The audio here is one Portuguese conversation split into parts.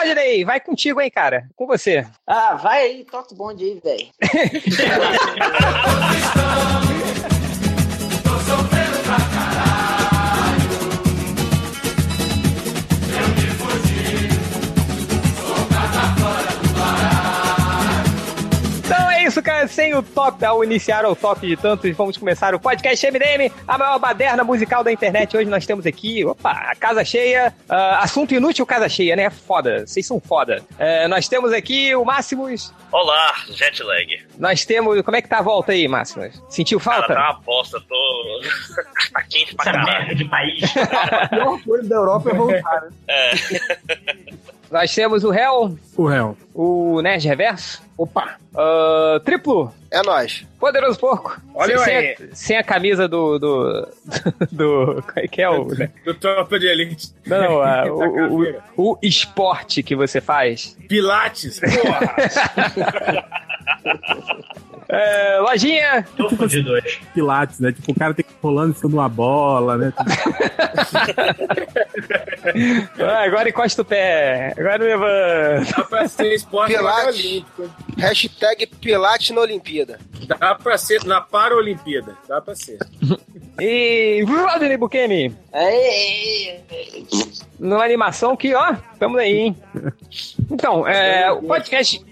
Rodney, vai contigo, hein, cara? Com você. Ah, vai aí, toca o bonde aí, velho. isso, cara, sem o top, ao iniciar o top de tantos, vamos começar o podcast MDM, a maior baderna musical da internet. Hoje nós temos aqui, opa, a casa cheia, uh, assunto inútil, casa cheia, né? Foda, vocês são foda. Uh, nós temos aqui o Máximos. Olá, jet lag. Nós temos, como é que tá a volta aí, Máximos? Sentiu falta? Cara, tá uma bosta, tô... tá quente pra caralho. de país. a pior coisa da Europa é voltar, né? É. Nós temos o réu. O réu. O Nerd Reverso. Opa. Uh, triplo. É nós. Poderoso Porco. Olha sem, aí. Sem a, sem a camisa do. do. do. Qual é que é o. Né? Do Tropa de Elite. Não, não. A, o, o, o, esporte que você faz. Pilates, porra! É, lojinha. Tô tipo fudido hoje. Pilates, né? Tipo, o cara tem que rolando em cima de uma bola, né? ah, agora encosta o pé. Agora levanta. Dá pra ser esporte Pilates. olímpico. Hashtag Pilates na Olimpíada. Dá pra ser na Paralimpíada. Dá pra ser. E Rodney Bukemi. Numa animação que, ó, tamo aí, hein? Então, é, o podcast.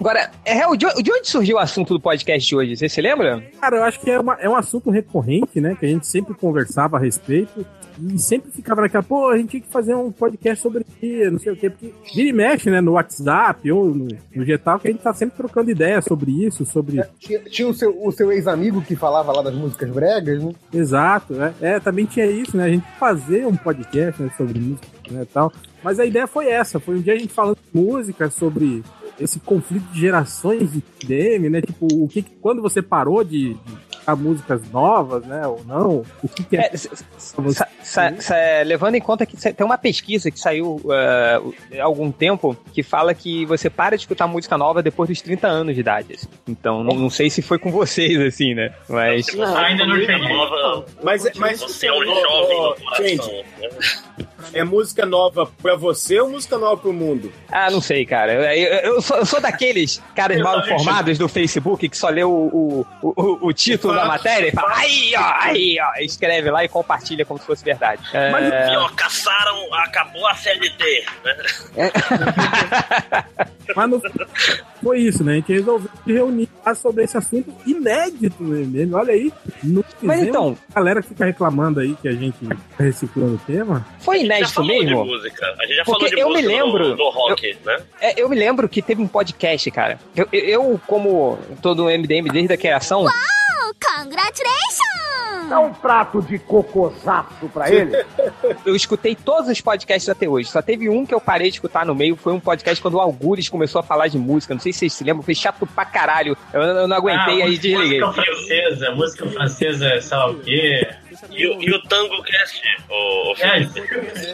Agora, é de onde surgiu o assunto do podcast de hoje? Você se lembra? Cara, eu acho que é, uma, é um assunto recorrente, né? Que a gente sempre conversava a respeito. E sempre ficava naquela, pô, a gente tinha que fazer um podcast sobre isso, não sei o quê, porque vira e mexe, né, no WhatsApp ou no, no Getal, que a gente tá sempre trocando ideias sobre isso, sobre... É, tinha, tinha, o seu, o seu ex-amigo que falava lá das músicas bregas, né? Exato, é, é, também tinha isso, né, a gente fazer um podcast né, sobre música, né, tal. Mas a ideia foi essa, foi um dia a gente falando de música, sobre esse conflito de gerações de DM, né? Tipo, o que quando você parou de, de músicas novas, né? Ou não? O que, que é. é sa, sa, sa, levando em conta que tem uma pesquisa que saiu uh, há algum tempo que fala que você para de escutar música nova depois dos 30 anos de idade. Assim. Então, não, não, sei se foi com vocês, assim, né? Mas. Não, ainda não. Mas, mas você é um jovem. Gente, é música nova pra você ou música nova pro mundo? Ah, não sei, cara. Eu, eu, eu, sou, eu sou, daqueles caras mal informados do Facebook que só lê o, o, o, o título da matéria e fala, aí, ó, aí, ó, escreve lá e compartilha como se fosse verdade. Mas, é... ó, caçaram, acabou a CLT, né? Mas no, foi isso, né? A gente resolveu se reunir sobre esse assunto inédito mesmo. Olha aí. Mas então. A galera fica reclamando aí que a gente tá reciclando o tema. Foi inédito mesmo? A gente já Porque falou de eu música me lembro, do, do rock, eu, né? É, eu me lembro que teve um podcast, cara. Eu, eu como todo MDM desde a criação. Uau! Congratulations! Dá um prato de cocosaço pra ele. Eu escutei todos os podcasts até hoje. Só teve um que eu parei de escutar no meio. Foi um podcast quando o Algures começou a falar de música. Não sei se vocês se lembram. Foi chato pra caralho. Eu, eu não aguentei, ah, aí desliguei. Música francesa, música francesa, sei lá o quê. E, e, o Tango Cast, o, o, é.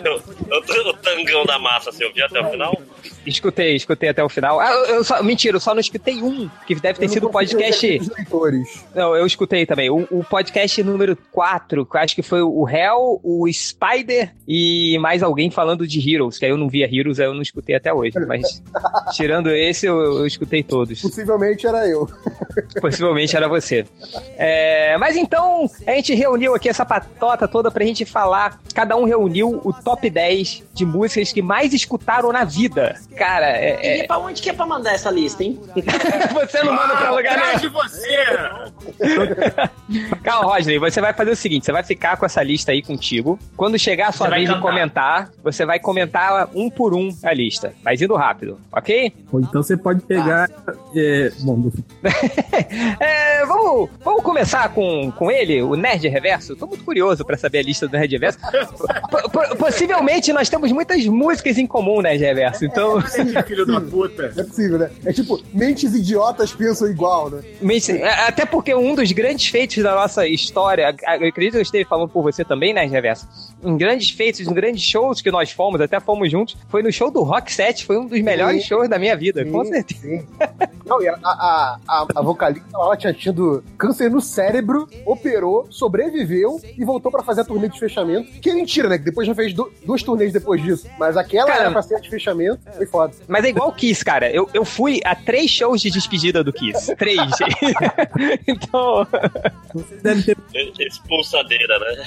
o, o Tangão da Massa, você ouviu até o final? Escutei, escutei até o final. Ah, eu só, mentira, eu só não escutei um, que deve ter eu sido o podcast. Não, eu escutei também. O, o, podcast número 4, que eu acho que foi o Hell, o Spider e mais alguém falando de Heroes, que aí eu não via Heroes, aí eu não escutei até hoje. Mas tirando esse, eu, eu escutei todos. Possivelmente era eu. Possivelmente era você. É, mas então, a gente reuniu aqui essa patota toda pra gente falar. Cada um reuniu o top 10 de músicas que mais escutaram na vida. Cara, é. é... E pra onde que é pra mandar essa lista, hein? você não manda pra lugar nenhum. de você! Calma, Rodney, você vai fazer o seguinte: você vai ficar com essa lista aí contigo. Quando chegar a sua vez de comentar, você vai comentar um por um a lista. Mas indo rápido, ok? Ou então você pode pegar. Ah. É... Bom, é, vamos, vamos começar com, com ele, o Nerd Reverso. Muito curioso pra saber a lista do Nerd Reverso. Possivelmente nós temos muitas músicas em comum, Nerd Reverso. Então. É, filho da puta. É possível, né? É tipo, mentes idiotas pensam igual, né? É, até porque um dos grandes feitos da nossa história, eu acredito que eu esteja falando por você também, né, Reverso? Em grandes feitos, em grandes shows que nós fomos, até fomos juntos, foi no show do Rock Set, foi um dos melhores sim, shows da minha vida, sim, com certeza. Não, e a, a, a, a vocalista ela tinha tido câncer no cérebro, operou, sobreviveu e voltou pra fazer a turnê de fechamento. Que é mentira, né? Que depois já fez du duas turnês depois disso. Mas aquela Cara, era pra ser a de fechamento, foi foda. Mas é igual o Kiss, cara. Eu, eu fui a três shows de despedida do Kiss. Três. então. Vocês devem ter Expulsadeira, né?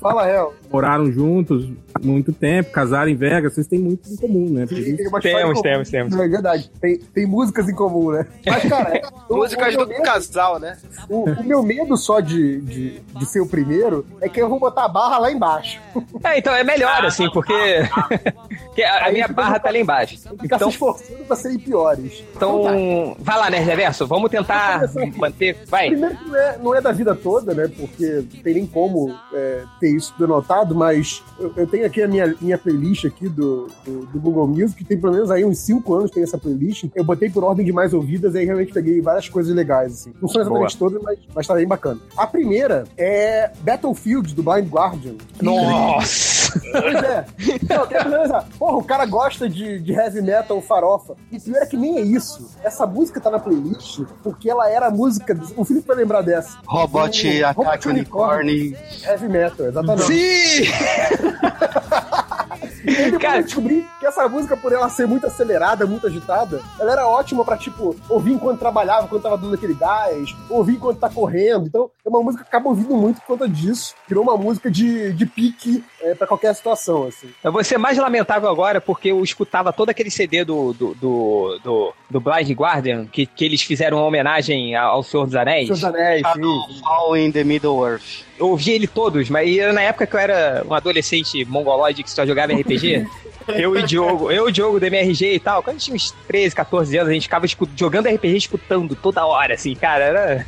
Fala, real. moraram juntos muito tempo, casaram em Vegas, vocês têm muito em comum, né? Porque Tem Temos, comum. temos, temos. É verdade. Tem, tem músicas em comum, né? Mas, cara, Músicas do meu medo, casal, né? o, o meu medo só de, de, de ser o primeiro é que eu vou botar a barra lá embaixo. É, então é melhor, assim, porque, porque a, a Aí minha barra tá lá embaixo. Ficar Então, se esforçando pra serem piores. então vai lá, né, Reverso? Vamos tentar manter. Vai. Primeiro que não é, não é da vida toda, né? Porque não tem nem como é, ter isso denotado, mas eu, eu tenho aqui a minha, minha playlist aqui do, do, do Google Music, que tem pelo menos aí uns 5 anos tem essa playlist. Eu botei por ordem de mais ouvidas e aí realmente peguei várias coisas legais, assim. Não são exatamente todas, mas, mas tá bem bacana. A primeira é Battlefield, do Blind Guardian. Nossa! Pois é. Não, tem beleza. Porra, o cara gosta de, de heavy metal farofa. E pior é que nem é isso. Essa música tá na playlist porque ela era a música. O Felipe vai lembrar dessa. Robot Do- Ataque Unicorn. Heavy metal, exatamente. Sim! E aí depois Cara- eu descobri que essa música, por ela ser muito acelerada, muito agitada, ela era ótima pra, tipo, ouvir enquanto trabalhava, quando tava dando aquele gás, ouvir enquanto tá correndo. Então, é uma música que acaba ouvindo muito por conta disso. Virou uma música de, de pique é, pra qualquer situação, assim. Eu vou ser mais lamentável agora porque eu escutava todo aquele CD do, do, do, do, do Blind Guardian, que, que eles fizeram uma homenagem ao Senhor dos Anéis. Seus Anéis, sim. All in the Middle Earth. Eu ouvi ele todos, mas era na época que eu era um adolescente mongoloide que só jogava RPG. Eu e o Diogo, eu e o Diogo do MRG e tal, quando a gente tinha uns 13, 14 anos, a gente ficava jogando RPG escutando toda hora, assim, cara, era...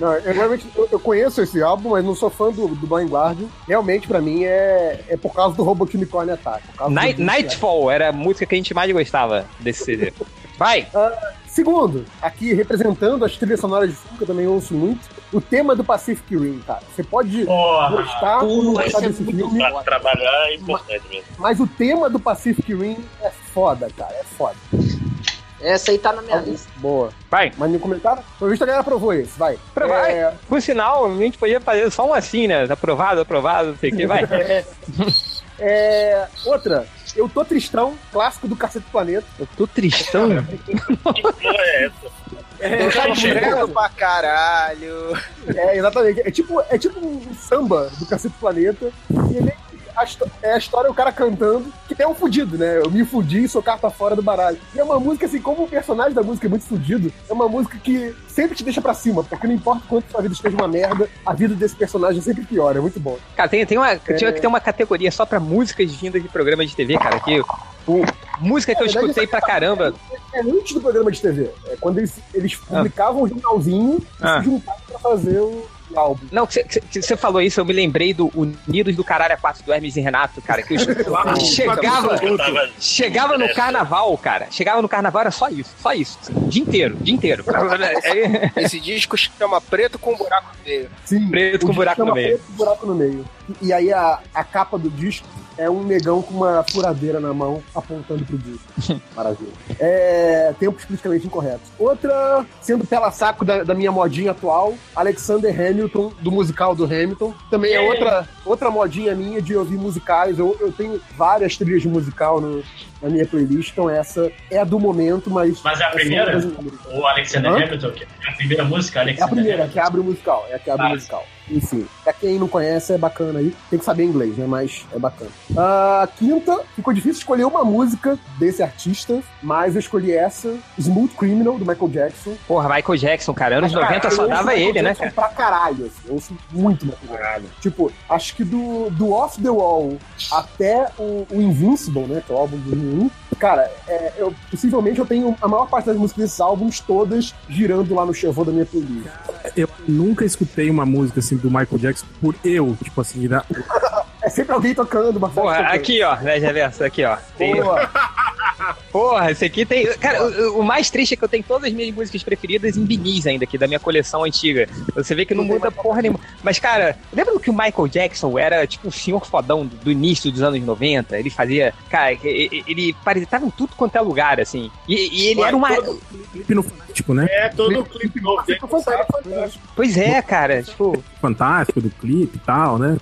Não, eu, realmente, eu, conheço esse álbum, mas não sou fã do, do Blind Guardian. Realmente, pra mim, é, é por causa do Robot Unicorn Attack. Night, do- Nightfall era a música que a gente mais gostava desse CD. Vai! Segundo, aqui representando as trilhas sonoras de filme, que eu também ouço muito, o tema do Pacific Rim, cara. Você pode Porra. gostar ou não gostar desse filme, Pra trabalhar é importante mesmo. mas o tema do Pacific Rim é foda, cara. É foda. Essa aí tá na minha lista. Boa. Vai! Mas nenhum comentário? Pelo visto, a galera aprovou esse. Vai. Vai. É, Por sinal, a gente podia fazer só um assim, né? Aprovado, aprovado, não sei o que, vai. é, outra. Eu tô tristão, clássico do Cacete do Planeta. Eu tô tristão. Que porra é essa? É, Tô sabe, chorando né? pra caralho. É, exatamente. É tipo, é tipo um samba do Cacete Planeta. E ele a, é a história o cara cantando, que é um fudido, né? Eu me fudi e sou carta fora do baralho. E é uma música, assim, como o personagem da música é muito fudido, é uma música que sempre te deixa pra cima, porque não importa quanto sua vida esteja uma merda, a vida desse personagem sempre piora. É muito bom. Cara, tem, tem uma, tinha que ter uma categoria só pra músicas vindas de programas de TV, cara, que o, música que eu Na verdade, escutei pra caramba. É antes do programa de TV. É quando eles, eles publicavam um jornalzinho e Ah. se juntavam pra fazer o álbum. Não, você falou isso, eu me lembrei do Unidos do Caralho a 4 do Hermes e Renato, cara, que eu chegava, chegava no carnaval, cara, chegava no carnaval, era só isso, só isso, o dia inteiro, o dia inteiro. Esse disco chama Preto com Buraco Feio. Sim, Preto o com disco buraco no chama meio. Preto com buraco no meio. E, e aí a, a capa do disco é um negão com uma furadeira na mão apontando pro disco. Maravilha. É, tempos politicamente incorretos. Outra, sendo pela saco da, da minha modinha atual, Alexander Hamilton, do musical do Hamilton. Também é outra, outra modinha minha de ouvir musicais. Eu, eu tenho várias trilhas de musical no, na minha playlist, então essa é a do momento, mas. Mas é a essa primeira? das inúmeras. O Alexander Hã? Hamilton, que é a primeira música, É a Alexander primeira, Hamilton. que abre o musical. É a que abre o Ah. musical. Enfim, pra quem não conhece, é bacana aí. Tem que saber inglês, né? Mas é bacana. A quinta, ficou difícil escolher uma música desse artista, mas eu escolhi essa, Smooth Criminal, do Michael Jackson. Porra, Michael Jackson, cara, anos Cara, 90 eu só dava ele, né, Jackson cara? Pra caralho, assim. Eu ouço muito Michael Jackson. Tipo, acho que do, do Off the Wall até o, o Invincible, né? Que é o álbum do 2001. Cara, é, eu, possivelmente eu tenho a maior parte das músicas desses álbuns todas girando lá no chevô da minha playlist. Eu nunca escutei uma música assim do Michael Jackson por eu, tipo assim, da- É sempre alguém tocando, uma Porra, tocando. aqui, ó, né, Reverso, aqui, ó. Tem, Boa. Porra, esse aqui tem. Cara, o, o, mais triste é que eu tenho todas as minhas músicas preferidas em vinis ainda, aqui da minha coleção antiga. Você vê que não muda porra nenhuma. Mas, cara, lembra que o Michael Jackson era tipo o senhor fodão do, do início dos anos 90? Ele fazia. Cara, ele, ele parecia. Tava em tudo quanto é lugar, assim. E, e ele Ué, era uma. Clipe no Fantástico, né? É, todo clipe novo. Pois é, cara. Tipo. Fantástico do clipe e tal, né?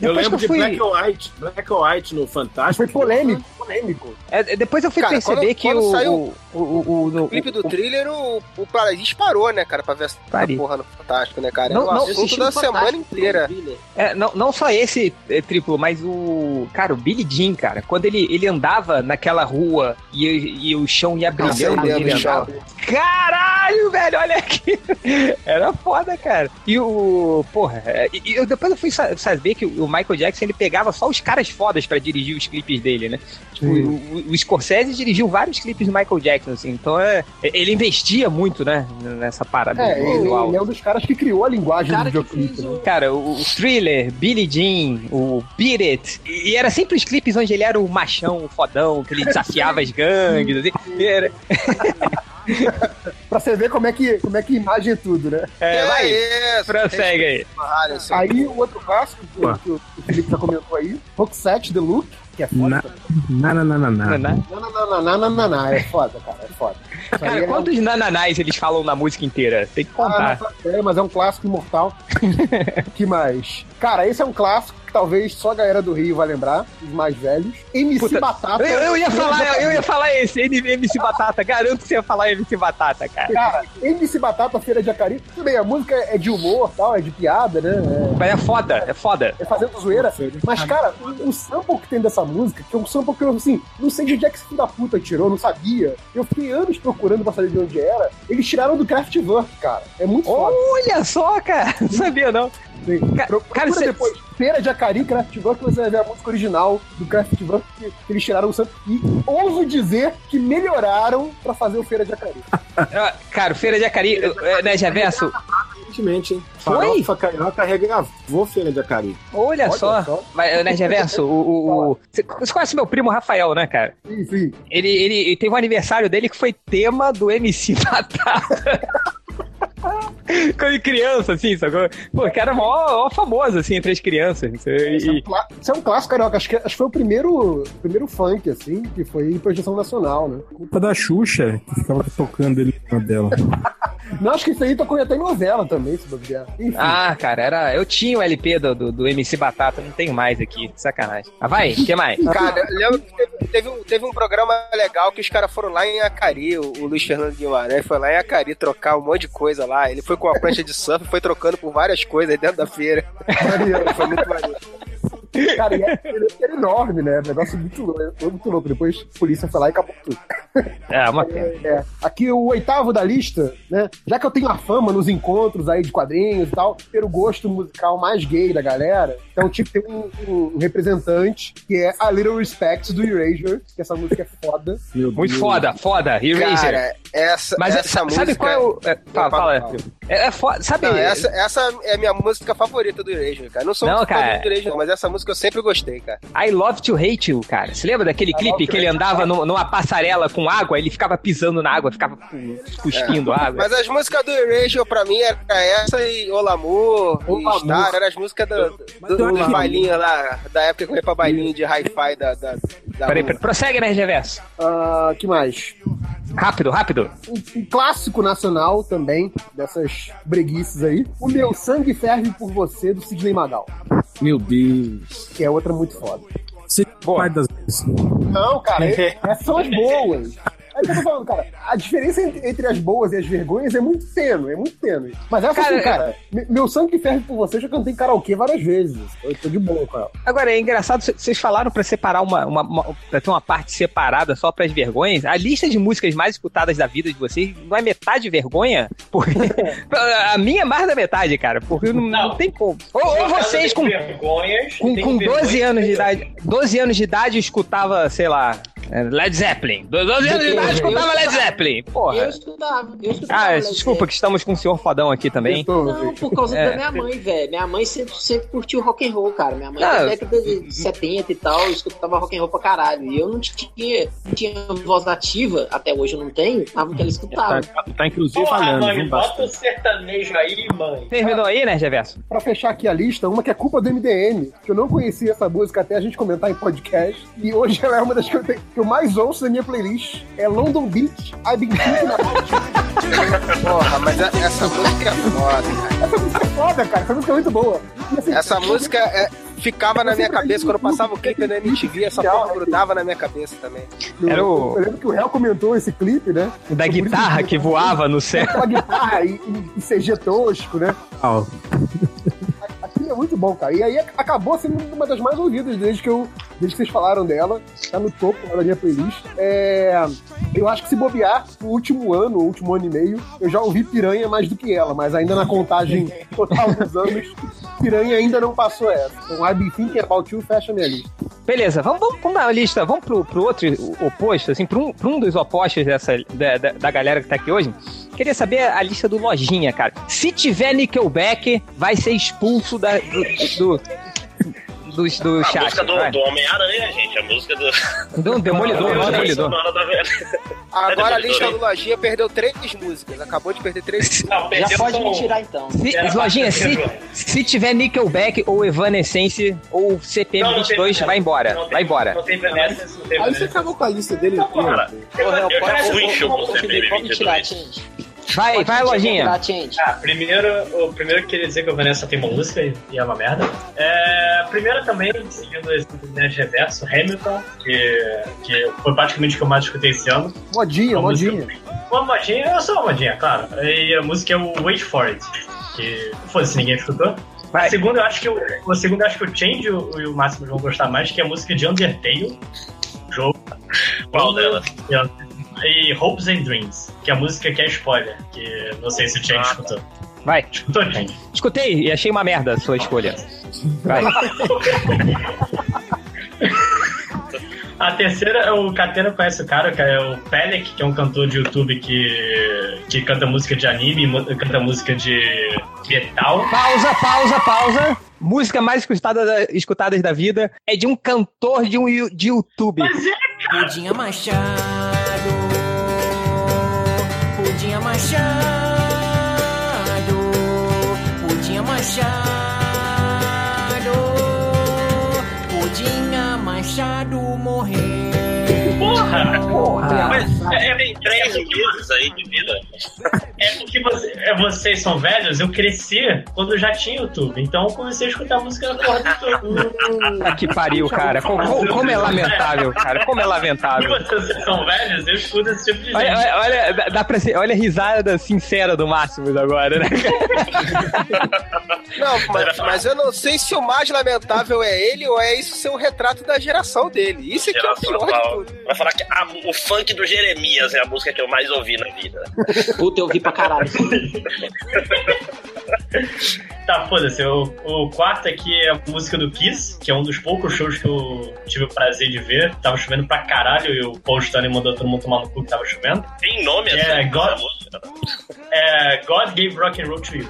eu lembro de fui... Black and White. Black and White no Fantástico. Foi polêmico. polêmico. É, depois eu fui cara, perceber quando, que quando o, saiu o, o, o, no, clipe do o, thriller, o, o Paris parou, né, cara, pra ver essa porra no Fantástico, né, cara? Não, é o assunto da semana inteira. É, não, não só esse é, triplo, mas o. Cara, o Billy Jean, cara, quando ele, ele andava naquela rua e, e o chão ia brilhando. Ah, ele andava. Caralho, velho, olha aqui. Era foda, cara. E o. Porra, é, e, eu, depois eu fui saber que o Michael Jackson ele pegava só os caras fodas pra dirigir os clipes dele, né? Tipo, o, o, Scorsese dirigiu vários clipes do Michael Jackson, assim, então é, ele investia muito, né, nessa parada. É, ele, ele, é um dos caras que criou a linguagem cara do videoclipe. Né? Cara, o, o, Thriller, Billy Jean, o Beat It, e era sempre os clipes onde ele era o machão, o fodão, que ele desafiava as gangues, assim. Era... pra você ver como é, que, como é que imagem é tudo, né? É, é vai, isso, prossegue aí. Aí o outro clássico que, que o Felipe já comentou aí, Roxette The Look, que é foda. Na, na, na, na, na. Na, na, é foda, cara, é foda. Cara, é quantos nananais eles falam na música inteira? Tem que contar. Ah, é, mas é um clássico imortal. que mais? Cara, esse é um clássico talvez só a galera do Rio vai lembrar, os mais velhos. MC Puta, Batata. Eu, eu, ia falar, eu ia falar esse, MC Batata. Garanto que você ia falar MC Batata, cara. Cara, MC Batata, Feira de Acari. Tudo bem, a música é de humor, tal, é de piada, né? É... Mas é foda, é foda. É fazendo zoeira. Mas, cara, o, o sample que tem dessa música, que é um sample que eu, assim, não sei de onde é que esse filho da puta tirou, não sabia. Eu fiquei anos procurando pra saber de onde era. Eles tiraram do Kraftwerk, cara. É muito foda. Olha só, cara. Não sabia, não. Sim. Cara, cara cê... depois. Feira de Acari, Kraftwerk, você vai ver a música original do Kraftwerk que, que eles tiraram o santo. E ouso dizer que melhoraram pra fazer o Feira de Acari. cara, o Feira de Acari, né, Javerso? Recentemente, hein? Foi? Farofa Carioca regravou Feira de Acari. Olha, Olha só. só. Mas, né, Reverso, o, o, o, Você conhece meu primo Rafael, né, cara? Sim, sim. Ele, ele, ele teve um aniversário dele que foi tema do MC Batata. Quando criança, assim, sacou? Pô, que era mó, mó famoso, assim, entre as crianças. Isso, e... isso, é, um isso é um clássico, carioca. Acho que, acho que foi o primeiro, primeiro funk, assim, que foi em projeção nacional, né? Culpa da Xuxa, que ficava tocando ele na dela. Não, acho que isso aí tocou até em novela também, se bobear. Ah, cara, era. Eu tinha o LP do, do, do, MC Batata, não tenho mais aqui. Sacanagem. Ah, vai, o que mais? Cara, lembro que teve, teve, um, teve um programa legal que os caras foram lá em Acari, o, o Luiz Fernando Guimarães foi lá em Acari trocar um monte de coisa lá. Ele foi com a prancha de surf e foi trocando por várias coisas dentro da feira. foi muito maneiro. Cara, e era, era enorme, né? Negócio muito louco, muito louco. Depois a polícia foi lá e acabou tudo. É, uma pena. É, é. Aqui o oitavo da lista, né? Já que eu tenho a fama nos encontros aí de quadrinhos e tal, ter o gosto musical mais gay da galera, então tipo tem um, um, representante que é a Little Respect do Erasure, que essa música é foda. Muito foda, foda, Erasure. Cara, essa, Mas essa sabe música... Sabe qual é o... É, fala, fala, fala. É, é foda, sabe... Não, essa, essa é a minha música favorita do Erasure, cara. Não sou não, cara. do Erasure, mas essa música eu sempre gostei, cara. I Love to Hate You, cara. Você lembra daquele I clipe que ele andava no, numa passarela com água, ele ficava pisando na água, ficava cuspindo é. água? Mas as músicas do Erasure, pra mim, era essa e Olamur, e Star, eram as músicas do, do, do, dos bailinhos lá, da época que eu ia pra bailinho de hi-fi da, da, da Peraí, prossegue, né, Reverso? Uh, que mais? Rápido, rápido. Um, um, clássico nacional também, dessas breguices aí. O Meu Sangue Ferve por Você, do Sidney Magal. Meu Deus. Que é outra muito foda. Você Boa. das Não, cara, essas são as boas. É o que eu tô falando, cara. A diferença entre as boas e as vergonhas é muito tênue, é muito tênue. Mas essa cara, assim, cara, é... meu sangue ferve por você, eu já cantei karaokê várias vezes. Eu tô de boa com ela. Agora, é engraçado, vocês falaram pra separar uma, uma, uma pra ter uma parte separada só pras vergonhas. A lista de músicas mais escutadas da vida de vocês não é metade vergonha? Porque a minha é mais da metade, cara. Porque não, não, não tem como. Ou, ou vocês com, vergonhas, com, com 12 anos de idade, 12 anos de idade escutava, sei lá, Led Zeppelin. 12 anos de idade escutava Led Zeppelin. Porra. Eu escutava. Eu escutava Ah, Led desculpa Zeppelin. que estamos com o senhor fodão aqui também. Não, por causa É. da minha mãe, velho. Minha mãe sempre, sempre curtiu rock and roll, cara. Minha mãe Não, na eu- década de 70 e tal, eu escutava rock and roll pra caralho. E eu não tinha, não tinha voz ativa, até hoje eu não tenho, mas que ela escutava. Tá, tá inclusive Porra, falhando, mãe, bota o sertanejo aí, mãe. Terminou aí, né, Reverso? Pra fechar aqui a lista, uma que é culpa do MDM, que eu não conhecia essa música até a gente comentar em podcast, e hoje ela é uma das que eu, tenho- que eu mais ouço na minha playlist. É London Beach, I've Been Thinking About. Porra, mas a- essa música é foda, cara. Essa música é foda, cara. Essa música é muito boa. E, assim, Essa música é- ficava na minha cabeça quando eu passava o clipe na MTV, essa porra grudava na minha cabeça também. eu- Era o- Eu lembro que o Real comentou esse clipe, né? Da guitarra que voava no céu. Aquela guitarra e, e- CG tosco, né? Ah, Aquilo é muito bom, cara. E aí acabou sendo uma das mais ouvidas desde que, eu, desde que vocês falaram dela. Tá no topo da minha playlist. É, eu acho que se bobear, no último ano, último ano e meio, eu já ouvi Piranha mais do que ela, mas ainda na contagem total dos anos, Piranha ainda não passou essa. Então, I Be Thinking About You fecha minha lista. Beleza, vamos, vamos, vamos na lista, vamos pro, pro outro oposto, assim, pro um, um dos opostos dessa, da, da, da galera que tá aqui hoje. Queria saber a lista do Lojinha, cara. Se tiver Nickelback, vai ser expulso da, do, do, do, do A chat. música do, do Homem-Aranha, gente. A música do. Do Demolidor, do Demolidor. Agora a lista do Lojinha perdeu três músicas, acabou de perder três. Não, Já pode me tirar então. Se, Lojinha, se, se tiver Nickelback ou Evanescence ou Não, não tem CPM22, Vanessa. vai embora. Não tem- Vai embora. Não tem tem Aí você acabou com a lista dele Cara, inteira. eu, eu já Cara, fui em show com o Pode me tirar, CPM22. Vai, vai, Lojinha. Gente. Ah, primeiro, o primeiro que queria dizer que o Vanessa tem uma música e- é uma merda. É, primeiro também, seguindo esse Nerd Reverso, Hamilton, que, que foi praticamente o que eu mais escutei esse ano. Modinha, Uma música- modinha. Uma modinha, eu sou uma modinha, claro. E a música é o Wait For It, que foda-se, ninguém escutou. Vai. A segunda, eu acho que o, o segundo, eu acho que o Change e o, e o Máximo vão gostar mais, que é a música de Undertale, jogo. Qual delas? E Hopes and Dreams, que é a música que é spoiler, que não sei se o Change Ah, escutou. Vai. Escutou, Change? Escutei e achei uma merda a sua escolha. Vai. A terceira, o Catena conhece o cara, que é o Pelec, que é um cantor de YouTube que, que canta música de anime, canta música de metal. Pausa, pausa, pausa. Música mais escutada da, escutadas da vida é de um cantor de um de YouTube. Pudinha Machado, Pudinha Machado, Pudinha Machado, Pudinha Machado morreu. Porra! Mas É, tem três meses aí de vida. é porque você- é, vocês são velhos, eu cresci quando já tinha YouTube. Então eu comecei a escutar música na porra do YouTube. Ah, que pariu, cara. Como, como- como é lamentável, cara. Como é E lamentável. vocês são velhos, eu escuto esse tipo de gente. Olha, dá- pra ser, olha a risada sincera do Máximos agora, né? Não, mas, mas eu não sei se o mais lamentável é ele ou é isso ser um retrato da geração dele. Isso é que é o pior de tudo. Vai falar que ah, o funk do Jeremias é a música que eu mais ouvi na vida. Puta, eu vi pra caralho. Tá, foda-se. O, o quarto aqui é a música do Kiss, que é um dos poucos shows que eu tive o prazer de ver. Tava chovendo pra caralho e o Paul Stanley mandou todo mundo tomar no cu que tava chovendo. Tem nome É, essa, God- essa música? É God Gave Rock and Roll to You.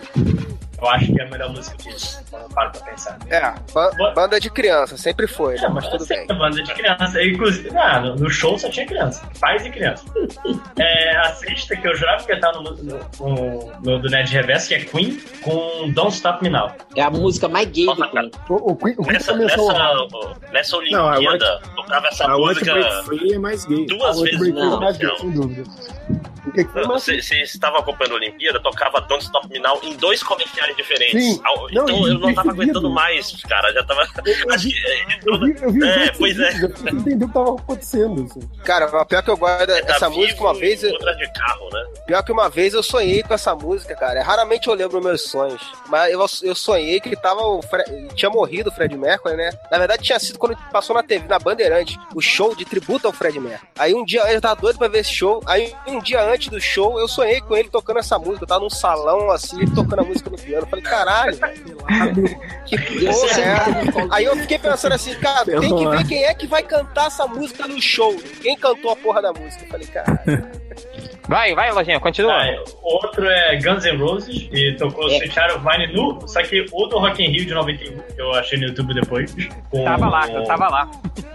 Eu acho que é a melhor música do Kiss, quando eu paro pra pensar. É, ba- banda de criança, sempre foi, né? É, Mas tudo bem. É banda de criança. Inclusive, ah, no, no show só tinha criança. Pais e criança. É, a sexta, que eu jurava que ia estar no, no, no- no do Nerd Reverso, que é Queen, com Don't Stop Me Now. É a música mais gay do Queen. O, o Queen, o Queen Nessa, começou nessa, nessa Não, a Olimpíada, tocava essa A música to Break Free é mais gay. duas o vezes Break no Free mais gay, sem dúvida. Márcio? Você, você estava acompanhando a Olimpíada, tocava Don't Stop Me Now em dois comerciais diferentes. Sim. Ao- Não, Então e eu não tava seguido. aguentando mais, cara. Já tava. Eu, Acho vi, que. é, eu vi, eu É, pois é. Eu entendi o que tava acontecendo. Assim. Cara, mas pior que eu guardo tá essa música uma vez. eu- de carro, né? Pior que uma vez eu sonhei com essa música, cara. Raramente eu lembro meus sonhos. Mas eu, eu sonhei que tava o Fre- tinha morrido o Fred Mercury, né? Na verdade, tinha sido quando passou na TV, na Bandeirante, o show de tributo ao Fred Mercury. Aí um dia eu tava doido pra ver esse show. Aí um dia antes do show, eu sonhei com ele tocando essa música. Eu tava num salão assim, ele tocando a música no piano. Eu falei, caralho. Que porra é? Aí eu fiquei pensando assim, cara, tem que ver quem é que vai cantar essa música no show. Quem cantou a porra da música? Eu falei, cara. Vai, vai, Lojinha, continua. Ah, outro é Guns N' Roses, e tocou É. Sweet Child of Mine nu, só que o do Rock in Rio de 91, que eu achei no YouTube depois. Com... Tava lá, eu tava lá.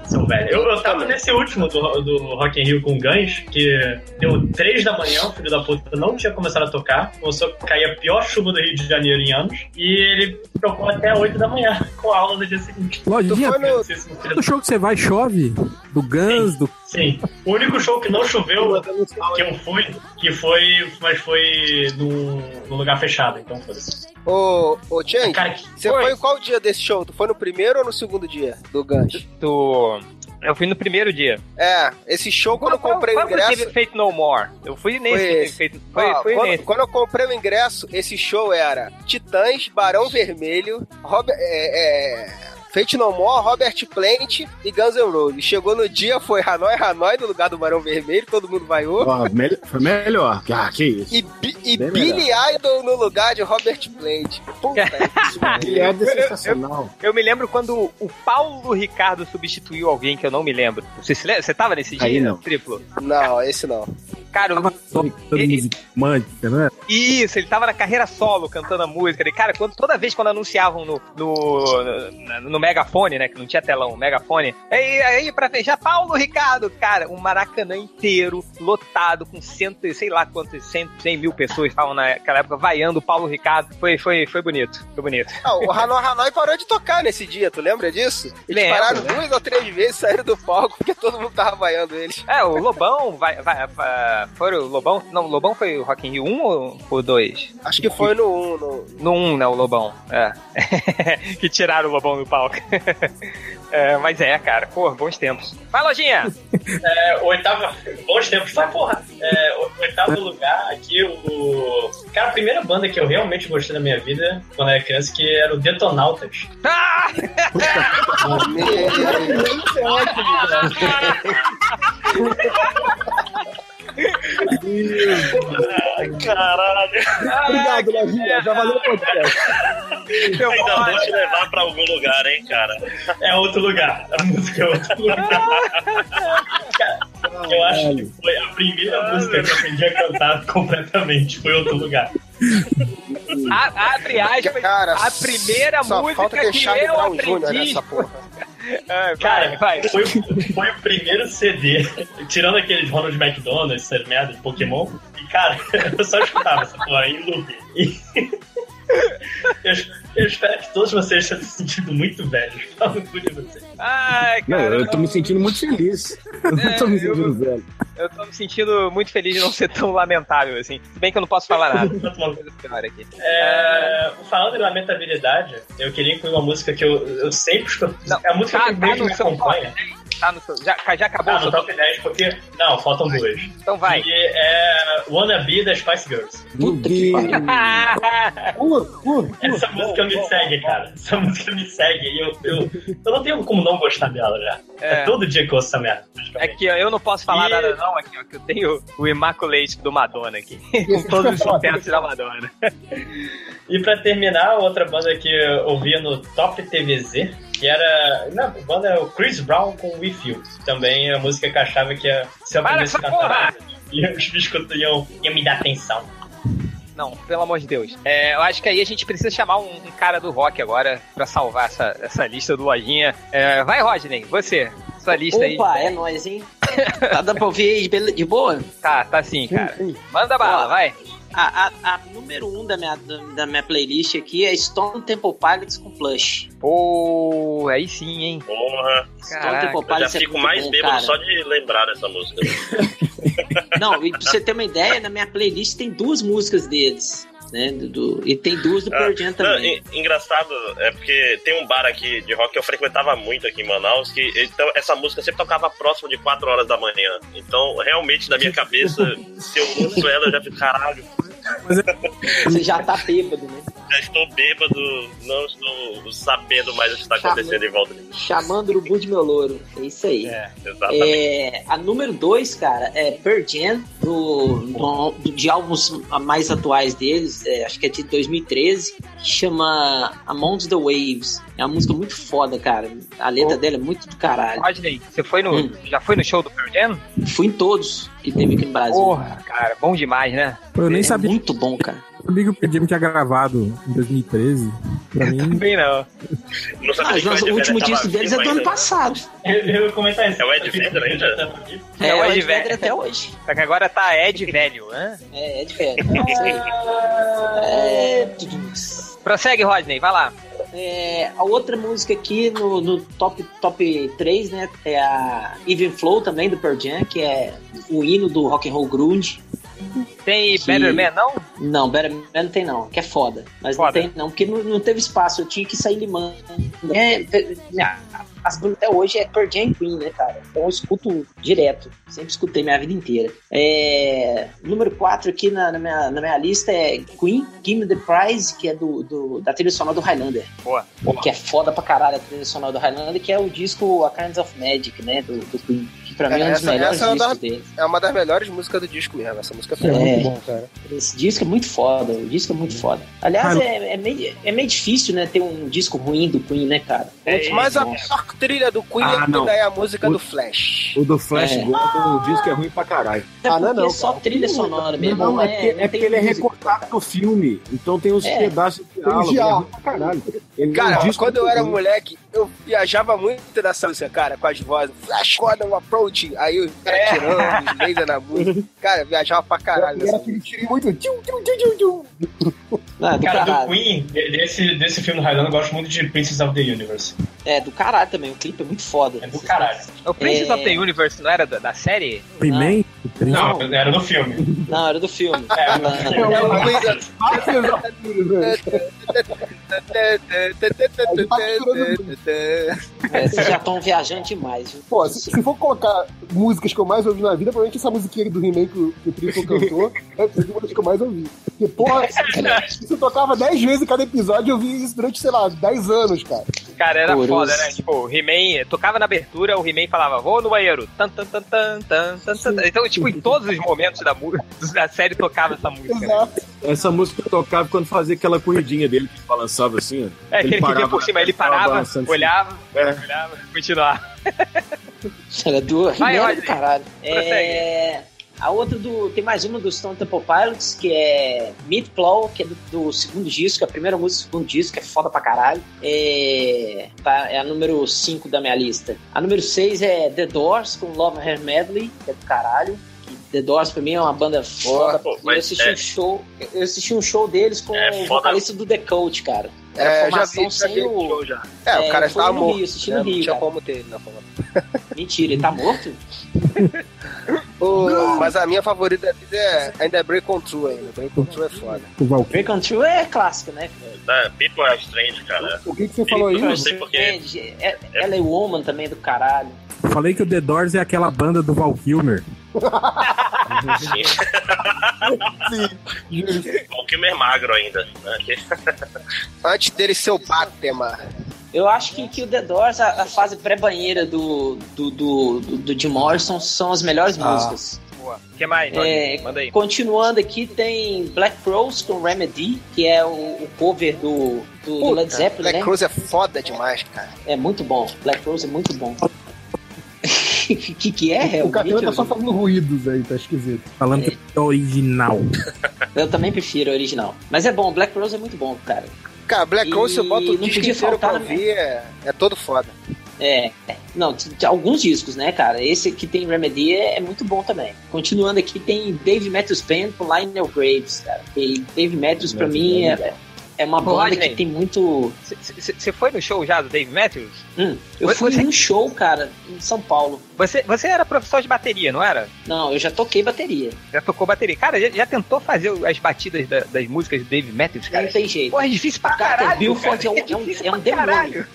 São velho. Eu, eu tava nesse último do, do Rock in Rio com Guns, que deu 3 da manhã, o filho da puta não tinha começado a tocar, começou a cair a pior chuva do Rio de Janeiro em anos, e ele tocou até 8 da manhã, com a aula no dia seguinte. Lojinha, você- todo show que você vai chove? Do Guns, do. Sim. O único show que não choveu, que eu fui, que foi, mas foi num, num lugar fechado, então foda-se. Ô, ô Chang, você foi em qual dia desse show? Tu foi no primeiro ou no segundo dia do Guns? Do... Eu fui no primeiro dia. É, esse show quando eu comprei o Qual que ingresso. teve Feito No More? Eu fui nesse Foi esse. feito. Foi, Ó, foi quando, nesse. quando eu comprei o ingresso, esse show era Titãs, Barão Vermelho, Robert, é, é, Fate No More, Robert Plant e Guns N' Roses. Chegou no dia, foi Hanoi Hanoi no lugar do Barão Vermelho, todo mundo vaiou. Ó, melhor- foi melhor. Ah, que isso. E, Bi- e Billy Idol no lugar de Robert Plant. Puta que Ele é sensacional. Eu me lembro quando o Paulo Ricardo substituiu alguém que eu não me lembro. Você, se lembra? Você tava nesse dia? Aí não. Triplo? Não, esse não. Cara, o- Todo romântica, né? Isso, ele tava na carreira solo cantando a música. E, cara, quando, toda vez quando anunciavam no, no, no, no megafone, né? Que não tinha telão, megafone. Aí, aí pra fechar, Paulo Ricardo, cara, um Maracanã inteiro, lotado, com cento, e sei lá quantos, cem, cem mil pessoas estavam naquela época vaiando o Paulo Ricardo. Foi, foi, foi bonito, foi bonito. Ah, o Hanoi Hanoi parou de tocar nesse dia, tu lembra disso? Eles Lembro, pararam né? duas ou três vezes, saíram do palco porque todo mundo tava vaiando eles. É, o Lobão, vai, vai, vai, foi o Lobão? Não, o Lobão foi o Rock in Rio 1 ou o 2? Acho que foi no 1. No... No 1, né, o Lobão. É. que tiraram o Lobão do palco. É, mas é, cara, pô, bons tempos. Vai, lojinha! É, oitavo. Bons tempos, vai porra! É, o oitavo lugar aqui, o. Cara, a primeira banda que eu realmente gostei da minha vida quando eu era criança, que era o Detonautas. Ah! Caralho. Obrigado, Lojinha. Já valeu o podcast. Ainda vou te levar pra algum lugar, hein, cara. É outro lugar. A música é outro lugar. Eu acho que foi a primeira música que eu aprendi a cantar completamente. Foi outro lugar. A- abre aspas, Cara, a primeira música que eu aprendi. É, Cara, vai. Foi, foi o primeiro CD, tirando aqueles Ronald McDonald, essas merdas de Pokémon. E, cara, eu só escutava essa porra em loop. E- Eu, eu espero que todos vocês tenham se sentido muito velhos. Fala no cu de vocês. Ai, Não, eu tô me sentindo muito feliz. Eu não tô me sentindo velho. eu tô me sentindo muito feliz de não ser tão lamentável assim. Se bem que eu não posso falar nada. Aqui. É, falando em lamentabilidade, eu queria incluir uma música que eu, eu sempre escuto. É a música tá- que meio tá que no me acompanha. Tá no seu, já, já acabou Ah, o no seu top 10, porque. Não, faltam duas. Então vai. E é Wanna Be da Spice Girls. Essa música me segue, cara. Essa música me segue. E eu, eu, eu não tenho como não gostar dela já. É, É. todo dia que eu ouço essa merda. Aqui, ó, eu não posso falar E- nada não, aqui, ó, que eu tenho o Immaculate do Madonna aqui. com todos os sucessos da Madonna. E pra terminar, outra banda que eu ouvia no Top TVZ, que era. Não, a banda é o Chris Brown com With You. Também a música que eu achava que ia, se eu Para essa cantar, e os bichos iam, iam me dar atenção. Não, pelo amor de Deus. É, eu acho que aí a gente precisa chamar um, um cara do rock agora pra salvar essa, essa lista do Lojinha. É, vai, Rodney, você. Sua lista aí. Opa, é nóis, hein? Tá dando pra ouvir aí de boa? Tá, tá sim, cara. Manda bala, Ó, vai. A, a, a número um da minha, da, minha playlist aqui é Stone Temple Pilots com Plush. Pô, aí sim, hein? Porra. Stone Caraca, Temple Eu já Pilots é fico muito mais bom, bêbado cara. só de lembrar dessa música. Não, e pra você ter uma ideia, na minha playlist tem duas músicas deles. Né, do, do- e tem duas do Ah, Pearl Jam não, também. en- engraçado é porque tem um bar aqui de rock que eu frequentava muito aqui em Manaus, que então, essa música sempre tocava próximo de 4 horas da manhã. Então, realmente, na minha cabeça, se eu ouço ela, eu já fico, caralho. Você já tá bêbado, né? Já estou bêbado, não estou sabendo mais o que está acontecendo em volta de mim. Chamando o urubu de meu louro. É isso aí. É, exatamente. É, a número 2, cara, é Pearl Jam, do, do- do- de álbuns mais atuais deles, é, acho que é de 2013, que chama Amongst the Waves. É uma música muito foda, cara. A letra dela é muito do caralho. Rodney, você foi no, Hum. já foi no show do Pearl Jam? Fui em todos que teve aqui no Brasil. Porra, cara, bom demais, né? Eu nem é sabia, muito bom, cara. Sabia que o Jam tinha gravado em 2013. Pra mim, Também não. Não sabia Mas que o último disco deles é do ano passado. Eu, eu ia comentar isso. É o Ed Vedder ainda? É, É o Ed Ed Vedder até hoje. Só que agora tá Ed velho, né? É, Ed. É aí. É, Prossegue, Rodney, vai lá. É, a outra música aqui no, no top, top 3, né? É a Even Flow também, do Pearl Jam, que é o hino do rock and roll grunge. Tem Que- Better Man, não? Não, Better Man não tem não, que é foda. Mas Foda. não tem não, porque não, não teve espaço, eu tinha que sair limando. É, é, as bandas até hoje é Pearl Jam Queen, né, cara? Então eu escuto direto, sempre escutei minha vida inteira. É, número 4 aqui na, na minha, na minha lista é Queen, Give Me The Prize, que é do, do- da trilha sonora do Highlander. Boa. Que é foda pra caralho a trilha sonora do Highlander, que é o disco A Kinds of Magic, né, do, do Queen. Pra mim é um dos Essa- melhores essa é das- dele. É uma das melhores músicas do disco mesmo. Essa música É, é muito bom, cara. Esse disco é muito foda, o disco é muito foda. Aliás, Ah, é, é meio, é meio difícil, né, ter um disco ruim do Queen, né, cara? É, Mas a melhor trilha do Queen Ah, não. é a música O- do Flash. O do Flash É. Gordon, o disco é ruim pra caralho. É Ah, não é não, só cara. trilha sonora mesmo. Não, não é porque, é porque ele é recortado do filme. Então tem os É. pedaços diálogo. É diálogo. pra caralho. Ele Cara, um disco quando eu era moleque, eu viajava muito nessa música, cara, com as vozes. Flash Gordon Approach. Aí os caras É. tirando, os laser na música. Cara, eu viajava pra caralho. Era aquele tirinho muito. Tchum, tchum, tchum, tchum, Cara, do. Queen, de- desse, desse filme do Highlander, eu gosto muito de Princess of the Universe. É, do caralho também. O clipe é muito foda. É do caralho. O Princess É. of the Universe não era da, da série? He-Man, o Prince- Não, era no filme. Não, era do filme. É, Não, no não, não. É, vocês já estão viajando demais. viu? Pô, se, se for colocar músicas que eu mais ouvi na vida, provavelmente essa musiquinha do He-Man que, o- que o Triple cantou é uma das que eu mais ouvi. Porque, porra, isso eu tocava 10 vezes em cada episódio e eu vi isso durante, sei lá, 10 anos, cara. Cara, era foda, né? Tipo, o He-Man tocava na abertura, o He-Man falava, vou no banheiro. Tan, tan, tan, tan, tan, tan, tan. Então, tipo, em todos os momentos da, da série tocava essa música. né? Exato. Essa música tocava quando fazia aquela corridinha dele que balançava assim, ó. É, aquele que vinha por cima, ele parava, assim. olhava, É. Olhava, continuava. Era do Vai, He-Man caralho. É, a outra do. Tem mais uma do Stone Temple Pilots, que é Meat Plow, que é do, do segundo disco, a primeira música do segundo disco, que é foda pra caralho. É, tá, é a número 5 da minha lista. A número 6 é The Doors com Love Her Medley, que é do caralho. The Doors pra mim é uma banda foda. pô, eu assisti é- um show. Eu assisti um show deles com É o vocalista do The Coach, cara. Era É, eu já formação vi, já sem vi o- show já. É, É, o cara estava no morto. Rio, assisti né? no Não Rio, tinha cara. como ter ele na forma. Mentira, ele tá morto? Ô, Mas a minha favorita é ainda é Break On True ainda. Break On True é foda. o. Break on True é clássico, né? Da People Are Strange, cara. O que, que você falou aí? Não sei porquê. É, é, ela é Woman também do caralho. Falei que o The Doors é aquela banda do Val Kilmer. O Kilmer magro ainda. Né? Antes dele ser o Batman. Eu acho que, que o The Doors, a, a fase pré-banheira do, do, do, do, do Jim Morrison, são as melhores músicas. Boa. O que mais? É? Manda aí. Continuando aqui, tem Black Rose com Remedy, que é o, o cover do, do, do Led Zeppelin, Black né? Cruz é foda demais, cara. É muito bom. Black Rose é muito bom. O que, que é, O? Catena tá só fazendo ruídos aí, tá esquisito. Falando que é original. Eu também prefiro o original. Mas é bom, Black Rose é muito bom, cara. Cara, Black Rose, eu boto o disco podia inteiro pra faltar, né? ouvir, é, é todo foda. É, é. não, alguns discos, né, cara? Esse que tem Remedy é, é muito bom também. Continuando aqui, tem Dave Matthews Band com Lionel Graves, cara. E Dave Matthews, pra mim, é, é uma Ô, banda Rodney. que tem muito. Você foi no show já do Dave Matthews? Hum, eu Você- fui num show, cara, em São Paulo. Você, você era professor de bateria, não era? Não, eu já toquei bateria. Já tocou bateria. Cara, já, já tentou fazer as batidas da- das músicas do Dave Matthews, cara? Não tem jeito. Porra, é difícil pra Cara, caralho. Billford cara. é um- é um- é um pra demônio.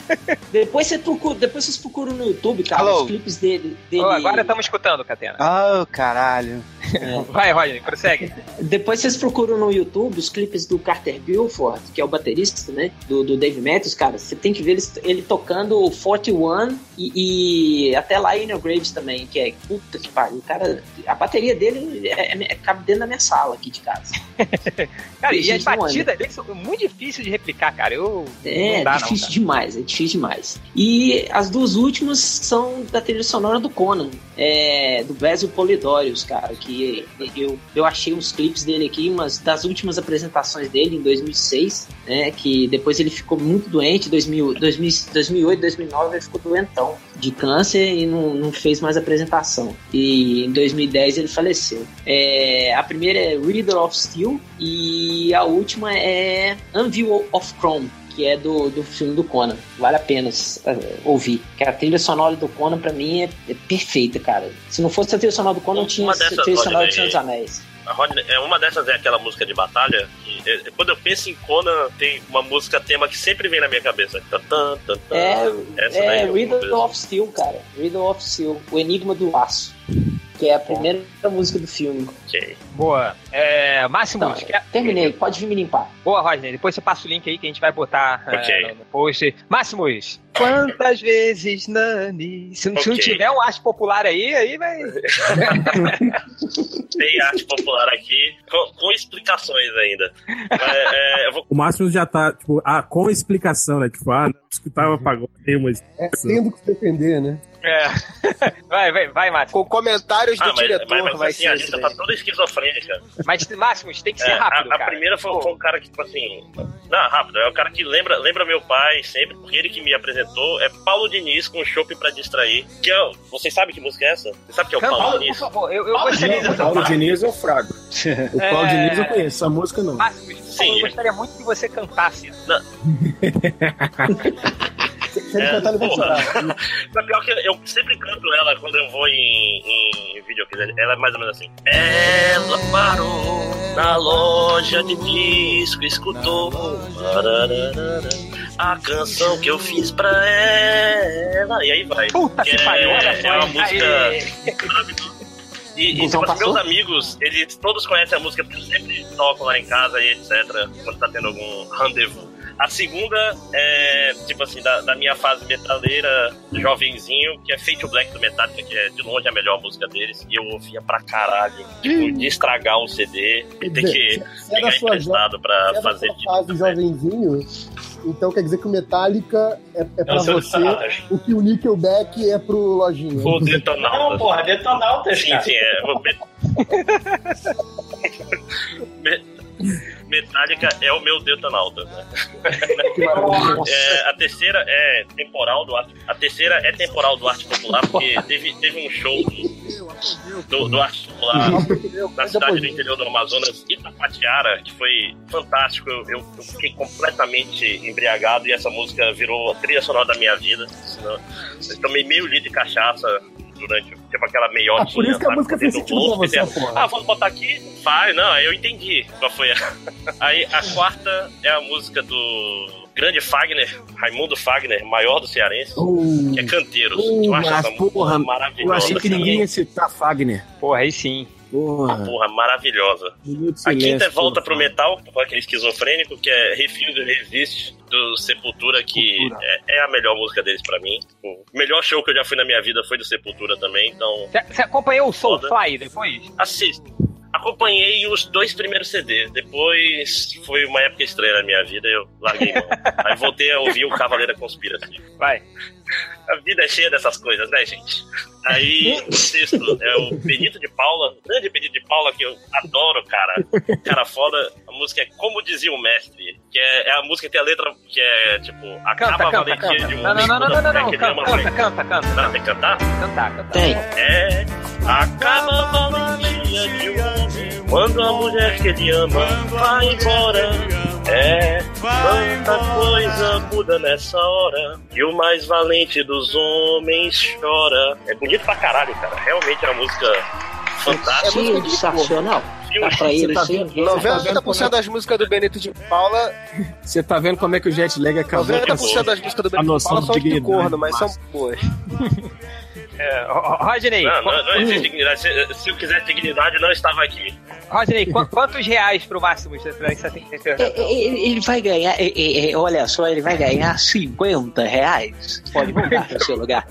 Depois, você procura, depois vocês procuram no YouTube, cara, Alô? os clipes dele. dele Ô, agora estamos escutando, Catena. Ah, caralho. Vai, Rodney, prossegue. Depois vocês procuram no YouTube os clipes do Carter Buford, que é o baterista, né? Do, do Dave Matthews, cara. Você tem que ver ele, ele tocando 41 e, e até lá Inner Graves também, que é puta que pariu. Cara, a bateria dele é, é, é, cabe dentro da minha sala aqui de casa. cara, e, e as batidas dele são muito difíceis de replicar, cara. Eu, é, dá, difícil não, demais, é difícil demais. E as duas últimas são da trilha sonora do Conan, é, do Basil Polidorius, cara, que eu, eu achei uns clipes dele aqui, umas das últimas apresentações dele em 2006, né, que depois ele ficou muito doente, 2000, 2000, 2008, 2009 ele ficou doentão de câncer e não, não fez mais apresentação. E em 2010 ele faleceu. É, a primeira é Reader of Steel e a última é Anvil of Chrome que é do, do filme do Conan. Vale a pena uh, ouvir. Que a trilha sonora do Conan, pra mim, é, é perfeita, cara. Se não fosse a trilha sonora do Conan, não tinha a trilha sonora do Senhor dos Anéis. Rodney, é uma dessas é aquela música de batalha que, é, quando eu penso em Conan, tem uma música tema que sempre vem na minha cabeça. Tan, tan, tan, é, Essa é Riddle of Steel, cara. Riddle of Steel, o Enigma do Aço que é a primeira música do filme. Ok. Boa. É, Máximo, então, quer... terminei, pode vir me limpar. Boa, Rodney. Depois você passa o link aí que a gente vai botar okay. é, no post. Máximos, quantas vezes Nani? Se, okay. se não tiver um arte popular aí, aí vai. Tem arte popular aqui, com, com explicações ainda. É, vou... O Máximo já tá, tipo, ah, com explicação, né? Tipo, ah, não escutava pagode, mas. É, tendo que se defender, né? É. Vai, vai, vai, Márcio. Com comentários do ah, mas, diretor, mas, mas, vai assim, ser. A lista tá toda esquizofrênica. Mas, Máximos, tem que ser é, rápido. A, a cara. primeira foi, foi, um cara que, tipo assim. Não, rápido. É o cara que lembra, lembra meu pai sempre, porque ele que me apresentou. É Paulo Diniz com Chopp pra distrair. Que é, vocês sabem que música é essa? Você sabe que é o Paulo, Paulo Diniz? Por favor, eu, eu Paulo gostaria. O Paulo Diniz é o Frago. O Paulo é... Diniz eu conheço, essa música não. Máximos, Sim. eu gostaria muito que você cantasse. Não. Se ele é, cantar, ele vai chorar. Mas pior que eu sempre canto ela quando eu vou em, em videoclipe. Ela é mais ou menos assim. Ela parou na loja de disco, escutou a canção que eu fiz pra ela. E aí vai. Puta que, pariu, olha É uma música. E, e tipo, assim, meus amigos, eles todos conhecem a música porque sempre tocam lá em casa e etc. Quando tá tendo algum rendezvous. A segunda é, tipo assim, da, da, minha fase metaleira, jovenzinho, que é Fate Black do Metallica, que é de longe a melhor música deles. E eu ouvia pra caralho. Tipo, de estragar um CD e ter que se pegar é emprestado pra se fazer. É da fase né? jovenzinho, então quer dizer que o Metallica é, é pra você o que o Nickelback é pro Lojinha. O Detonautas. Não, porra, Detonautas, Sim, sim, é. Metallica é o meu Detonauta. Né? é, a terceira é temporal do arte. A terceira é temporal do arte popular, porque teve, teve um show do, do, do arte popular na cidade do interior do Amazonas, Itapatiara, que foi fantástico. Eu, eu, eu, fiquei completamente embriagado e essa música virou a trilha sonora da minha vida. Eu tomei meio litro de cachaça durante, tipo, aquela meiotinha. Ah, por isso que a música fez sentido pra você, porra. Ah, vamos botar aqui? Faz, não, eu entendi qual foi a... Aí a quarta é a música do grande Fagner, Raimundo Fagner, maior do Cearense, uh, que é Canteiros. Uh, eu acho essa porra, maravilhosa. Eu achei que ninguém ia citar Fagner. Porra, aí sim. Porra. Uma porra maravilhosa. a quinta é volta pro metal, com aquele esquizofrênico, que é Refuse Resist, do Sepultura, que é, é, a melhor música deles pra mim. O melhor show que eu já fui na minha vida foi do Sepultura também, então. Você acompanhou o Soulfly depois? Assisto acompanhei os dois primeiros CDs. Depois foi uma época estranha na minha vida, eu larguei mão. Aí voltei a ouvir o Cavaleira Conspirativa. Vai. A vida é cheia dessas coisas, né, gente? Aí o sexto é o Benito de Paula, o grande Benito de Paula, que eu adoro, cara. Cara foda. A música é Como Dizia o Mestre, que é, é a música que tem a letra que é tipo, acaba canta, a valentia canta, de um não, homem. Não, não, não, não, não, canta, canta, canta, canta. Não, tem que cantar? Cantar, cantar. Tem. É, acaba a valentia de um homem quando a mulher que ele ama vai embora. É, tanta coisa muda nessa hora e o mais valente dos homens chora. É bonito pra caralho, cara. Realmente é uma música fantástica. É sensacional. Tá pra ele, tá sim. 90% das músicas do Benito de Paula. Você tá vendo como é que o jet lag acabou? 90% das músicas do Benito de Paula são de corno, mas são boas. É, Ro- Rodney, Não, não, não existe dignidade. Se, se eu quisesse dignidade, não estava aqui. Rodney, qu- quantos reais pro máximo pra essa É, é, Ele ele vai ganhar, é, é, é, olha só, ele vai ganhar 50 reais. Pode voltar para o seu lugar.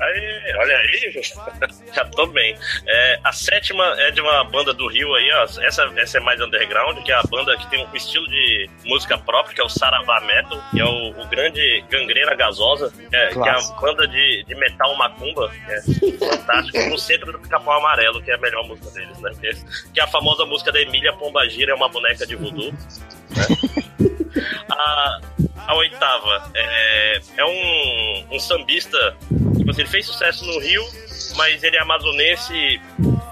Aí, olha aí, já tô bem. É, a sétima é de uma banda do Rio aí, ó. Essa, essa é mais underground, que é a banda que tem um estilo de música próprio, que é o Saravá Metal, que é o, o grande Gangreira Gasosa, é, que é a Clássico. banda de, de metal macumba, que é fantástico, no centro do Pica-Pau Amarelo, que é a melhor música deles, né? Que é, a famosa música da Emília Pombagira, é uma boneca de voodoo. A, a oitava é, é um, um sambista. Tipo assim, ele fez sucesso no Rio, mas ele é amazonense,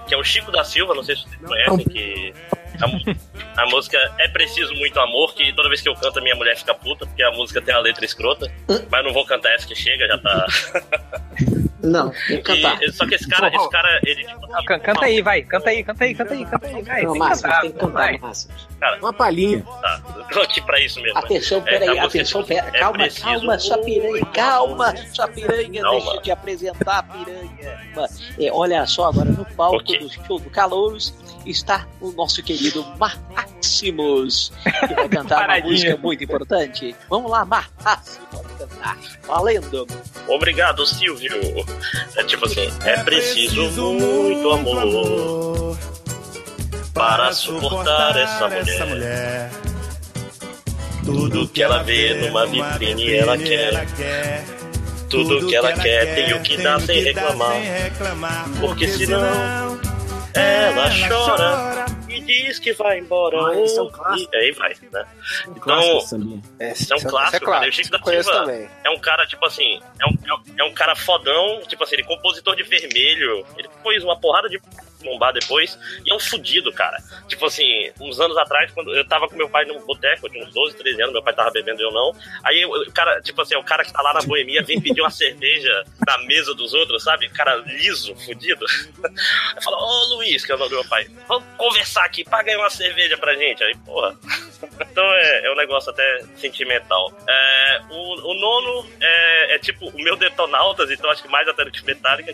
que é o Chico da Silva, não sei se vocês conhecem, que. A, a música É Preciso Muito Amor, que toda vez que eu canto a minha mulher fica puta, porque a música tem a letra escrota. Mas não vou cantar essa que chega, já tá. Não, tem que cantar. E- só que esse cara, esse cara, ele tipo. Não, can- canta aí, vai, canta aí, canta aí, canta aí, canta aí, vai. Não, Márcio, cantar, tem que cantar, vai. Márcio. Cara, Uma palhinha. tá, eu tô aqui pra isso mesmo. Atenção, É, peraí, a música, atenção, tipo, pera, é calma, preciso calma, sua piranha, calma, sua piranha, Calma. deixa eu te apresentar a piranha. É, olha só, agora no palco Ok. do show do Calouros está o nosso querido Máximos, que vai cantar uma música muito importante. Vamos lá, pode cantar. Valendo. Obrigado, Silvio. É tipo assim, é preciso muito amor para suportar essa mulher. Tudo que ela vê numa vitrine ela quer. Tudo que ela quer tem o que dar sem reclamar. Porque senão ela chora e diz que vai embora. Ah, é um clássico. E aí vai, né? Então, Clássico, sambinha. Isso é um clássico, cara. O Chico da Conheço Silva também. é um cara, tipo assim, é um, é um- é um cara fodão, tipo assim, ele é compositor de vermelho, ele pôs uma porrada de bombar depois, e é um fudido, cara. Tipo assim, uns anos atrás, quando eu tava com meu pai num boteco, tinha uns 12, 13 anos, meu pai tava bebendo e eu não. Aí o cara, tipo assim, é o cara que tá lá na boemia vem pedir uma cerveja na mesa dos outros, sabe? Cara liso, fudido. Aí fala, ô Luiz, que é o nome do meu pai, vamos conversar aqui, paga uma cerveja pra gente. Aí, porra. Então é, é um negócio até sentimental. É, o, o nono é, é tipo o meu Detonautas, então acho que mais até do que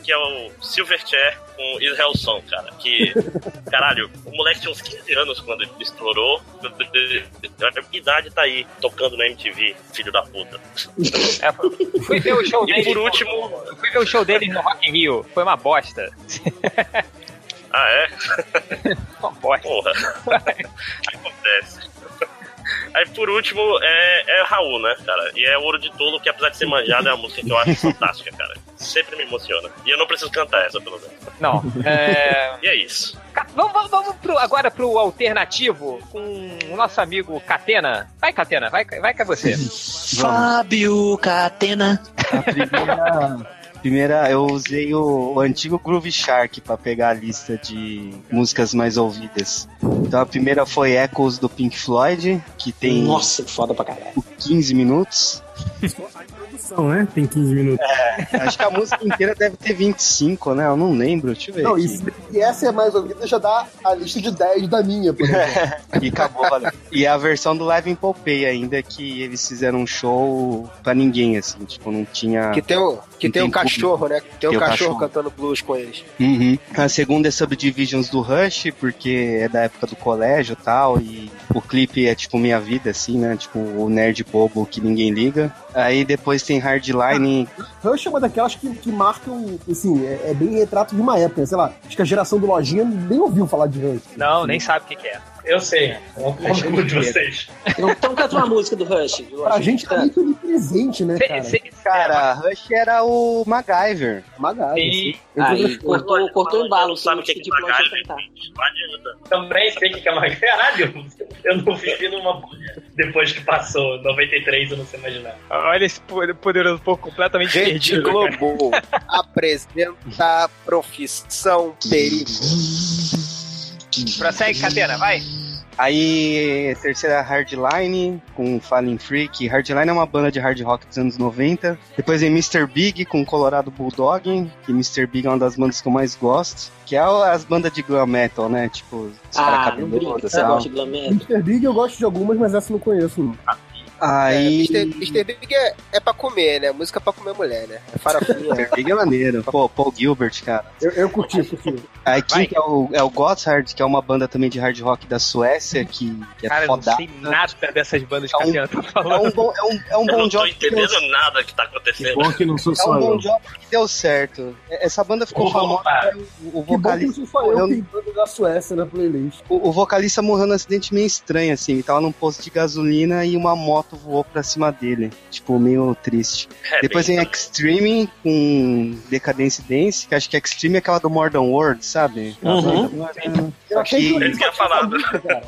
que é o Silverchair com Israel Song, cara. Que, caralho, o moleque tinha uns 15 anos quando ele estourou. A idade tá aí, tocando na MTV, filho da puta. É, fui- ver o show E dele. por último. Fui ver o show dele no Rock in Rio. Foi uma bosta. Ah, é? Uma bosta. Porra. Acontece. Aí por último é, é Raul, né, cara? E é Ouro de Tolo, que apesar de ser manjado, é uma música que eu acho fantástica, cara. Sempre me emociona. E eu não preciso cantar essa, pelo menos. Não. É... E é isso. Vamos, vamos, vamos pro- agora pro alternativo com o nosso amigo Catena. Vai, Catena, vai, vai que é você. Fábio Catena. A primeira, primeira eu usei o, o antigo Groove Shark pra pegar a lista de músicas mais ouvidas. Então a primeira foi Echoes do Pink Floyd, que tem Nossa, que foda pra caralho. 15 minutos. Introdução, né? Tem 15 minutos. Acho que a música inteira deve ter 25, né? Eu não lembro, deixa eu ver. Não, aqui. e, se- e essa é mais ouvida, já dá a lista de 10 da minha, por exemplo. E acabou, valeu. E a versão do Live Pompeii ainda, que eles fizeram um show pra ninguém, assim, tipo, não tinha... Que tem o, que tem tem um cachorro, né? Tem um Tem o cachorro, cachorro. cantando blues com eles. Uhum. A segunda é Subdivisions do Rush, porque é da época do colégio e tal, e o clipe é tipo minha vida, assim, né? Tipo, o nerd bobo que ninguém liga. Aí depois tem Hardline. Rush é uma daquelas que, que marcam, assim, é, é bem retrato de uma época, sei lá. Acho que a geração do Lojinha nem ouviu falar de Rush. Não, nem sabe o que, que é. Eu sei. Eu confundo de vocês. Então canta uma música do Rush. Pra gente tá muito de presente, né, cara? cê- Cara, Rush era o MacGyver. Magari, Sim. Aí cortou, cortou o embalo. Não sabe o que é de que adianta. Também sei o que é uma. Caralho! Eu não vivi numa. Depois que passou 93, eu não sei imaginar. Olha esse po- poderoso povo completamente Rede perdido. Globo apresenta a profissão perigo. Prossegue, Catena, vai. Aí, terceira Hardline, com Falling Freak. Hardline é uma banda de hard rock dos anos 90. Depois vem Mr. Big, com Colorado Bulldog, que Mr. Big é uma das bandas que eu mais gosto. Que é as bandas de glam metal, né? Tipo, os Ah, caras cabeludos e de glam metal. Mr. Big eu gosto de algumas, mas essa eu não conheço. Não. Aí. É, Mr. Mr. Big é, é pra comer, né? Música pra comer mulher, né? É farofinha. Mr. Big é maneiro. Pô, Paul Gilbert, cara. Eu, eu curti, curti. Aí King é o, é o Gotthard, que é uma banda também de hard rock da Suécia, que, que é Cara, eu não foda. sei nada dessas bandas que É a um- Fiana tá É falando. um bom, é um, é um Eu bom não tô job que deu, entendendo nada que tá acontecendo. Bom que não sou é só um bom job que deu certo. Essa banda ficou Opa. famosa. O, o Que bom que vocalista não eu que tem banda da Suécia na playlist. o, o vocalista morreu num acidente meio estranho, assim. Ele tava num posto de gasolina e uma moto voou pra cima dele. Tipo, meio triste. É, Depois vem Extreme com Decadence Dance, que acho que Extreme é aquela do Modern World, sabe? Eu Só achei que que- o Ele tinha falado. cara.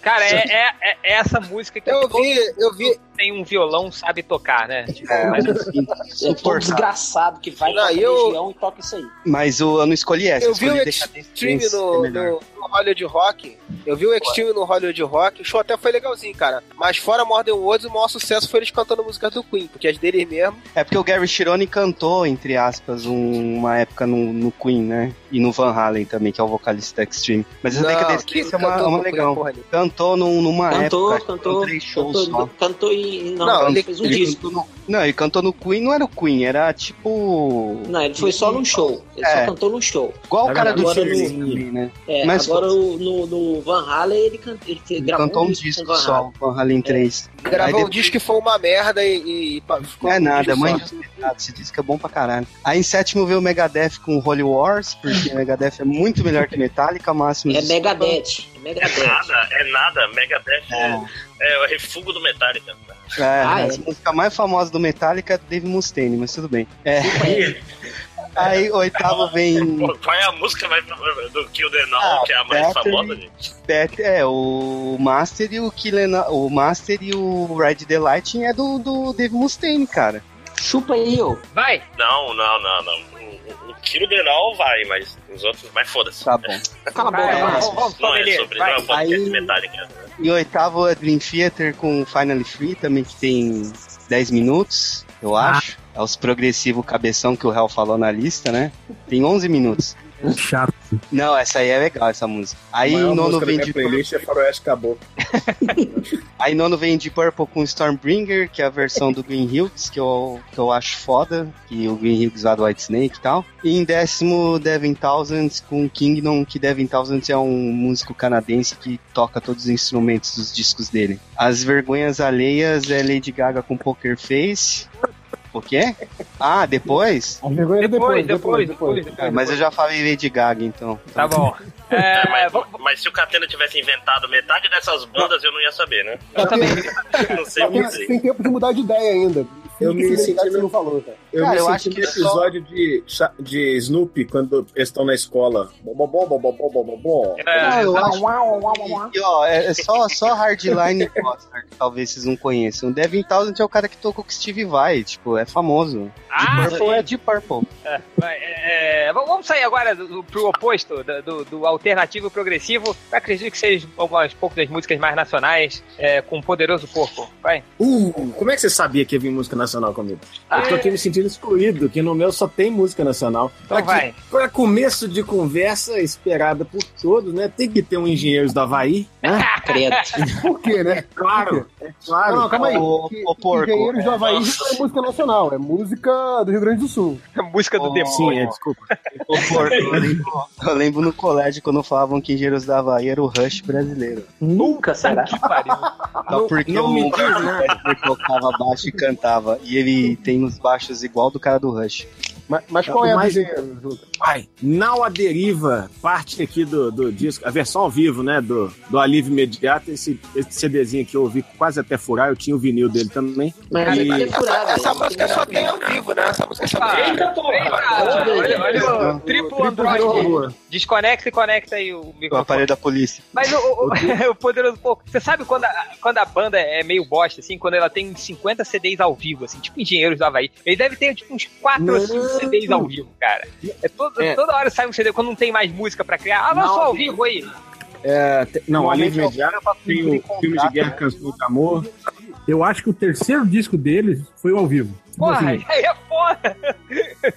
Cara, é, é, é- é essa música que Eu vi, eu vi. Tem um violão sabe tocar, né? Tipo, É, mas- assim, É todo desgraçado que vai eu- região e toca isso aí. Mas o- eu não escolhi essa. Eu vi o Extreme no, é no, no Hollywood Rock. Eu vi o Extreme no Hollywood Rock. O show até foi legalzinho, cara. Mas fora Modern Words, o maior sucesso foi eles cantando músicas do Queen, porque as deles mesmo. É porque o Gary Chironi cantou, entre aspas, um- uma época no, no Queen, né? E no Van Halen também, que é o vocalista da Extreme. Mas essa Não, que Dance é uma, cantou é uma Queen, legal. Cantou num- numa Cantou, época, cantou, foram três shows cantou, só. cantou em. Não, Não, ele ele- fez um Ele disco. cantou no- não, ele cantou no Queen, não era o Queen, era tipo. Não, ele foi só num show. Ele É. só cantou num show. Igual o cara do Agora Chile né? É, Mas agora o- no, no Van Halen ele, can, ele, Ele gravou cantou um disco disco o Van só, Halen. o Van Halen 3. Gravou Aí um depois- disco que foi uma merda e. e pá, ficou Não é um nada, mãe só. Esse disco é bom pra caralho. Aí em sétimo veio o Megadeth com Holy Wars, porque o Megadeth é muito melhor que Metallica, máximo. É Megadeth. É Megadeth. Nada, é nada. Megadeth é, é o refúgio do Metallica. É, Ah, a é. música mais famosa do Metallica é Dave Mustaine, mas tudo bem. É, aí oitavo vem qual é a música mais famosa do Kill the Now, Ah, que é a mais Battery. famosa, gente? É o Master e o Killen, o Master e o Ride the Lightning é do, do Dave Mustaine, cara. Chupa aí, ô. Vai! Não, não, não, não. O, o, o Kill the Now vai, mas os outros. Mas foda-se. Tá bom. Cala a boca, Márcio. vamos, vamos, Não é sobre. Não vai. é um podcast Aí- né? E oitavo é Dream Theater com Finally Free, também que tem 10 minutos, eu acho. É os progressivo cabeção que o Hell falou na lista, né? Tem 11 minutos. Chato. Não, essa aí é legal, essa música. Aí nono vem de playlist é Faroeste Caboclo. Aí nono vem de Purple com Stormbringer, que é a versão do Green Hills, que eu, que eu acho foda, que o Green Hills lá do White Snake e tal. E em décimo, Devin Townsend com Kingdom, que Devin Townsend é um músico canadense que toca todos os instrumentos dos discos dele. As vergonhas alheias é Lady Gaga com Poker Face. O quê? Ah, depois? Depois, depois, depois, depois. depois. Mas eu já falei Lady Gaga, então. Tá bom. É, É, mas, mas se o Catena tivesse inventado metade dessas bandas, eu não ia saber, né? eu também. Não sei dizer. tem tempo de mudar de ideia ainda. Eu me senti no- não falou, cara. Eu Cara, me eu senti acho que no é só- episódio de, de Snoopy, quando eles estão na escola. Bom, bom, bom, bom, bom, bom. É, Ah, eu acho que, ó, é é só, só Hardline e Foster que talvez vocês não conheçam. O Devin Townsend é o cara que tocou com Steve Vai, tipo, é famoso. Ah, Purple é de Purple. Vai, é, vamos vamos sair agora do, pro oposto, do, do- do alternativo progressivo. Eu acredito que seja algumas pouco das músicas mais nacionais, é, com Poderoso Porco. Vai. Uh, como é que você sabia que ia vir música nacional comigo? Ah, eu tô aqui me sentindo excluído, que no meu só tem música nacional. Então Aqui, vai. Para começo de conversa esperada por todos, né? Tem que ter um Engenheiros do Havaí. Né? Credo. Por quê, né? Claro, é claro. Não, calma aí. Que- ô, porco. Engenheiros do Havaí não é música nacional, é música do Rio Grande do Sul. Música do Oh, demônio. Sim, é, desculpa. Ô, porco, eu lembro, eu lembro no colégio quando falavam que Engenheiros da Havaí era o Rush brasileiro. Nunca será. Que pariu. Só Não- porque não o me diz, né? Wesley tocava baixo e cantava. E ele tem os baixos igual do cara do Rush. Mas, mas qual é a Lucas? Vai. Now a Deriva, parte aqui do, do disco, a versão ao vivo, né? Do, do Alívio Imediato. Esse, esse CDzinho aqui eu ouvi quase até furar, eu tinha o vinil dele também. Mas E- é furado, Essa né? música só tem ao vivo, né? Essa música só tem. Eita porra! Olha, olha o triplo Android. Desconecta e conecta aí o O microfone. aparelho da polícia. Mas o, o, o Poderoso Porco, você sabe quando a, quando a banda é meio bosta, assim, quando ela tem 50 CDs ao vivo, assim, tipo Engenheiros do Havaí. Ele deve ter, tipo, uns 4 ou 5 Não. CDs ao vivo, cara. É, todo- É. Toda hora sai um CD, quando não tem mais música pra criar. Ah, lançou ao vivo aí. É, te- não, é o Imediato tem o filme de guerra? Canção de Amor. Eu acho que o terceiro disco deles foi ao vivo. Porra, Assim, aí é foda.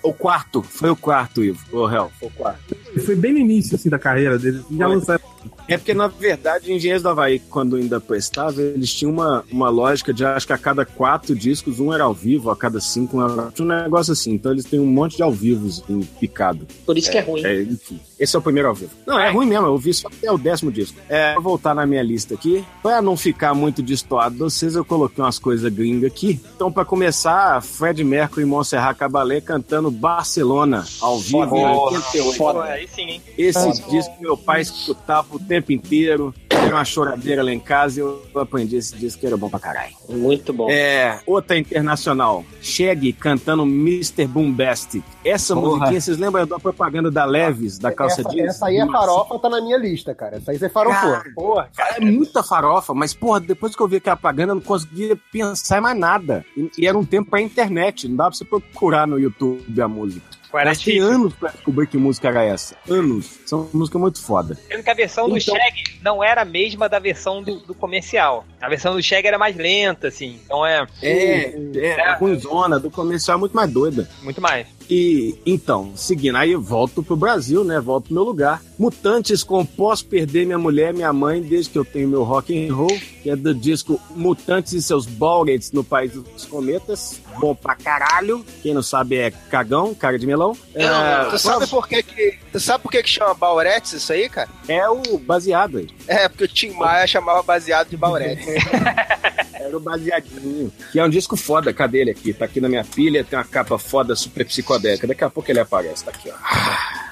O quarto, foi o quarto, Ivo. O réu, foi o quarto. foi bem no início assim, da carreira deles. Já lançaram. É porque, na verdade, Engenheiros do Havaí, quando ainda prestava, eles tinham uma, uma lógica de acho que a cada quatro discos, um era ao vivo, a cada cinco, um era. Tinha um negócio assim. Então eles têm um monte de ao vivos em picado. Por isso que é ruim. É, enfim. Esse é o primeiro ao vivo. Não, é ruim mesmo, eu ouvi só até o décimo disco. É, vou voltar na minha lista aqui. Pra não ficar muito destoado de vocês, eu coloquei umas coisas gringas aqui. Então, pra começar, Fred Mercury e Montserrat Caballé cantando Barcelona ao vivo em Foda. 88. Foda. Aí sim, hein? Esse disco meu pai escutava o tempo inteiro. Era uma choradeira lá em casa e eu aprendi esse disco que era bom pra caralho. Muito bom. É, outra internacional. Shaggy cantando Mr. Boombastic. Essa Porra. musiquinha, vocês lembram da propaganda da Leves, da calça essa, jeans? essa aí é farofa, tá na minha lista, cara. Essa aí você farofou. Cara, porra, cara, é muita farofa, mas, porra, depois que eu vi aquela propaganda, eu não conseguia pensar em mais nada. E, e era um tempo pra internet, não dá pra você procurar no YouTube a música. Gastei anos pra descobrir que música era essa. Anos. São música muito foda. Sendo que a versão do Então- Shag não era a mesma da versão do, do comercial. A versão do Shag era mais lenta, assim. Então é É, é, ruimzona, do comercial é muito mais doida. muito mais. E então, seguindo, aí eu volto pro Brasil, né? Volto pro meu lugar. Mutantes com Posso Perder Minha Mulher, Minha Mãe, desde que eu tenho meu rock and roll, que é do disco Mutantes e seus Ballgates no País dos Cometas. Bom pra caralho. Quem não sabe é cagão, cara de melão. É, tu sabe por que que. Tu sabe por que que chama Bauretes isso aí, cara? é o baseado aí. É, porque o Tim Maia chamava baseado de Bauretes. Era o baseadinho. Que é um disco foda. Cadê ele aqui? Tá aqui na minha pilha, tem uma capa foda super psicodélica. Daqui a pouco ele aparece, tá aqui, ó.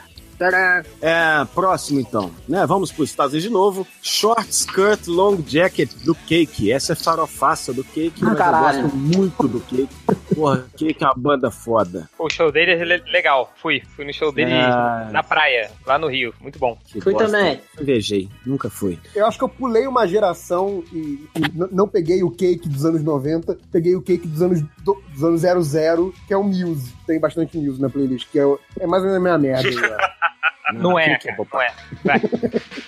É, próximo então, né? Vamos para os Estados Unidos de novo. Short Skirt Long Jacket do Cake. Essa é farofaça do Cake, mas caralho. eu gosto muito do Cake. Porra, Cake é uma banda foda. O show dele é le- legal. Fui. Fui no show dele Ah. na praia, lá no Rio. Muito bom. Que Fui bosta. também. Invejei, nunca fui. Eu acho que eu pulei uma geração e, e não peguei o cake dos anos 90, peguei o cake dos anos, do- dos anos 00, que é o Muse. Tem bastante Muse na playlist, que é, é mais ou menos a minha merda. Não é, Cake é cara, bom não é. Vai.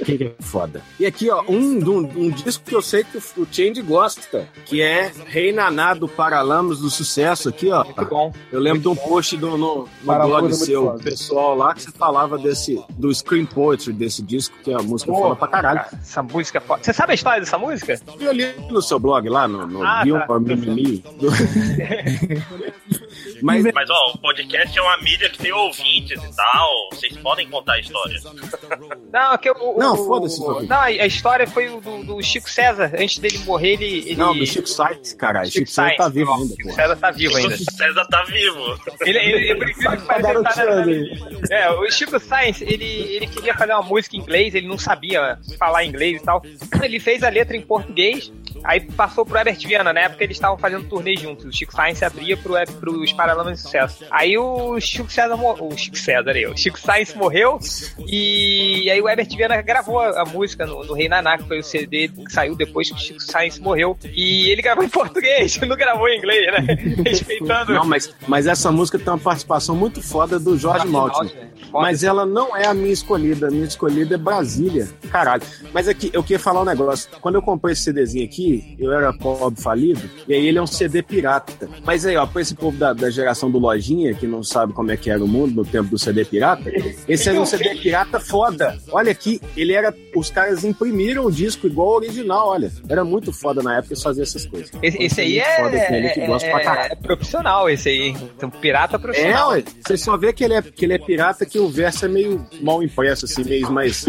Que é foda. E aqui, ó, um, um, um disco que eu sei que o Change gosta, que é Rei Naná do Paralamas do Sucesso aqui, ó. Muito bom. Eu lembro de um post do, no, no blog é muito seu, foda. pessoal lá, que você falava desse, do Screen Poetry desse disco, que é a música Pô, foda pra caralho. cara, essa música é foda. Você sabe a história dessa música? Eu li no seu blog lá, no, no Ah, Bill tá. do- Mas Mas, ó, o podcast é uma mídia que tem ouvintes e tal. Vocês podem contar histórias. Não, que o, o- Não, foda-se. Não, a a história foi o do, do Chico César. Antes dele morrer, ele. ele... Não, do Chico Sainz, caralho. Chico, Chico Sainz tá vivo ainda, Chico pô. César tá vivo ainda. O César tá vivo. Ele, ele, ele prefiro Tá aí. É, o Chico Sainz, ele, ele queria fazer uma música em inglês, ele não sabia falar inglês e tal. Ele fez a letra em português, aí passou pro Herbert Viana. Na época eles estavam fazendo turnê juntos. O Chico Sainz abria pro, pros Paralamas de Sucesso. Aí o Chico César morreu. O Chico César aí, o Chico Sainz morreu e aí o Herbert Viana gravou a, música no, no Rei Naná, que foi o CD que saiu depois que o Chico Sainz morreu. E ele gravou em português, não gravou em inglês, né? Respeitando. Não, mas, mas essa música tem uma participação muito foda do Jorge Maltner. Mas ela não é a minha escolhida. A minha escolhida é Brasília. Caralho. Mas aqui, eu queria falar um negócio. Quando eu comprei esse CDzinho aqui, eu era pobre falido, e aí ele é um CD pirata. Mas aí, ó, pra esse povo da, da geração do Lojinha, que não sabe como é que era o mundo no tempo do CD pirata, esse é um CD pirata foda. Olha aqui, ele era. Os caras imprimiram o disco igual ao original, olha. Era muito foda na época eles faziam essas coisas. Esse, esse aí é, foda ele, que é, gosta pra é- caralho. é profissional, esse aí. Então, pirata É, profissional. ué. Você só vê que ele é, que ele é pirata, que o verso é meio mal impresso, assim, meio mais.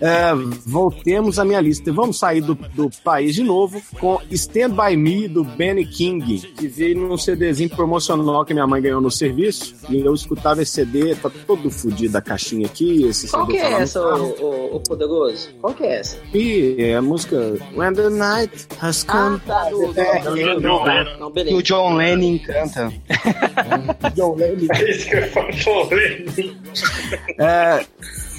É, voltemos à minha lista. Vamos sair do, do país de novo com Stand By Me do Benny King, que veio num CDzinho promocional que minha mãe ganhou no serviço. E eu escutava esse CD, tá todo fudido a caixinha aqui. Esse Qual CD que é essa, o, o, Poderoso? Qual que é essa? E é a música When the Night Has Come. tá, do, do, É, do- John Lennon. Não, Que beleza. o John Lennon canta. John Lennon. É isso que eu falei. É,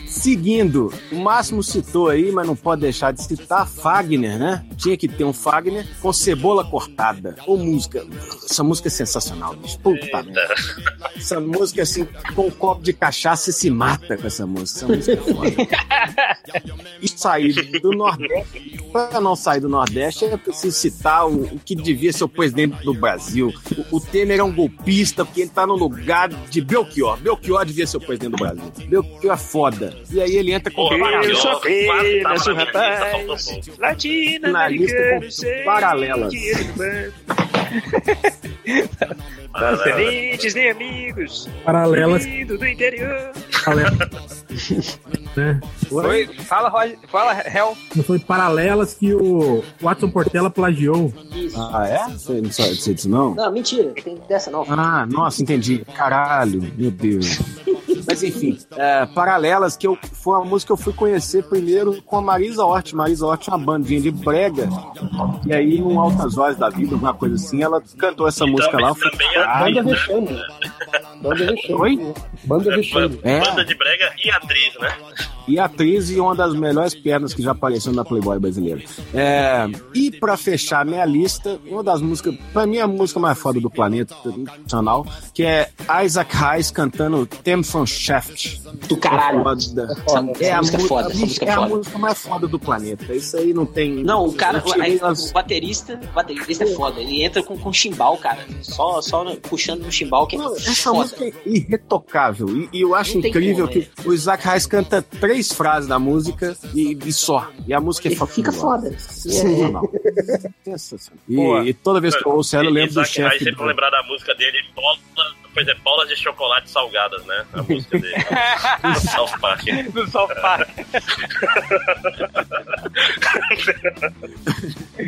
seguindo, o Máximo citou aí, mas não pode deixar de citar Fagner, né? tinha que ter um Fagner com cebola cortada. Ou música. Essa música é sensacional, bicho. Puta merda. Essa música, assim, com um copo de cachaça, se mata com essa música. Essa música é foda. e sair do Nordeste. Para não sair do Nordeste, é preciso citar o, o que devia ser o presidente do Brasil. O, o Temer é um golpista, porque ele tá no lugar de Belchior. Belchior devia ser o presidente do Brasil. Belchior é foda. E aí ele entra com. Eu sou apenas um rapaz latino Na lista com paralelas. Não serventes nem amigos. Paralelas. Vindo do interior. paralelas né? Foi, fala, Roger, fala, Hel. Não foi paralelas que o Watson Portela plagiou. Isso. Ah, é? Você não sabe disso, não? Não, mentira, tem dessa não. Ah, nossa, entendi. Caralho, meu Deus. Mas enfim, é, Paralelas, que eu, foi uma música que eu fui conhecer primeiro com a Marisa Hort. Marisa Hort é uma bandinha de brega. E aí, um Altas Horas da Vida, alguma coisa assim, ela cantou essa E música também- lá. Eu falei, também é "Caralho, Banda Vexame. Banda Vexame. Oi? Banda Vexame. É. Banda de brega e atriz, né? E atriz e uma das melhores pernas que já apareceu na Playboy brasileira. É, e pra fechar minha lista, uma das músicas, pra mim a música mais foda do planeta nacional, que é Isaac Hayes cantando Them from Shaft. Do caralho. Foda. Essa- essa a música é foda, essa música é é a foda. música mais foda do planeta. Isso aí não tem. Não, o cara, o, as- o baterista, o baterista é foda. Ele entra com, com chimbal, cara. Só, só puxando no chimbal que é Não, essa foda. música é irretocável. E, e eu acho Não incrível como, que o Isaac Hayes canta três frases da música e, e só. E a música é E fica foda. Sensacional. E, e toda vez que eu ouço ela, eu lembro do Isaac chefe. sempre vou lembrar da música dele, bola, pois é, bolas de chocolate salgadas, né? A música dele. do South Park. Do South Park.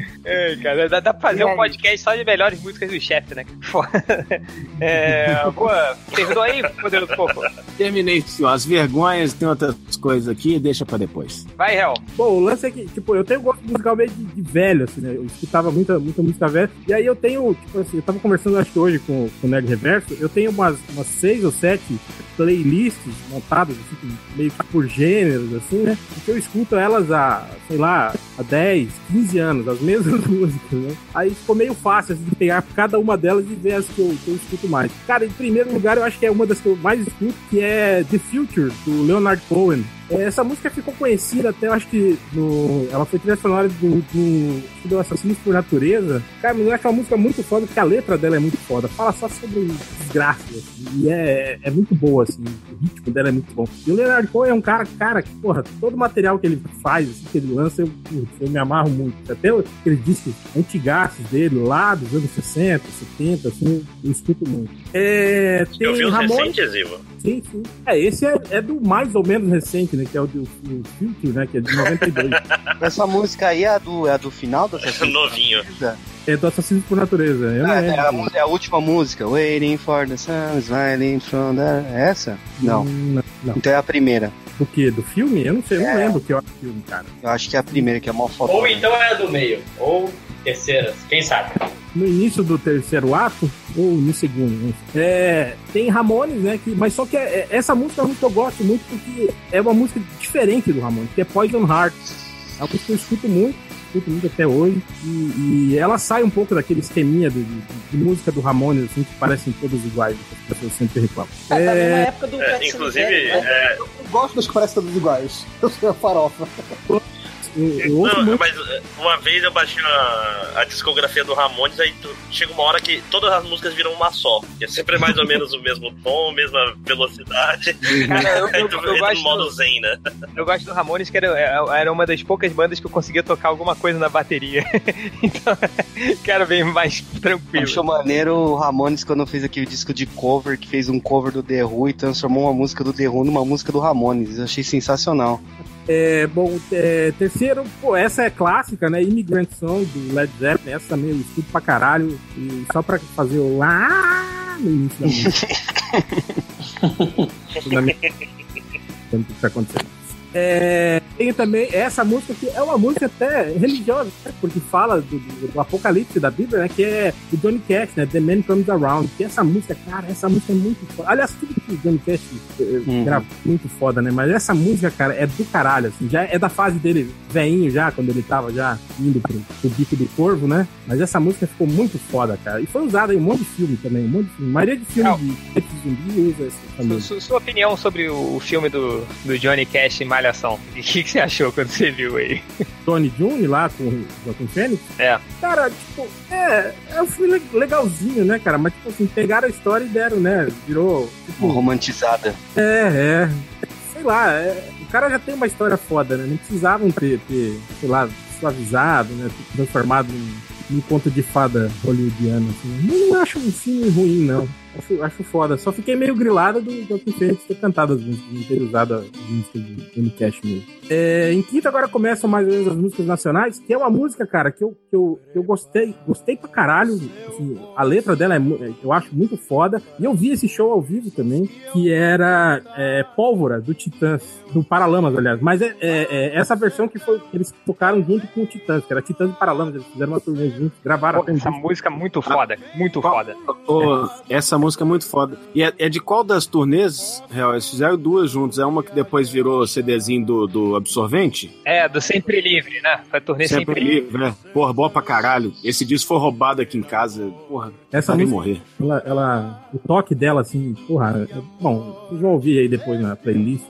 É, cara, dá, dá pra fazer um podcast só de melhores músicas do chefe, né? É, boa, terminou aí, Poderoso Pouco? Terminei, senhor. As vergonhas, tem outras coisas aqui, deixa pra depois. Vai, Hel. Bom, o lance é que, tipo, eu tenho gosto musical meio de, de velho, assim, né? Eu escutava muita, muita música velha. E aí eu tenho, tipo assim, eu tava conversando, acho que hoje com, com o Neg Reverso, eu tenho umas, umas seis ou sete playlists montadas, assim, meio que por gêneros, assim, né? Porque eu escuto elas há, sei lá, há 10, 15 anos, as mesmas músicas, né? Aí ficou meio fácil, assim, de pegar cada uma delas e ver as que eu, que eu escuto mais. Cara, em primeiro lugar, eu acho que é uma das que eu mais escuto, que é The Future, do Leonard Cohen. É, Essa música ficou conhecida até, eu acho que no, ela foi trilha sonora do, do, do Assassinos por Natureza. Cara, eu acho uma música muito foda, porque a letra dela é muito foda. Fala só sobre desgraça, assim, e é, é muito boa, assim, o ritmo dela é muito bom. E o Leonard Cohen é um cara, cara, que, porra, todo material que ele faz, assim, que ele lança, eu, eu me amarro muito. Até aqueles discos antigaços dele, lá dos anos 60, 70, assim, eu escuto muito. É, tem Eu vi os Ramones- recentes, Ivo. Sim, sim. É, esse é, é do mais ou menos recente, né? Que é o do o Future, né? Que é de 92. Essa música aí é a do, é a do final da Assassin's Novinho. é do Assassino por Natureza. Eu É, é a, é a última música. Waiting for the sun, smiling from the... É essa? Não. Hum, não, não. Então é a primeira. Do que? Do filme? Eu não sei, eu não É. lembro o que é o filme, cara. Eu acho que é a primeira, que é mal foto. Ou então é a do meio. Ou terceira, quem sabe? No início do terceiro ato, ou no segundo. É, tem Ramones, né? Que, mas só que é- é- essa música é eu gosto muito porque é uma música diferente do Ramones, que é Poison Heart. É uma música que eu escuto muito, escuto muito até hoje. E, e ela sai um pouco daquele esqueminha de, de- de música do Ramones, assim, que parecem todos iguais, que as pessoas sempre reclamam. É, tá na É, época do É, inclusive, né? é, Eu gosto das que parecem todas iguais. Eu sou a farofa. Eu, eu Não, muito. mas é, uma vez eu baixei a, a discografia do Ramones, aí tu- chega uma hora que todas as músicas viram uma só. É sempre mais ou menos o mesmo tom, mesma velocidade. Cara, eu, aí eu, tu eu entra no gosto, modo zen, né? eu gosto do Ramones, que era, era uma das poucas bandas que eu conseguia tocar alguma coisa na bateria. então, que era bem mais tranquilo. Achou maneiro o Ramones quando fez aquele disco de cover, que fez um cover do The Who e transformou uma música do The Who numa música do Ramones. Eu achei sensacional. É, bom, é, terceiro, pô, essa é clássica, né? Immigrant Song do Led Zeppelin, essa também eu escuto pra caralho. E só pra fazer o lá no início da música. Na minha- que tá acontecendo? É, tem também essa música que é uma música até religiosa, né? porque fala do, do, do, Apocalipse da Bíblia, né? Que é do Johnny Cash, né? The Man Comes Around. Que essa música, cara, essa música é muito foda. Aliás, tudo que o Johnny Cash uhum. grava muito foda, né? Mas essa música, cara, é do caralho, assim. Já é da fase dele veinho já, quando ele tava já indo pro, pro bico do corvo, né? Mas essa música ficou muito foda, cara. E foi usada em um monte de filme também, um monte de filme. A maioria de filmes de, de zumbi usa essa também. Sua, sua opinião sobre o filme do, do Johnny Cash em Malhação? O que, que você achou quando você viu aí? Tony June lá com o Joaquim Fênix? É. Cara, tipo, é, é um filme legalzinho, né, cara? Mas, tipo assim, pegaram a história e deram, né? Virou. Tipo, romantizada. É, é. Sei lá, é, o cara já tem uma história foda, né? Não precisavam ter, ter sei lá, suavizado, né? Transformado em, em conto de fada hollywoodiano, assim. Não acho um filme ruim, não. Acho, acho foda. Só fiquei meio grilado do Joaquim Fênix ter cantado as músicas, não ter usado as músicas do Cash mesmo. É, em quinta agora começam mais ou menos as músicas nacionais, que é uma música, cara, que eu, que eu, que eu gostei, gostei pra caralho. Assim, a letra dela é, eu acho muito foda. E eu vi esse show ao vivo também, que era é, Pólvora, do Titãs, do Paralamas, aliás. Mas é, é, é essa versão que foi que eles tocaram junto com o Titãs, que era Titãs e Paralamas. Eles fizeram uma turnê juntos, gravaram Pô, Essa música é muito foda, muito foda. Oh, essa música é muito foda. E é, é, de qual das turnês, real? Eles fizeram duas juntos. É uma que depois virou CDzinho do, do Absorvente? É, do Sempre Livre, né? Foi turnê Sempre, Sempre Livre. livre, né? Porra, boa pra caralho. Esse disco foi roubado aqui em casa. Porra, essa música, morrer. Ela, ela, o toque dela, assim, porra. É, bom, vocês vão ouvir aí depois na playlist.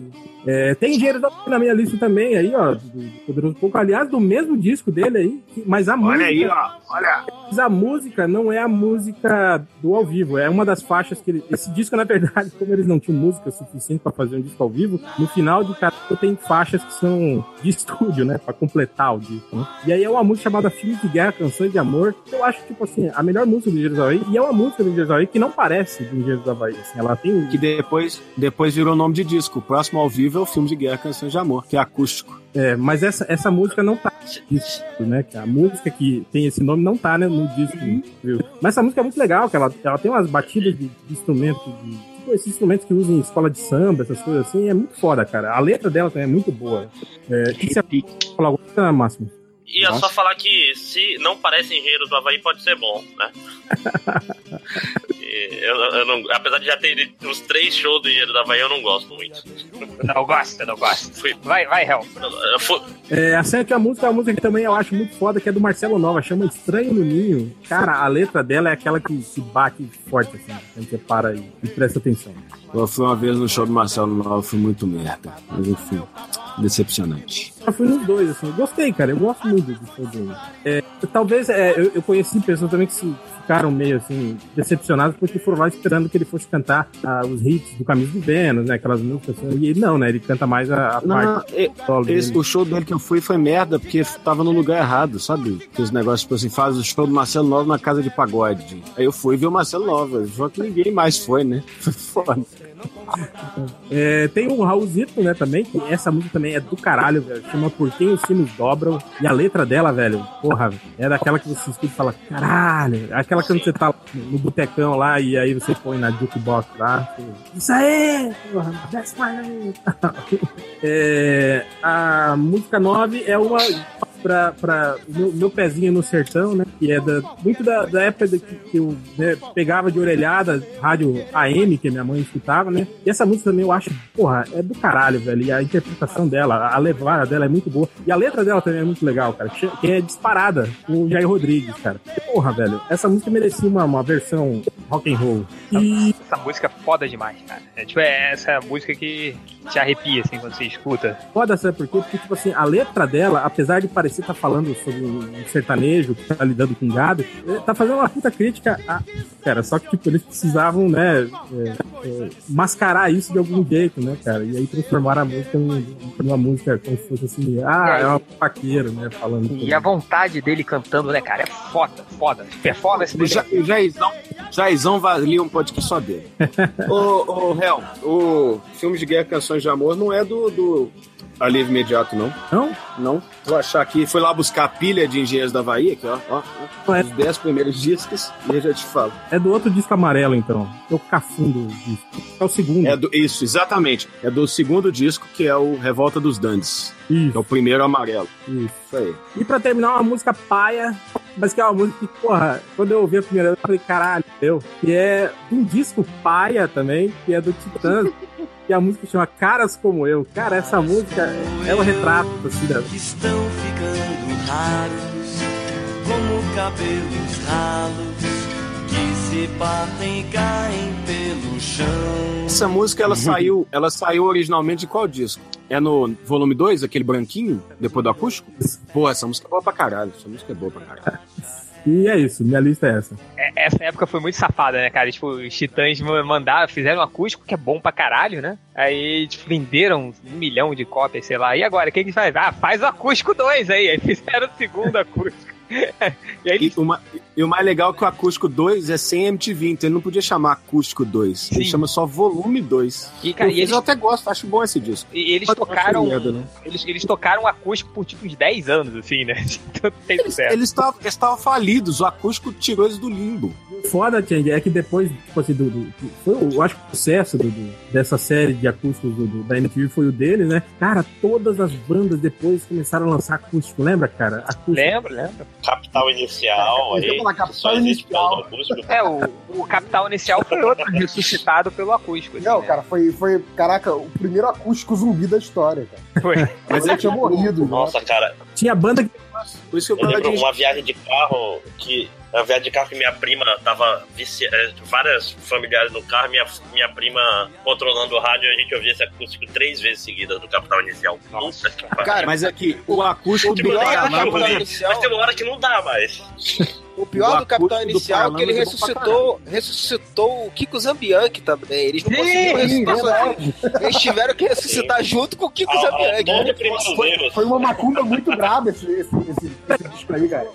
É, tem engenheiro na minha lista também aí, ó, do Poderoso Pouco, aliás, do mesmo disco dele aí, mas a olha música... Olha aí, ó, olha. Mas a música não é a música do ao vivo, é uma das faixas que ele... Esse disco, na verdade, como eles não tinham música suficiente para fazer um disco ao vivo, no final de cada tem faixas que são de estúdio, né, para completar o disco, né? E aí é uma música chamada Filmes de Guerra, Canções de Amor, que eu acho, tipo assim, a melhor música do Engenheiros do Havaí, e é uma música do Engenheiros do Havaí que não parece do Engenheiros do Havaí, assim, ela tem... Que depois, depois virou nome de disco, o próximo ao vivo é o filme de guerra Canções de Amor, que é acústico. É, mas essa, essa música não tá no disco, né? A música que tem esse nome não tá né, no disco, viu? Mas essa música é muito legal, que ela, ela tem umas batidas de, de instrumento de, tipo, esses instrumentos que usam em escola de samba, essas coisas assim, é muito foda, cara. A letra dela também é muito boa. É, que você falar alguma coisa, Máximo? Ia Nossa. só falar que se não parece engenheiros do Havaí, pode ser bom, né? eu, eu não, apesar de já ter uns três shows do Engenheiro do Havaí, eu não gosto muito. Não gosto, eu não gosto. Fui, vai, vai, Hel. É, a música é uma música que também eu acho muito foda, que é do Marcelo Nova, chama Estranho no Ninho. Cara, a letra dela é aquela que se bate forte, assim, quando você para e, e presta atenção. Eu fui uma vez no show do Marcelo Nova, fui muito merda. Mas enfim, decepcionante. Eu fui nos dois, assim. Gostei, cara. Eu gosto muito do show dele. É, talvez é, eu, eu, conheci pessoas também que se ficaram meio assim, decepcionados porque foram lá esperando que ele fosse cantar ah, os hits do Caminho do Vênus, né? Aquelas músicas. Assim, e ele não, né? Ele canta mais a, a não, parte. É, esse, o show dele que eu fui foi merda porque tava no lugar errado, sabe? Que os negócios, tipo assim, faz o show do Marcelo Nova na casa de pagode. Aí eu fui ver o Marcelo Nova, só que ninguém mais foi, né? Foi foda. É, tem o Raulzito, né, também, que essa música também é do caralho, velho. Chama Por Quem os Sinos Dobram. E a letra dela, velho, porra, é daquela que você escuta e fala, caralho. Aquela que você tá no botecão lá e aí você põe na jukebox lá. Isso aí! Porra, that's é, A música 9 é uma pra, pra meu, meu, pezinho no sertão, né? Que é da, muito da, da época que, que eu né, pegava de orelhada, rádio AM, que minha mãe escutava, né? E essa música também eu acho, porra, é do caralho, velho. E a interpretação dela, a levada dela é muito boa. E a letra dela também é muito legal, cara. Que é disparada com o Jair Rodrigues, cara. Porra, velho. Essa música merecia uma, uma versão rock and roll. E... Essa música é foda demais, cara. É, tipo, é essa música que te arrepia, assim, quando você escuta. Foda, sabe por quê? Porque, tipo assim, a letra dela, apesar de parecer estar tá falando sobre um sertanejo que tá lidando com gado, tá fazendo uma puta crítica a... Cara, só que, tipo, eles precisavam, né, é, é, mascarar isso de algum jeito, né, cara? E aí transformaram a música numa música como se fosse assim, ah, é uma paqueira, né, falando. E a vontade dele cantando, né, cara, é foda, foda. Performance dele. Já, Jaizão, Jaizão valia um podcast só dele. ô, ô, Hel, o filme de guerra Canções de Amor não é do, do Alívio imediato, não. Não? Não. Vou achar aqui. Fui lá buscar a pilha de Engenheiros da Havaí, aqui, ó. ó, ó. É. Os 10 primeiros discos, e eu já te falo. É do outro disco amarelo, então. É o cafundo disco. É o segundo. É do, isso, exatamente. É do segundo disco, que é o Revolta dos Dandes. Isso. É o primeiro amarelo. Isso. Isso aí. E pra terminar, uma música paia, mas que é uma música que, porra, quando eu ouvi a primeira vez, eu falei, caralho, eu. Que é um disco paia também, que é do Titãs, que a música chama Caras Como Eu. Cara, essa música é um retrato, assim, da... estão ficando raros, como cabelos ralos que se partem e caem pelo chão. Essa música, ela saiu, ela saiu originalmente de qual disco? É no volume 2, aquele branquinho, depois do acústico? Pô, essa música é boa pra caralho. Essa música é boa pra caralho. E é isso, minha lista é essa. Essa época foi muito safada, né, cara? Tipo, os titãs mandaram, fizeram um acústico que é bom pra caralho, né? Aí, tipo, venderam um milhão de cópias, sei lá. E agora, o que que faz? Ah, faz o acústico 2 aí. Aí fizeram o segundo acústico. e aí, E, uma- e o mais legal é que o acústico 2 é sem MTV, então ele não podia chamar acústico 2. Ele Sim. chama só volume 2. E, cara, eu, e eles- eu até gosto, acho bom esse disco. e eles Mas tocaram. merda, não. Eles, eles tocaram acústico por tipo uns 10 anos, assim, né? Tanto tem sucesso. Eles estavam eles estavam falidos, o acústico tirou eles do limbo. Foda, Change, é que depois, tipo assim, do, do- foi, o- eu acho que o sucesso do- do- dessa série de acústicos do, do- da MTV foi o dele, né? Cara, todas as bandas depois começaram a lançar acústico, lembra, cara? Acústico. Lembra, lembra? Capital Inicial, aí, que Capital Inicial. É, o, o Capital Inicial foi outro ressuscitado pelo acústico. Assim, Não, né? cara, foi, foi, caraca, o primeiro acústico zumbi da história, cara. Foi. Mas ele tinha morrido. né? Nossa, cara, Tinha banda que. Por isso que eu eu lembro de uma viagem de carro que. Uma viagem de carro que minha prima tava vici... eh, várias familiares no carro, minha, minha prima controlando o rádio e a gente ouvia esse acústico três vezes seguidas do Capital Inicial. Nossa. Cara, Mas aqui, o acústico Tipo, do Paraná. Inicial. Mas tem uma hora que não dá mais. O pior O do Capitão acústico do Inicial é que ele é pra ressuscitou, ressuscitou o Kiko Zambianchi também. Eles não conseguiram Sim, ressuscitar. Eles tiveram que ressuscitar junto com o Kiko ao Zambianchi. Foi, foi uma macumba muito braba esse, esse, esse, esse disco aí, cara.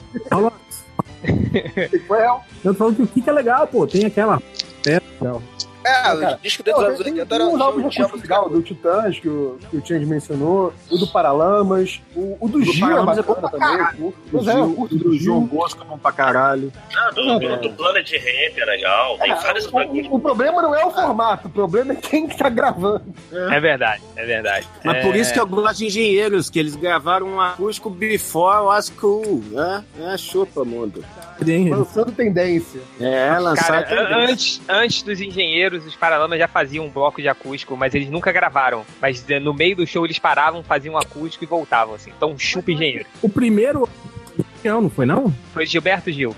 Foi real. Eu tô falando que o Kika é legal, pô. Tem aquela. É, legal. É, Cara, o disco dentro dos anos tem 80 tem era um de acústico legal, do Titãs, que o, que o Change mencionou, o do Paralamas, o, o do, do Gil é é bom bacana pra também. caralho. o- Pois é, o do do João Gil. Bosco é bom pra caralho. Ah, do, do, do Planet Ramp é legal. Tem É, vários o, o- o problema não é o formato, o problema é quem que tá gravando. É verdade, é verdade. Mas é... por isso que eu gosto de engenheiros, que eles gravaram um acústico before was cool, né? É chupa, mundo. Lançando tendência. É, lançar Cara, tendência. antes, antes dos engenheiros, os Paralamas já faziam um bloco de acústico, mas eles nunca gravaram. Mas eh, no meio do show eles paravam, faziam um acústico e voltavam, assim. Então, chupa engenheiro. O primeiro. Não, não foi não? Foi Gilberto Gil.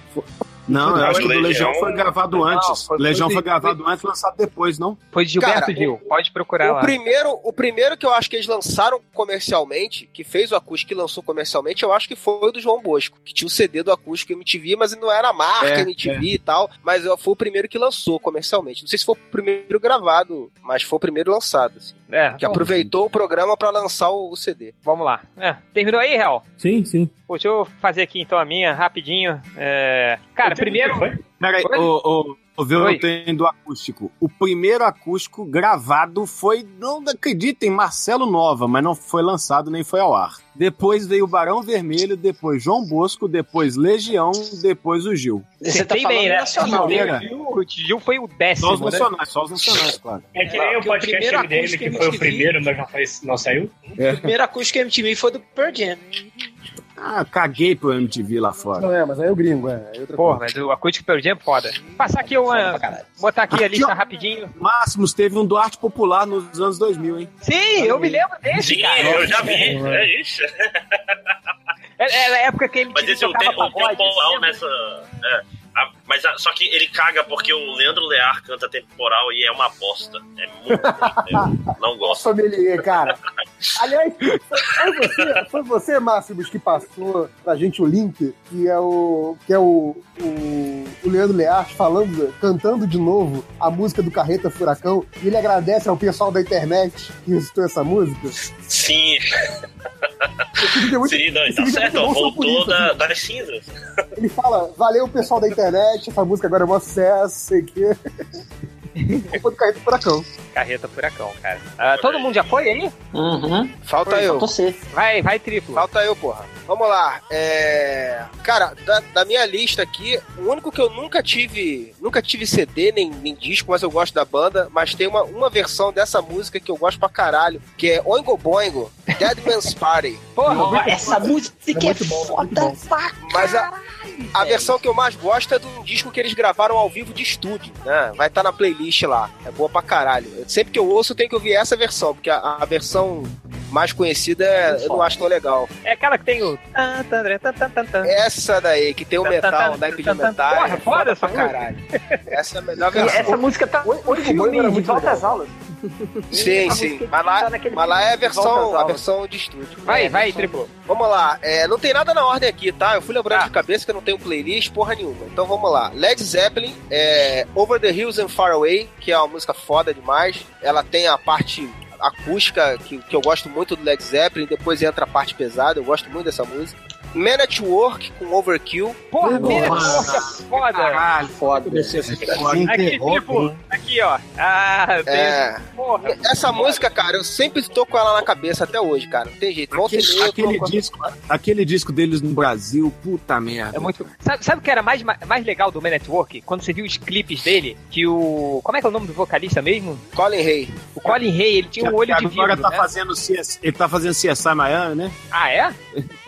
Não, eu Não, acho que o do Legião- Legião foi gravado antes. foi- Legião foi- foi gravado antes e lançado depois, não? Foi de Gilberto Cara, Gil. Pode procurar O lá. primeiro, o primeiro que eu acho que eles lançaram comercialmente, que fez o acústico e lançou comercialmente, eu acho que foi o do João Bosco, que tinha o CD do acústico MTV, mas não era a marca É, MTV e tal, mas foi o primeiro que lançou comercialmente. Não sei se foi o primeiro gravado, mas foi o primeiro lançado, assim, É, que aproveitou o programa pra lançar o, o CD. vamos lá. É, terminou aí, Real? Sim, sim. Pô, deixa eu fazer aqui então a minha, rapidinho. É, Cara, primeiro. Peraí, Oi? ô, viu, Oi. eu tenho do acústico. O primeiro acústico gravado foi, não acreditem, Marcelo Nova, mas não foi lançado nem foi ao ar. Depois veio Barão Vermelho, depois João Bosco, depois Legião, depois o Gil. Você tá falando bem, né? nacional. Primeira. O Gil- O foi o Só os décimo, né? nacionais, só os nacionais, claro. É que É, nem o porque o podcast acústico que foi o MTV primeiro, mas não, foi, não saiu. O primeiro acústico MTV foi do Pearl Jam. Ah, caguei pro MTV lá fora. Não é, mas aí é o gringo, é. é outra Porra, coisa. mas o acústico pelo dia é foda. Passar aqui uma. Botar aqui a Aqui, lista ó. rapidinho. Máximos teve um do arte popular nos anos 2000, hein? Sim, eu me lembro desse, Sim, cara. eu já vi. É isso. Era era a época que a Mas MTV esse é o tocava tem, o tem um lembra? nessa. É, a- mas a- só que ele caga porque o Leandro Lear canta temporal e é uma bosta. É muito. Eu não gosto. Sommelier, cara. Aliás, foi, você, foi você, Máximos, que passou pra gente o link, que é o. que é o, o, o Leandro Learte falando, cantando de novo a música do Carreta Furacão, e ele agradece ao pessoal da internet que recitou essa música. Sim, é muito- sim, não, tá é certo, voltou isso, da- assim. das cinzas. Ele fala, valeu pessoal da internet, essa música agora é um sucesso, sei que. Foi do Carreta Furacão. Carreta Furacão, cara. Ah, todo mundo já foi aí? Uhum. Falta Foi, eu. você. Vai, vai, triplo. Falta eu, porra. Vamos lá. É... Cara, da, da minha lista aqui, o único que eu nunca tive. Nunca tive CD nem, nem disco, mas eu gosto da banda. Mas tem uma, uma versão dessa música que eu gosto pra caralho, que é Oingo Boingo, Dead Man's Party. Porra, essa música é, foda pra Mas a, a versão que eu mais gosto é de um disco que eles gravaram ao vivo de estúdio, né? Vai estar na playlist lá. É boa pra caralho. Sempre que eu ouço, eu tenho que ouvir essa versão, porque a, a versão mais conhecida é- eu não acho tão legal. É aquela que tem o. Essa daí, que tem o metal, o naipe de metal. Porra, é foda essa pra caralho. Essa é a melhor E versão. essa música tá de muito volta legal. às aulas. Sim, sim. Mas lá, tá mas lá é a versão, a versão de estúdio. Vai, É, vai, versão- triplo. Vamos lá, é, não tem nada na ordem aqui, tá? Eu fui lembrando Tá. de cabeça que eu não tenho playlist, porra nenhuma. Então vamos lá. Led Zeppelin, é, Over the Hills and Far Away, que é uma música foda demais. Ela tem a parte acústica que, que eu gosto muito do Led Zeppelin, depois entra a parte pesada, eu gosto muito dessa música. Man at Work com Overkill. Porra, Porra. minha porra, foda. Caralho, Foda. Aqui, tipo, aqui, ó. Ah. É, Porra. essa música, cara, eu sempre tô com ela na cabeça até hoje, cara. Não tem jeito. Volta Aquele, tô aquele com- disco, aquele disco deles no Brasil, puta merda. É muito. Sabe, sabe o que era mais, mais legal do Man Network? Quando você viu os clipes dele, que o. Como é que é o nome do vocalista mesmo? Colin Hay. O Colin Hay, ele tinha um olho de agora vidro. tá né? fazendo CS, ele tá fazendo CSI Miami, né? Ah, é?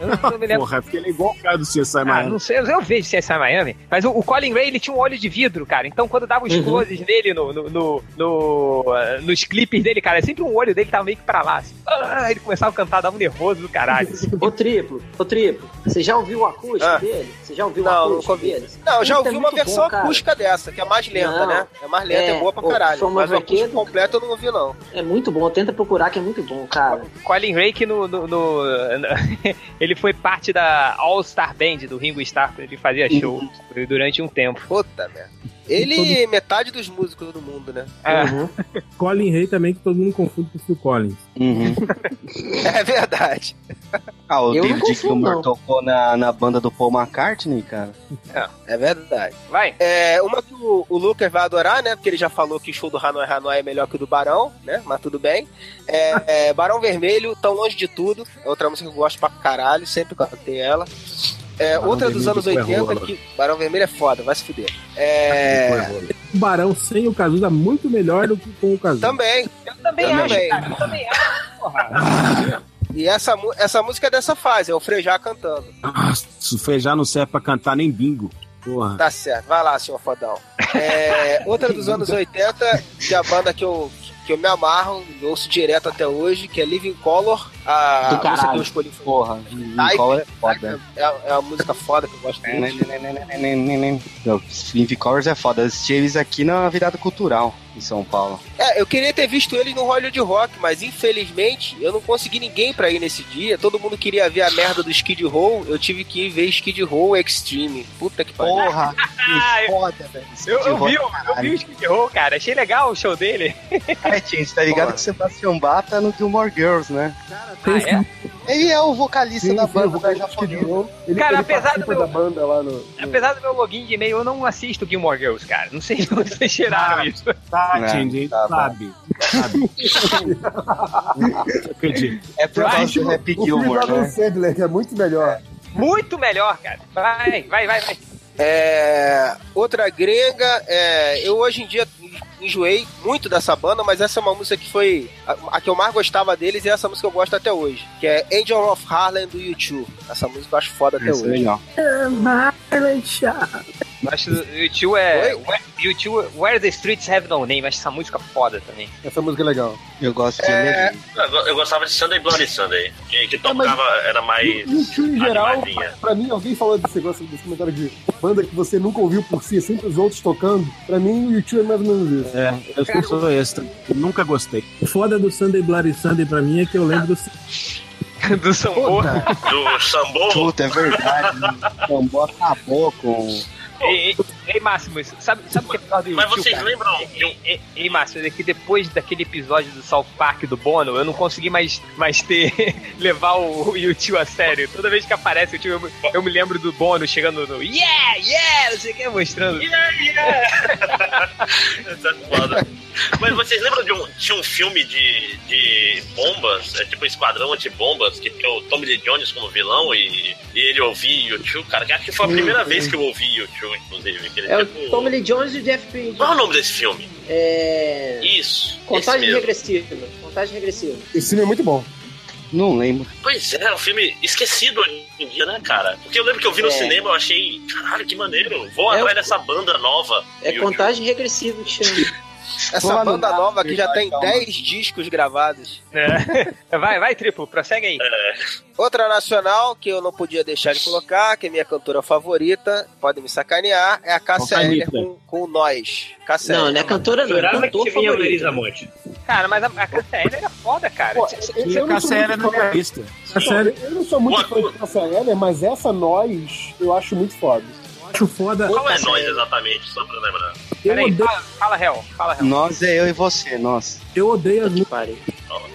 Eu não, não me lembro. Porra, porque ele é igual o cara do CSI Ah, Miami. não sei, eu vejo CSI Miami, mas o, o Colin Ray ele tinha um olho de vidro, cara. Então quando dava os Uhum. closes nele no, no, no, no, ah, nos clipes dele, cara, sempre um olho dele tava meio que pra lá. Assim. Ah, ele começava a cantar, dava um nervoso do caralho. assim. Ô triplo, ô triplo, você já ouviu o acústico Ah. dele? Você já ouviu o Não, acústico nunca ouvi. dele? Não, eu já ouvi é uma versão bom, cara. acústica dessa, que é mais lenta, Não. né? É mais lenta, é, É, boa pra o caralho. Mas o acústico completo eu não ouvi, não. É muito bom, tenta procurar que é muito bom, cara. Colin Ray que no, no, no- ele foi parte da All Star Band do Ringo Starr, ele fazia show durante um tempo. Puta merda. Ele é metade dos músicos do mundo, né? É. Colin Hay também, que todo mundo confunde com o Phil Collins. Uhum. É verdade. Ah, o Eu David Gilmour tocou na, na banda do Paul McCartney, cara. É verdade. Vai. É, uma que o, o Lucas vai adorar, né? Porque ele já falou que o show do Hanoi Hanoi é melhor que o do Barão, né? Mas tudo bem. É, é, Barão Vermelho, Tão Longe de Tudo. É outra música que eu gosto pra caralho, sempre cantei ela. É, outra dos anos que foi 80 rola. que. Barão Vermelho é foda, vai se fuder. É. O Barão sem o Cazuza muito melhor do que com o Cazuza. Também. Eu também Eu acho, também. cara. Eu também acho, porra. E essa, essa música é dessa fase, é o Frejá cantando. Nossa, o Frejá não serve pra cantar nem bingo. Porra. Tá certo, vai lá, senhor fodão. É, outra dos anos 80, que é a banda que eu, que eu me amarro, ouço direto até hoje, que é Living Color. A Do música que eu escolhi foi Porra, Nicola é foda. é, é uma música foda que eu gosto muito. Living Colors é foda. Eu assisti eles aqui na virada cultural em São Paulo. É, eu queria ter visto eles no Hollywood Rock, mas infelizmente eu não consegui ninguém pra ir nesse dia. Todo mundo queria ver a merda do Skid Row, eu tive que ir ver Skid Row Extreme. Puta que pariu. Porra, Ah, eu, foda, velho. eu, eu vi, eu, vi o Skid Row, cara. Achei legal o show dele. É, Tim, tá ligado Porra. que o Sebastian Bach tá no Gilmore Girls, né? Ah, é? Ele é o vocalista Sim, da sim, banda eu vou da. Row. Ele, Cara, ele apesar do meu- da banda lá no... no- Apesar do meu login de e-mail, eu não assisto Gilmore Girls, cara. Não sei de onde vocês tiraram isso. Tá, Não, Tindy, tá bom. sabe. sabe. Acredito. É por causa do Happy Gilmore, né? Sandler, que é muito melhor. Muito melhor, cara. Vai, vai, vai, vai. É, outra grega, é, eu hoje em dia enjoei muito dessa banda, mas essa é uma música que foi a, a que eu mais gostava deles e essa música eu gosto até hoje, que é Angel of Harlem do U2. Essa música eu acho foda até Isso é hoje. legal. Acho que o tio é. O tio Where the Streets Have No Name. Acho essa música foda também. Essa música é legal. Eu gosto de É, Eu, eu gostava de Sunday Bloody Sunday, que, que tocava, era mais. E o tio, em geral, animadinha. pra mim, alguém falou desse negócio desse comentário de banda que você nunca ouviu por si, sempre os outros tocando. Pra mim, o YouTube é mais ou menos isso. É, eu sou esse. Nunca gostei. O foda do Sunday Bloody Sunday pra mim é que eu lembro do Do Sambô. Do Sambo, Puta, é verdade. O Sambô acabou com. E- e- ei, Máximo, sabe, sabe o que é pior do Mas vocês cara? lembram. Ei, ei, Márcio, é que depois daquele episódio do South Park do Bono, eu não consegui mais, mais ter, levar o, o YouTube a sério. Toda vez que aparece o YouTube, eu, eu me lembro do Bono chegando no Yeah, yeah, não sei o que, mostrando. Yeah, yeah! É foda. Mas vocês lembram de um, tinha um filme de, de bombas, é tipo Esquadrão Antibombas, que tinha o Tommy Lee Jones como vilão e, e ele ouvia YouTube, cara. que Acho que foi a primeira vez que eu ouvi YouTube, inclusive. Ele É o tipo- Tommy Lee Jones e o Jeff Bridges. Qual é o nome desse filme? É. Isso. Contagem regressiva. Contagem regressiva. Esse filme é muito bom. Não lembro. Pois é, é um filme esquecido hoje em dia, né, cara? Porque eu lembro que eu vi no É. cinema, eu achei, caralho, que maneiro. Vou É atrás o- dessa banda nova. É YouTube. contagem regressiva que chama. Essa banda nova que já tem calma. 10 discos gravados. É. Vai, vai, triplo, prossegue aí. É, Outra nacional que eu não podia deixar de colocar, que é minha cantora favorita, podem me sacanear, é a Cássia Eller caneta? com, com Nós. Cássia Não, não é cantora não, é Jurava cantor que vinha a favorito. Marisa Monte. Cara, mas a, a Cassia Eller é foda, cara. Pô, eu, não Cassia na fã- minha lista. Eu não sou muito fã de Cassia Eller, mas essa Nós eu acho muito foda. Eu acho foda. Qual é nós exatamente, só pra lembrar? Eu Peraí, odeio, fala, fala real, fala real. Nós é eu e você, nós. eu odeio as músicas Pare.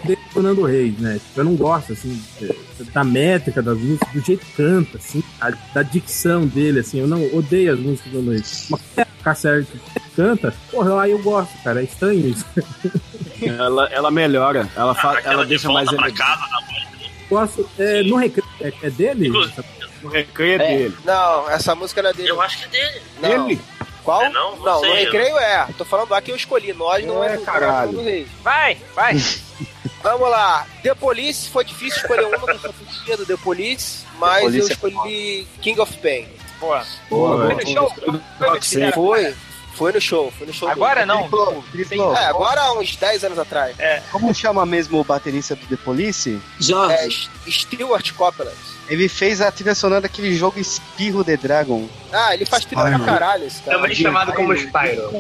do Fernando Reis, né? Tipo, Eu não gosto, assim, de- da métrica das músicas, do jeito que canta, assim, a- da dicção dele, assim. Eu não odeio as músicas do Fernando Reis. Mas é Cassia que canta, porra, lá eu gosto, cara. É estranho isso. Ela, ela melhora. Ela, fa- ela de deixa mais elegante. casa na voz. Gosto, é, no recreio, é, é dele? Inclusive- O recreio é, É. dele. Não, essa música não é dele. Eu acho que é dele. Não. Ele? Qual? É não? Não sei, no eu- recreio é. Tô falando lá que eu escolhi. Nós não é, É, caralho. não é. Vai, vai. Vamos lá. The Police foi difícil escolher uma, que eu fã do The Police, mas Police eu é escolhi King of Pain. Boa. Boa, Foi no show? Foi Sim. Foi. No show, foi no show. Agora não. Triplo, triplo. É, agora há uns 10 anos atrás. Como chama mesmo o baterista do The Police? Jorge. É, Stewart Copeland. Ele fez a trilha sonora daquele jogo Espirro the Dragon. Ah, ele faz trilha pra caralho, esse cara. Também chamado como Spyro.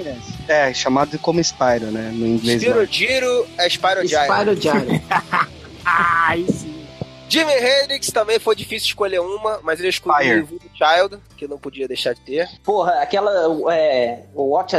É, chamado como Spyro, né? No inglês. Spiro lá. Giro é Spyro Giant. Spyro Giant. Ai, sim. Jimi Hendrix também foi difícil escolher uma, mas ele escolheu Fire. o Voodoo Child, que não podia deixar de ter. Porra, aquela. É, o Watch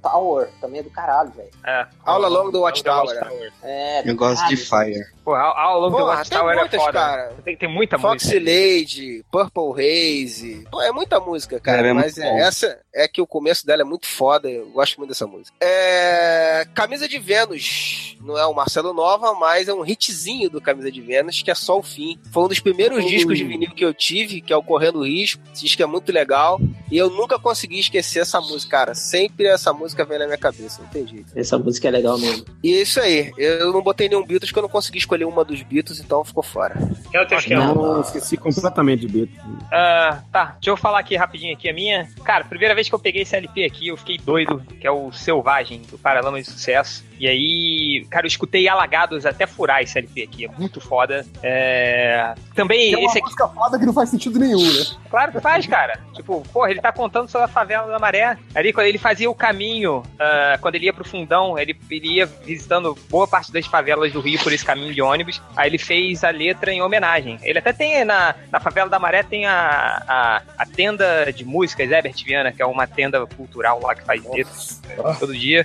Tower também é do caralho, velho. É. All Along the Watchtower. É, do Eu gosto de. Fire. Porra, ao, ao longo do Porra, Watchtower tem é muitas, foda. cara. Tem, tem muita Foxy música. Lady, Purple Haze. Pô, é muita música, cara. É, é mas é, essa é que o começo dela é muito foda. Eu gosto muito dessa música. É, Camisa de Vênus. Não é o Marcelo Nova, mas é um hitzinho do Camisa de Vênus, que é só o fim. Foi um dos primeiros discos de vinil que eu tive, que é o Correndo Risco. Esse disco é muito legal. E eu nunca consegui esquecer essa música, cara. Sempre essa música vem na minha cabeça. Não tem jeito. Essa música é legal mesmo. E é isso aí. Eu não botei nenhum Beatles, porque eu não consegui escolher uma dos Beatles, então ficou fora. É o teu esquema? Não, esqueci completamente de Beto. Ah, tá, deixa eu falar aqui rapidinho aqui a minha. Cara, primeira vez que eu peguei esse LP aqui, eu fiquei doido, que é o Selvagem, do Paralamas de Sucesso. E aí, cara, eu escutei Alagados até furar esse LP aqui, é muito foda. É... Também, é uma esse aqui, música foda que não faz sentido nenhum, né? claro que faz, cara. Tipo, porra, ele tá contando sobre a favela da Maré. Ali, quando ele fazia o caminho, ah, quando ele ia pro fundão, ele, ele ia visitando boa parte das favelas do Rio por esse caminho de ônibus. Aí ele fez a letra em homenagem. Ele até tem na, na favela da Maré, tem a, a, a tenda de músicas, Herbert Viana, que é uma tenda cultural lá que faz letras todo dia.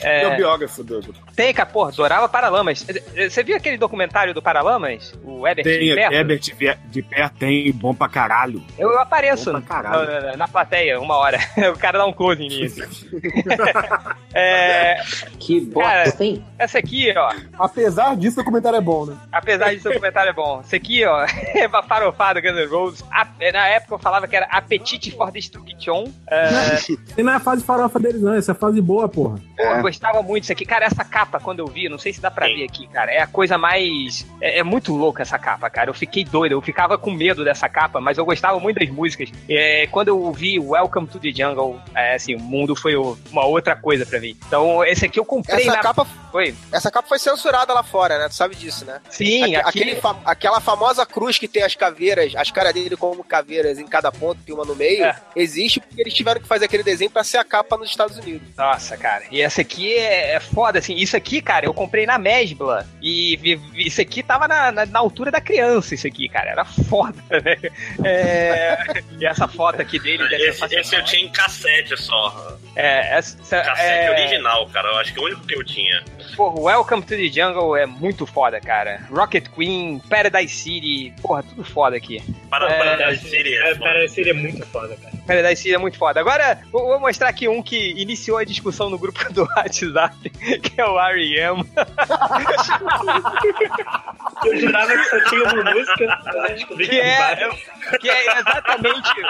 É É, o biógrafo do- tem, porra, adorava Paralamas. Você viu aquele documentário do Paralamas? O Herbert Tem de perto? Herbert de- de pé, tem bom pra caralho. Eu, eu apareço Bom na, pra caralho. na- na plateia uma hora. o cara dá um close em mim. assim. É, Que Cara, bosta, hein? essa aqui, ó. Apesar disso, o comentário é bom, né? Apesar de seu comentário é bom. Esse aqui, ó, é uma farofada Guns N' Roses. A- na época eu falava que era Appetite for Destruction. É, E não é a fase farofa deles, não. Essa é a fase boa, porra. pô, eu gostava muito disso aqui. Cara, essa capa, quando eu vi, não sei se dá pra ver aqui, cara, é a coisa mais. É, é muito louca essa capa, cara. Eu fiquei doido, eu ficava com medo dessa capa, mas eu gostava muito das músicas. É, quando eu vi Welcome to the Jungle, é, assim, o mundo foi uma outra coisa pra mim. Então, esse aqui eu comprei Essa na. capa, Foi. essa capa foi censurada lá fora, né? Tu sabe disso, né? Sim, Aque- aquele fa- aquela famosa cruz que tem as caveiras, as caras dele como caveiras em cada ponto, tem uma no meio, É. existe porque eles tiveram que fazer aquele desenho pra ser a capa nos Estados Unidos. Nossa, cara. E essa aqui é, é foda, assim. Isso aqui, cara, eu comprei na Mesbla. E vi- vi- isso aqui tava na, na, na altura da criança, isso aqui, cara. Era foda, né? É, e essa foto aqui dele. Esse, esse eu tinha em cassete só. É, essa, Cassete é... original, cara. Eu acho que é o único que eu tinha. Porra, Welcome to the Jungle é muito foda, cara. Rocket Queen, Paradise City, porra, tudo foda aqui. Para, É, Paradise City é É. Paradise City é muito foda, cara. Paradise City é muito foda. Agora, vou, mostrar aqui um que iniciou a discussão no grupo do WhatsApp, que é o R.E.M. Eu jurava que só tinha uma música, eu descobri Que que é, várias. que é exatamente...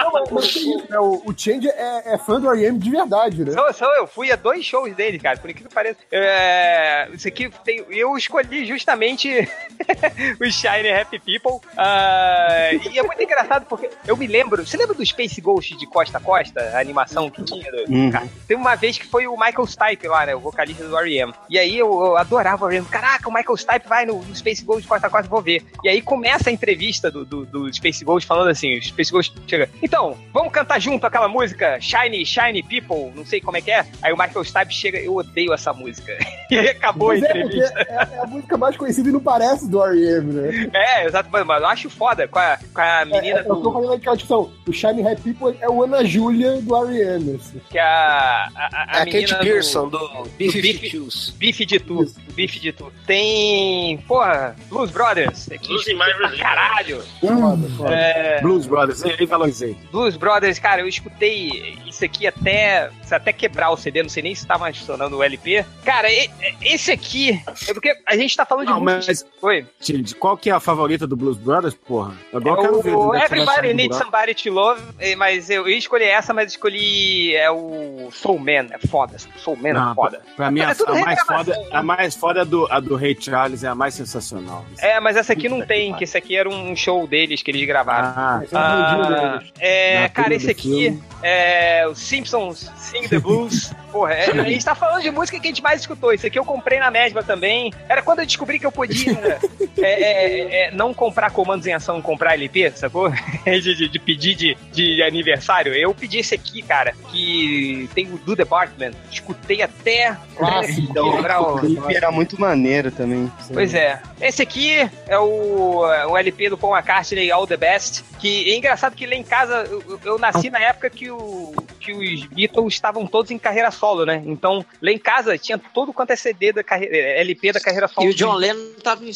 É, o, o Change é, é fã do R.E.M. de verdade, né? Sou, sou eu, fui a dois shows dele, cara, por incrível que pareça. É, isso aqui tem, eu escolhi justamente o Shiny Happy People. ah, e é muito engraçado porque eu me lembro. Você lembra do Space Ghost de Costa a Costa? A animação que tinha? do- Uhum. Cara, Tem uma vez que foi o Michael Stipe lá, né? O vocalista do R.E.M. E aí eu, eu adorava o R.E.M. Caraca, o Michael Stipe vai no, no Space Ghost de Costa a Costa, vou ver. E aí começa a entrevista do, do, do Space Ghost falando assim: o Space Ghost chega. Então, vamos cantar junto aquela música Shiny, Shiny People, não sei como é que é. Aí o Michael Stipe chega, eu odeio essa música. E aí acabou a Mas é, porque entrevista. é, é a música mais conhecida e não parece do R.E.M., né? É, exato, mas eu acho foda com a, com a menina É, eu tô do. falando aquela discussão. O Shiny Happy People é o Ana Júlia do R.E.M. Assim. Que é a. A, a, É a menina Kate do- Pearson, do do B-52s. Bife de tu, bife de tu. Tem, porra, Blues Brothers. Blues pra Review. caralho. Foda, foda. É, Blues Brothers, aí valorizei. Blues Brothers, cara, eu escutei isso aqui até, até quebrar o CD, não sei nem se tava funcionando o LP. Cara, e- esse aqui, é porque a gente tá falando de Não, música. mas, Oi. gente, qual que é a favorita do Blues Brothers, porra? Agora eu quero ver. É o é que achar Everybody Needs. Somebody to Love, mas eu ia escolher essa, mas escolhi é o Soul Man, é foda. Soul Man Não, é foda. Pra mim, a, É tudo a mais foda, a mais foda é do, a do Ray Charles é a mais sensacional. É, mas essa aqui não Puta que tem, pariu. que esse aqui era um show deles que eles gravaram. Ah, Esse é Ah, é, cara, esse aqui filme. é o Simpsons Sing the Blues. Porra, é, a gente tá falando de música que a gente mais escutou. Isso aqui eu comprei na Mesma também. Era quando eu descobri que eu podia é, é, é, não comprar comandos em ação, comprar LP, sacou? de, de- de pedir de, de aniversário. Eu pedi esse aqui, cara, que tem o Do Department. Escutei até Clássico. Então, quebrar o clipe era muito maneiro também. Pois é. Esse aqui é o, é o LP do Paul McCartney, All the Best. Que é engraçado que lá em casa eu, eu- eu nasci na época que, o, que os Beatles estavam todos em carreira solo, né? Então lá em casa tinha todo quanto é CD da carreira, LP da carreira solo. E o John Lennon tava em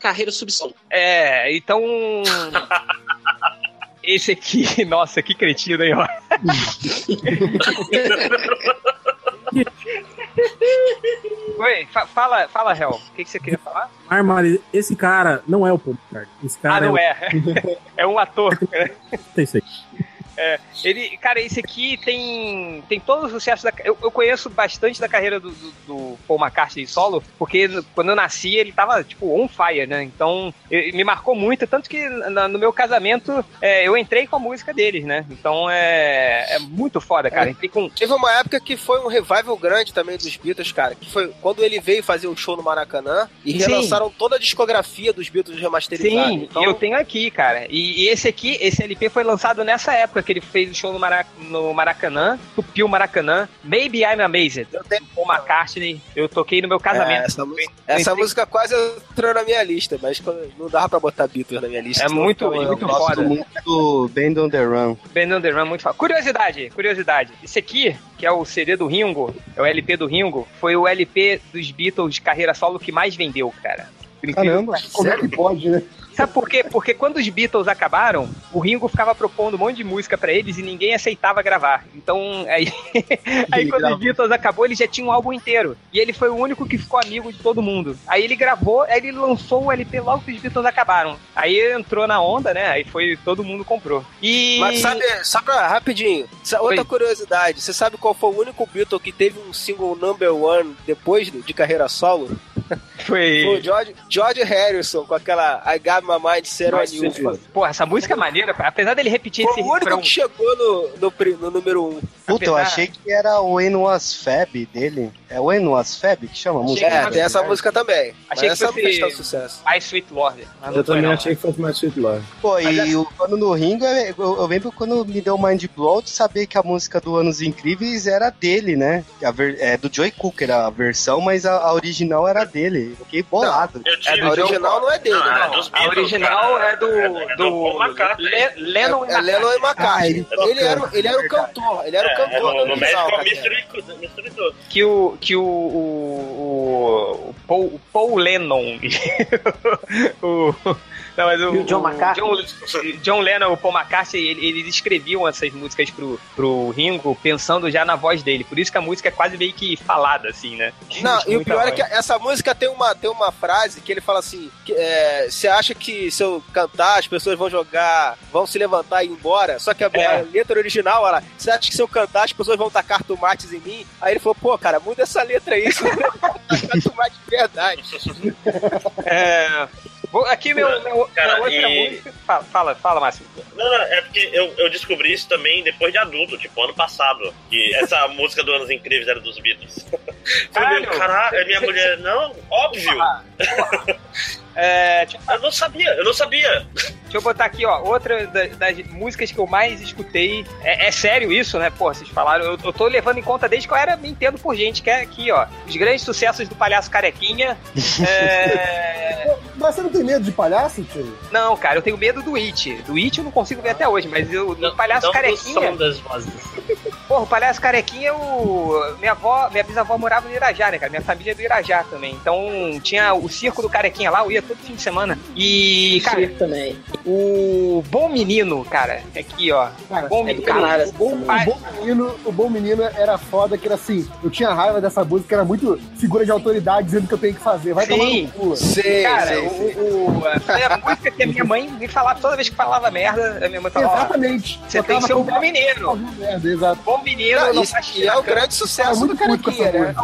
carreira subsolo. É, então. Esse aqui, nossa, que cretino aí, ó. Oi, fa- fala, fala, Hel. O que, que você queria falar? Armari, esse cara não é o Paul McCartney. Esse cara Ah, não o... é. É um ator. Tem isso aí. É, ele, cara, esse aqui tem, tem todo o sucesso da. Eu, eu conheço bastante da carreira do, do, do Paul McCartney solo, porque quando eu nasci ele tava, tipo, on fire, né? Então, ele- me marcou muito, tanto que na- no meu casamento é, eu entrei com a música deles, né? Então é, é muito foda, cara. Entrei com. Teve uma época que foi um revival grande também dos Beatles, cara. Que foi quando ele veio fazer um show no Maracanã e Sim. relançaram toda a discografia dos Beatles remasterizada. Sim, Então, eu tenho aqui, cara. E, e esse aqui, esse LP foi lançado nessa época que ele fez o show no, Mara- no Maracanã, tupiu o Maracanã. Maybe I'm Amazed. Eu tenho Paul McCartney, eu toquei no meu é, casamento. essa, mu- essa entrei- música quase entrou na minha lista, mas não dava pra botar Beatles na minha lista. É muito, ficava- muito Gosto foda. muito do Band on the Run. Ben on the Run, muito foda. Curiosidade, curiosidade. Esse aqui, que é o CD do Ringo, é o LP do Ringo, foi o LP dos Beatles de carreira solo que mais vendeu, cara. Caramba. Como é que pode, né? Sabe por quê? Porque quando os Beatles acabaram, o Ringo ficava propondo um monte de música pra eles e ninguém aceitava gravar. Então, aí, aí quando os Beatles acabou, ele já tinha um álbum inteiro. E ele foi o único que ficou amigo de todo mundo. Aí ele gravou, aí ele lançou o LP logo que os Beatles acabaram. Aí entrou na onda, né? Aí foi, todo mundo comprou. E... Mas sabe, só pra rapidinho, sa- outra Oi. curiosidade, você sabe qual foi o único Beatle que teve um single number one depois de de carreira solo? Foi Foi... o George, George Harrison com aquela I Got On Mas, You. Pô, essa música é maneira, apesar dele repetir Foi esse o único refrão. que chegou no, no, no número um. Puta, eu Apesar- achei que era o When Was Fab dele. É o When Was Fab que chama a música? É, tem essa música também. Achei mas que essa fosse- não sucesso. I Sweet Lord. Não Eu também não. achei que fosse mais Sweet Love. Pô, Mas e o quando no Ringo, eu, eu lembro quando me deu mind blow de saber que a música do Anos Incríveis era dele, né? A ver- é, do Joy Cooker a versão, mas a, a original era dele. Eu fiquei bolado. Eu tive, a original não é dele, Não, é não. dos A Beatles, original cara. é do, É do Lennon e É Lennon e McCartney. Ah, ele ele, era, ele era o cantor, ele era o É, cantor é no, no cara. Mystery, Mystery Tour. que o que o o, o, Paul, o Paul Lennon o não, mas o, E o John McCartney? John, John Lennon, o Paul McCartney, ele- eles escreviam essas músicas pro, pro Ringo pensando já na voz dele. Por isso que a música é quase meio que falada, assim, né? Não, e o pior é voz. que essa música tem uma, tem uma frase que ele fala assim: que, é, você acha que se eu cantar, as pessoas vão jogar, vão se levantar e ir embora? Só que a, É. a letra original, ela, você acha que se eu cantar, as pessoas vão tacar tomates em mim? Aí ele falou, pô, cara, muda essa letra aí, tacar tomate de verdade. É, aqui meu, meu, Cara, outra e- música. Fala, fala, fala Márcio. Não, não, é porque eu, eu descobri isso também depois de adulto, tipo, ano passado. Que essa música do Anos Incríveis era dos Beatles. Falei, Caralho. caralho, é minha mulher. Não, óbvio. É, deixa, Eu não sabia, eu não sabia. deixa eu botar aqui, ó. Outra da- das músicas que eu mais escutei. É, é sério isso, né? Pô, vocês falaram. Eu, eu tô levando em conta desde que eu era me entendo por gente, que é aqui, ó. Os grandes sucessos do Palhaço Carequinha. É, Mas você não tem medo de palhaço, tio? Não, cara, eu tenho medo do It. Do It eu não consigo ver até hoje, mas eu, do Palhaço Não do Carequinha. som das vozes. Porra, o Palhaço Carequinha, o... minha avó, minha bisavó morava no Irajá, né, cara? Minha família é do Irajá também. Então tinha o circo do Carequinha lá, eu ia todo fim de semana. E, cara, Circo também. o Bom Menino, cara, aqui, ó. Cara, bom é do menino. caralho. O bom, O bom menino, o bom menino era foda, que era assim, eu tinha raiva dessa música, era muito figura de autoridade dizendo o que eu tenho que fazer. Vai tomar Sim. no cu. Sei, Cara, sei, o, o, a, música que a minha mãe me falava toda vez que falava merda, a minha mãe falava, Exatamente. você tem que ser um bom menino. Merda, exato. Bom menino, Não, não isso- faz e é o grande sucesso muito do essa né?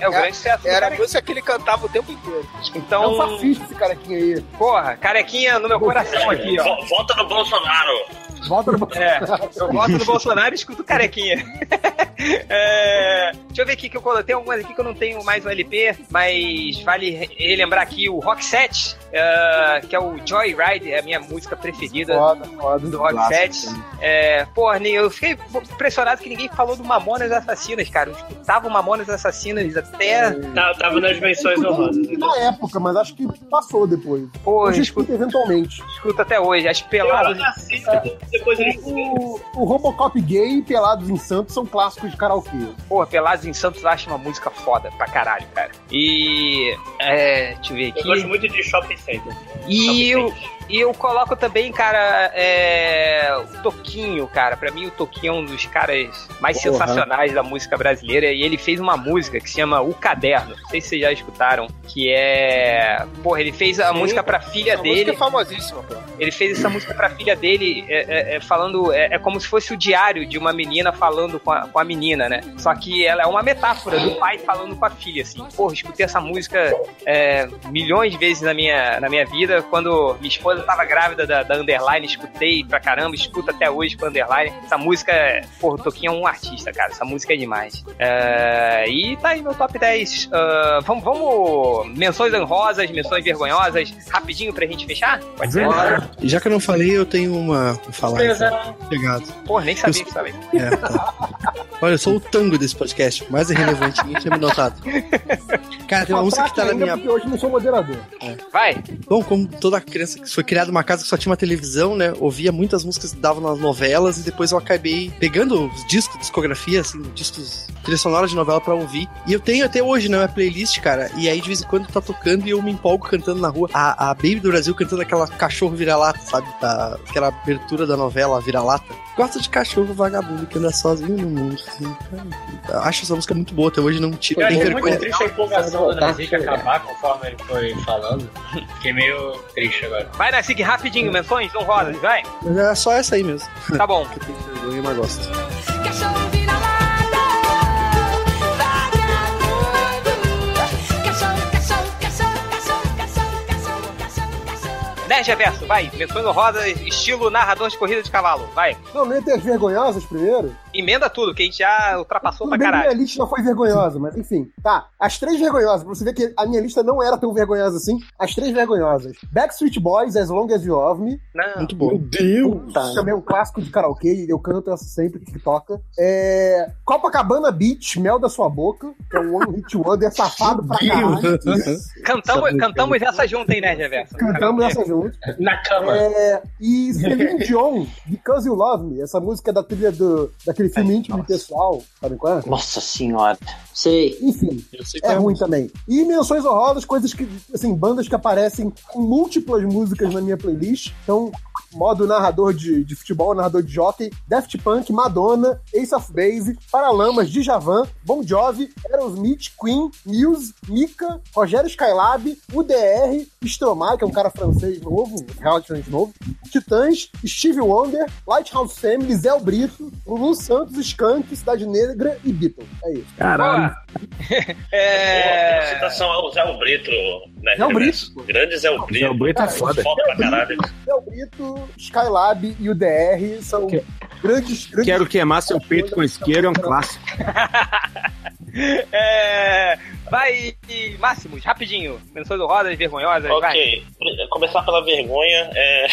É o grande sucesso Era a música que ele cantava o tempo inteiro. É um Então, fascista esse carequinha aí. porra, carequinha no meu coração aqui, ó. Vo- Volta no Bolsonaro. Volta no É, eu gosto do Bolsonaro e escuto carequinha. É, deixa eu ver aqui que eu coloquei. Tem algumas aqui que eu não tenho mais no LP, mas vale re- relembrar aqui o Rock Set, é, que é o Joyride, é a minha música preferida Foda, foda. do Rock Set. É, porra, eu fiquei impressionado que ninguém falou do Mamonas Assassinas, cara. Eu escutava o Mamonas Assassinas até. Tá- Tava nas menções honrosas. Na época, mas acho que passou depois. Porra, Hoje escuto, escuta eventualmente. escuto até hoje. As Eu peladas. nasci, depois eles O, o Robocop gay e Pelados em Santos são clássicos de karaokê. Porra, Pelados em Santos eu acho uma música foda pra caralho, cara. E. É, deixa eu ver Eu aqui. gosto muito de shopping center. E Shopping eu, center. E eu coloco também, cara, é, o Toquinho, cara. Pra mim, o Toquinho é um dos caras mais Porra. sensacionais da música brasileira. E ele fez uma música que se chama O Caderno. Não sei se vocês já escutaram. Que é. Porra, ele fez a Sim. música pra filha dele. música é famosíssima, pô. Ele fez essa música pra filha dele, é, é, é, falando. É, é como se fosse o diário de uma menina falando com a, com a menina, né? Só que ela é uma metáfora do pai falando com a filha, assim. Porra, escutei essa música é, milhões de vezes na minha, na minha vida. Quando minha esposa tava grávida da, da Underline, escutei pra caramba, escuto até hoje com a Underline. Essa música, porra, o Toquinho é um artista, cara. Essa música é demais. É, e tá aí meu top 10. Ah, vamos, vamos. Menções honrosas, menções vergonhosas, rapidinho pra gente fechar? Pode ser? Já que eu não falei, eu tenho uma pra falar. então. Pegado. Porra, nem sabia Eu- que sabia. É, tá. Olha, eu sou o tango desse podcast, mais irrelevante, ninguém tinha me notado. Cara, tem uma música que tá na minha. porque hoje não sou moderador. Vai. Bom, como toda criança que foi criada numa casa que só tinha uma televisão, né? Ouvia muitas músicas que davam nas novelas e depois eu acabei pegando os discos, discografia, assim, discos, trilha sonora de novela pra ouvir. E eu tenho até hoje, né? Uma playlist, cara. E aí de vez em quando tá tocando e eu me empolgo cantando na rua. A, a Baby do Brasil cantando aquela cachorro vira-lata, sabe? Da, aquela abertura da novela vira-lata. Gosta de cachorro vagabundo que anda sozinho no mundo. assim, cara. Acho essa música muito boa, até hoje não tive. Eu Tem achei muito vergonha. triste a empolgação do Nazik acabar conforme ele foi falando. Fiquei meio triste agora. Vai, Nassig, rapidinho, menções honrosas, vai. Mas é só essa aí mesmo. Tá bom. Que tem vergonha, mas gosto. 10 Verso, vai. Menção roda, estilo narrador de corrida de cavalo, vai. Não, lê as vergonhosas primeiro. Emenda tudo, que a gente já ultrapassou Tudo pra bem caralho. Minha lista não foi vergonhosa, mas enfim. Tá, as três vergonhosas, pra você ver que a minha lista não era tão vergonhosa assim. As três vergonhosas. Backstreet Boys, As Long As You Love Me. Não. Muito bom. Meu Deus! Isso também é um clássico de karaokê, eu canto essa sempre que toca. É... Copacabana Beach, Mel da Sua Boca, que é um One Hit Wonder safado pra caralho. Cantamos, cantamos essa junto, hein, né, Reverso? Cantamos essa junto. Na cama. É, e Celine Dion, Because You Love Me, essa música da trilha do, daquele filme íntimo e pessoal, sabe qual é? Nossa senhora. Sei. Enfim, sei é é ruim também. E menções honrosas, coisas que, assim, bandas que aparecem com múltiplas músicas na minha playlist. Então, modo narrador de, de futebol, narrador de jockey, Daft Punk, Madonna, Ace of Base, Paralamas, Djavan, Bon Jovi, Aerosmith, Queen, Muse, Mika, Rogério Skylab, UDR, Stromae, que é um cara francês novo, relativamente novo, Titãs, Steve Wonder, Lighthouse Family, Zé Brito, Lulu Santos, Skank, Cidade Negra e Beatles. É isso. Caralho. É... Boa, citação ao Zé Brito, né? Zé Brito, Grande Zé Brito. Zé Brito é foda. Foda pra caralho. Zé Brito, Skylab e UDR são Que- grandes, grandes... Quero queimar seu peito com isqueiro, é um clássico. É... Vai, Máximos, rapidinho. Menções honrosas, vergonhosas, vai. Ok, Pr- começar pela vergonha. É...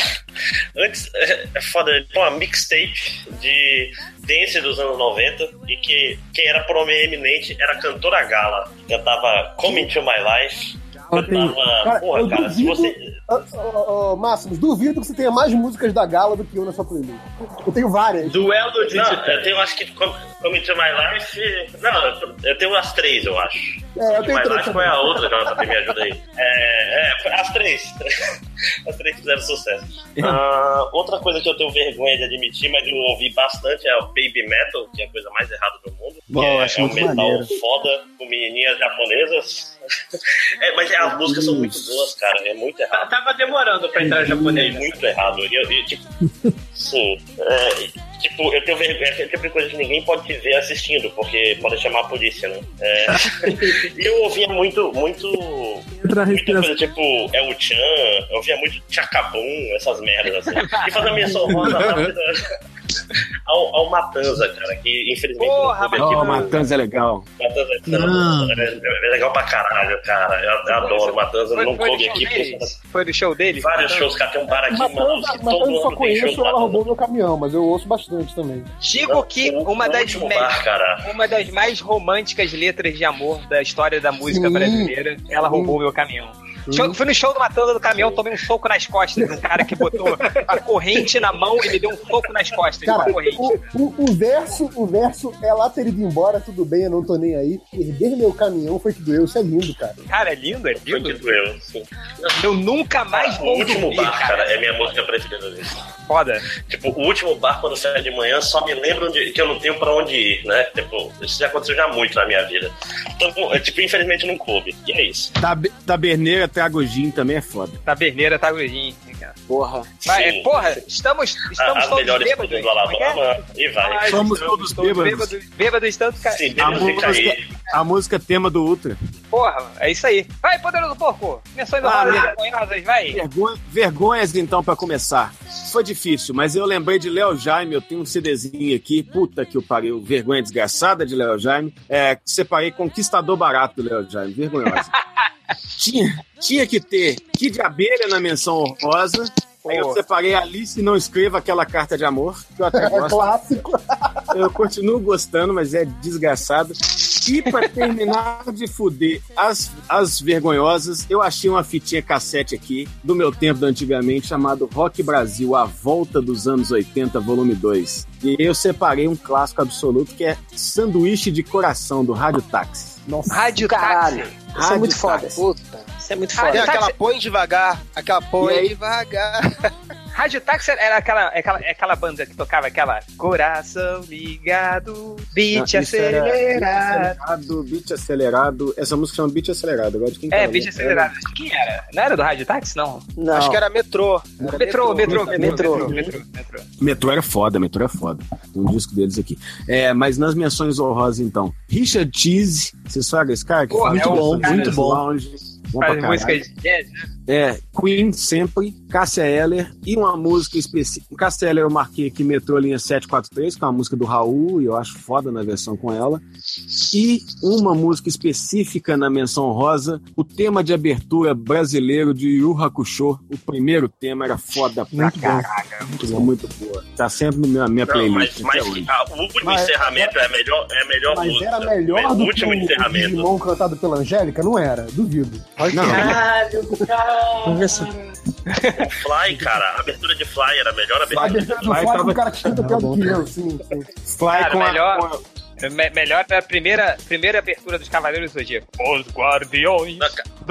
Antes, é é foda, tem uma mixtape de dance dos anos 90 e que quem era proeminente era a cantora Gala. Cantava Come Into My Life. Cantava. Cara, Porra, eu cara, se duvido- você. Ô, Máximos, duvido que você tenha mais músicas da Gala do que eu na sua playlist. Eu tenho várias. Duelo de Não, titãs. eu tenho acho que Come, Come Into My Life. Não, eu tenho as três, eu acho. É, eu tenho My três Life foi também. a outra, JP, me ajuda aí. É, é, foi as três. As três fizeram sucesso. Ah, outra coisa que eu tenho vergonha de admitir, mas eu ouvi bastante, é o Baby Metal, que é a coisa mais errada do mundo. Bom, que é, acho é um muito metal maneiro. foda com menininhas japonesas. É, mas é, as músicas são muito boas, cara. É muito errado. Tava demorando pra entrar japonês. É muito errado. E, eu- e, tipo, sim. É, tipo, eu tenho vergonha. É tipo de coisa que ninguém pode te ver assistindo, porque pode chamar a polícia, né? É, e eu ouvia muito, muito. Entra Muita coisa tipo El Chan, eu ouvia muito Chacabum, essas merdas assim. E fazer a minha rosa rápida ao, ao Matanza, cara, que infelizmente Porra, não aqui. No- Matanza é legal. Matanza é, Não. é- é legal pra caralho, cara. Eu, eu adoro Matanza, Foi, não foi coube aqui. Foi do show dele? Vários shows, cara, tem um bar aqui, mano, Matanza, que todo Matanza só conheço, ela Matanza. roubou meu caminhão, mas eu ouço bastante também. Digo que O- uma das, me- bar, uma das mais românticas letras de amor da história da música Sim. brasileira, ela roubou meu caminhão. Show- fui no show do Matanza do caminhão, tomei um soco nas costas de um cara que botou a corrente na mão e me deu um soco nas costas Cara, o, o, o verso, o verso é lá ter ido embora, tudo bem, eu não tô nem aí. Perder meu caminhão foi que doeu, isso é lindo, cara. Cara, é lindo, é Foi que lindo. doeu, sim. Eu nunca mais O vou último dormir, bar, cara, é minha música preferida dele. Foda. Tipo, o último bar, quando sai de manhã, só me lembra onde, que eu não tenho pra onde ir, né? Tipo, isso já aconteceu já muito na minha vida. Então, é, tipo, infelizmente não coube. E é isso. Tabe- Taberneira Tragogin também é foda. Taberneira, tá cara. Porra. É, Sim. porra, estamos, A- estamos As todos bêbados. é é? Alabama. E vai. Ai, Somos estamos todos todos bêbados. bêbados. Bêbados tanto, cara. Sim, A música, a música tema do Ultra. Porra, é isso aí. Vai, poderoso porco. Menções Ah, vergonhosas, vai. Vergonha- vergonhas, então, pra começar. Foi difícil, mas eu lembrei de Léo Jaime. Eu tenho um CDzinho aqui. Puta que o pariu. Vergonha desgraçada de Léo Jaime. É, separei Conquistador Barato do Léo Jaime. Vergonhosa. tinha, tinha que ter Kid Abelha na menção honrosa. Aí eu separei Alice Não Escreva Aquela Carta de Amor, que eu até É gosto. clássico. Eu continuo gostando, mas é desgraçado. E pra terminar de fuder as, as vergonhosas, eu achei uma fitinha cassete aqui, do meu tempo do antigamente, chamado Rock Brasil, A Volta dos Anos 80, volume 2. E eu separei um clássico absoluto que é Sanduíche de Coração, do Rádio Táxi. Nossa, Rádio Caralho. Táxi. Isso é Rádio muito foda. Táxi. Puta. Isso é muito Rádio Tem foda. aquela põe devagar, aquela põe devagar. Rádio Táxi era aquela, aquela, aquela banda que tocava aquela Coração ligado, beat Não, isso era- acelerado. Acelerado, beat acelerado. Essa música chama Beat Acelerado. Agora de quem que É, era? beat acelerado. Quem era? Não era do Rádio Táxi, não? Não. Acho que era metrô. Era Metrô, metrô, metrô, Metrô. metrô, metrô, metrô. Metrô era foda, Metrô é foda. Tem um disco deles aqui. É, mas nas menções honrosas, então. Richard Cheese, você sabe esse cara? Que Pô, faz é o muito muito bom. Bom pra Faz caralho. música de jazz, né? É, Queen sempre, Cássia Eller e uma música específica. Cássia Eller eu marquei aqui Metrô Linha 743, que é uma música do Raul, e eu acho foda na versão com ela. E uma música específica na menção rosa, o tema de abertura brasileiro de Yu Hakusho. O primeiro tema era foda pra Muito bom. caralho. Muito, muito boa. Tá sempre na minha, minha Não, playlist. mas, mas o último Mas- encerramento é a melhor, é a melhor Mas música. era melhor o do que último o, o encerramento. Digimon cantado pela Angélica? Não era, duvido. Não, Caralho, cara. Vamos ver se. Fly, cara, a abertura de Fly era a melhor A abertura. abertura do Vai, Fly tava- do cara bom, do que eu, sim, sim. Fly Cara, com melhor- a- Me- melhor é a primeira, primeira abertura dos Cavaleiros do Zodíaco. Os Guardiões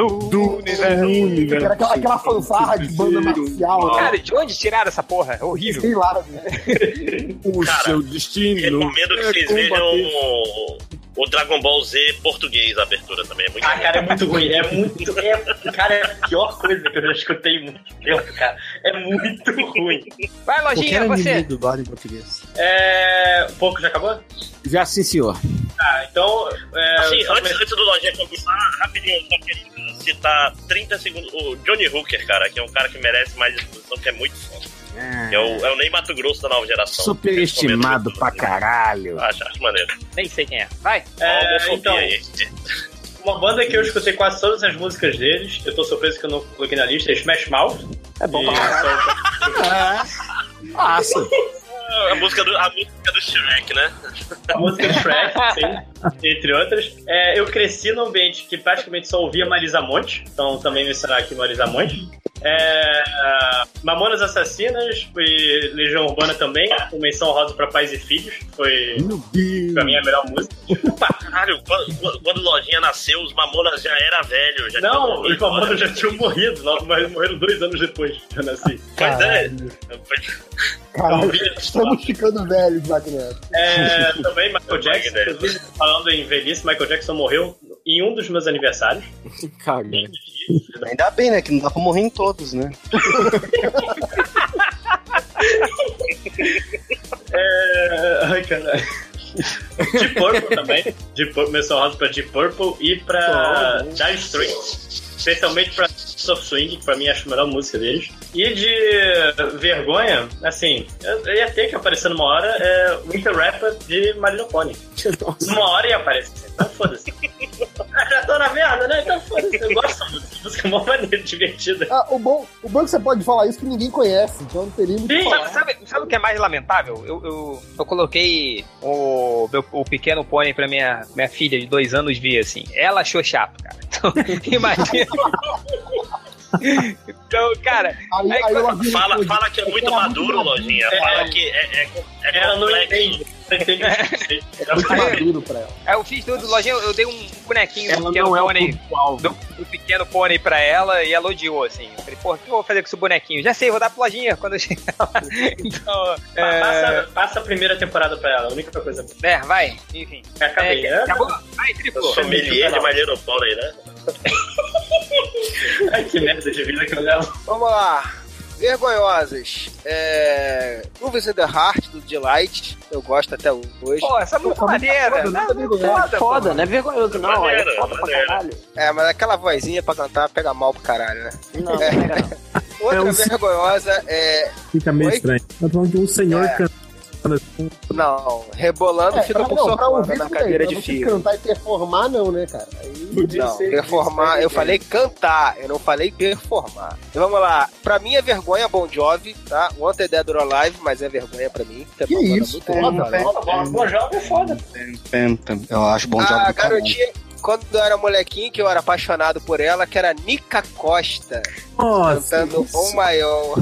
do, Universo. Era aquela, aquela fanfarra de banda marcial. né? Cara, de onde tiraram essa porra? É horrível. Sei lá, né? o Cara, seu destino. Recomendo que é vocês vejam combater. o, o Dragon Ball Z português, a abertura também. É muito Ah, bom. cara, é muito ruim. É muito. É, cara, é a pior coisa que eu já escutei em muito tempo, cara. É muito ruim. Vai, lojinha, você. dublado em português. É. O pouco já acabou? Já sim, senhor. Ah, então. É, Assim, antes, antes do Lojinha começar, rapidinho, eu só queria citar 30 segundos. O Johnny Hooker, cara, que é um cara que merece mais exposição, que é muito foda. É o, é o Ney Mato Grosso da nova geração. Superestimado pra caralho. Acho, acho maneiro. Nem sei quem é. Vai. É, homofobia então, aí. uma banda que eu escutei quase todas as músicas deles, eu tô surpreso que eu não coloquei na lista, é Smash Mouth. É bom pra caralho. são- Passa. A música, do, a música do Shrek, né? A música do Shrek, sim, entre outras. É, eu cresci num ambiente que praticamente só ouvia Marisa Monte, então também mencionar aqui Marisa Monte. É, Mamonas Assassinas e Legião Urbana também, com menção rosa pra Pais e Filhos, foi Meu Deus. pra mim a melhor música. Caralho, quando, quando- Lojinha nasceu, os Mamonas já era velho. Já Não, os Mamonas já tinham morrido, mas morreram dois anos depois que eu nasci. Pois é. Caralho, estamos ficando velhos, Wagner. É, também Michael Jackson, Magneto. falando em velhice, Michael Jackson morreu em um dos meus aniversários. Caga. Ainda bem, né? Que não dá pra morrer em todos, né? É... Ai, caralho. Deep Purple também. Deep Purple, menção rosa pra Deep Purple e pra Dire Straits. Especialmente pra Soft Swing, que pra mim acho a melhor música deles. E de vergonha, assim, eu eu ia ter que aparecer numa hora é Winter Rapper de Marino Pony. Numa hora ia aparecer. Então foda-se. Já tô na merda, né? Então foda-se. Eu gosto dessa música. É mó maneira, divertida. Ah, o, bom, o bom é que você pode falar isso que ninguém conhece, então não teria muito Sim, falar. Sabe, sabe, o que é mais lamentável? Eu, eu, eu coloquei o, meu, o pequeno pônei pra minha, minha filha de dois anos ver, assim. Ela achou chato, cara. Então, imagina. Então, cara, Aí, Aí, aí vira Fala, fala que é muito maduro, Lojinha. É. Fala que é, é, é Ela não complexo. Entende. É muito maduro pra ela. aí eu fiz tudo, lojinha, eu dei um bonequinho do Ela pequeno não é o pônei. Do, do pequeno pônei pra ela e ela odiou, assim. Eu falei, pô, o que eu vou fazer com esse bonequinho? Já sei, vou dar pro lojinha quando eu chegar lá. Então, é, Passa, passa a primeira temporada pra ela, a única coisa. é, vai, enfim. Acabei, É, né? acabou? Vai, triplo. Sommelier de Malheiro Pony, né? Ai, que merda de vida que eu levo. Vamos lá. Vergonhosas. É. Movies in the Heart do Delight. Eu gosto até hoje. Pô, essa é muito maneira. foda, né? Foda, Foda, pô. não é vergonhoso não, aí é foda pra caralho. É, mas aquela vozinha pra cantar pega mal pro caralho, né? Não, pega não. Outra É um- vergonhosa é. Fica meio Oi? estranho. Tá falando de um senhor É. cantando. Não, rebolando É, fica pra, com não, ouvir na cadeira de fio. cantar e performar, não, né, cara? Aí, Não, performar, eu falei cantar, eu não falei performar. Então vamos lá, pra mim é vergonha Bon Jovi, tá? Wanted Dead or Alive, mas é vergonha pra mim. Que uma banda isso, muito foda, né? Bom, bom jovem é foda. Eu acho bom job A do caralho. Quando eu era molequinho, que eu era apaixonado por ela, que era Nica Costa, Nossa, cantando Um Maior.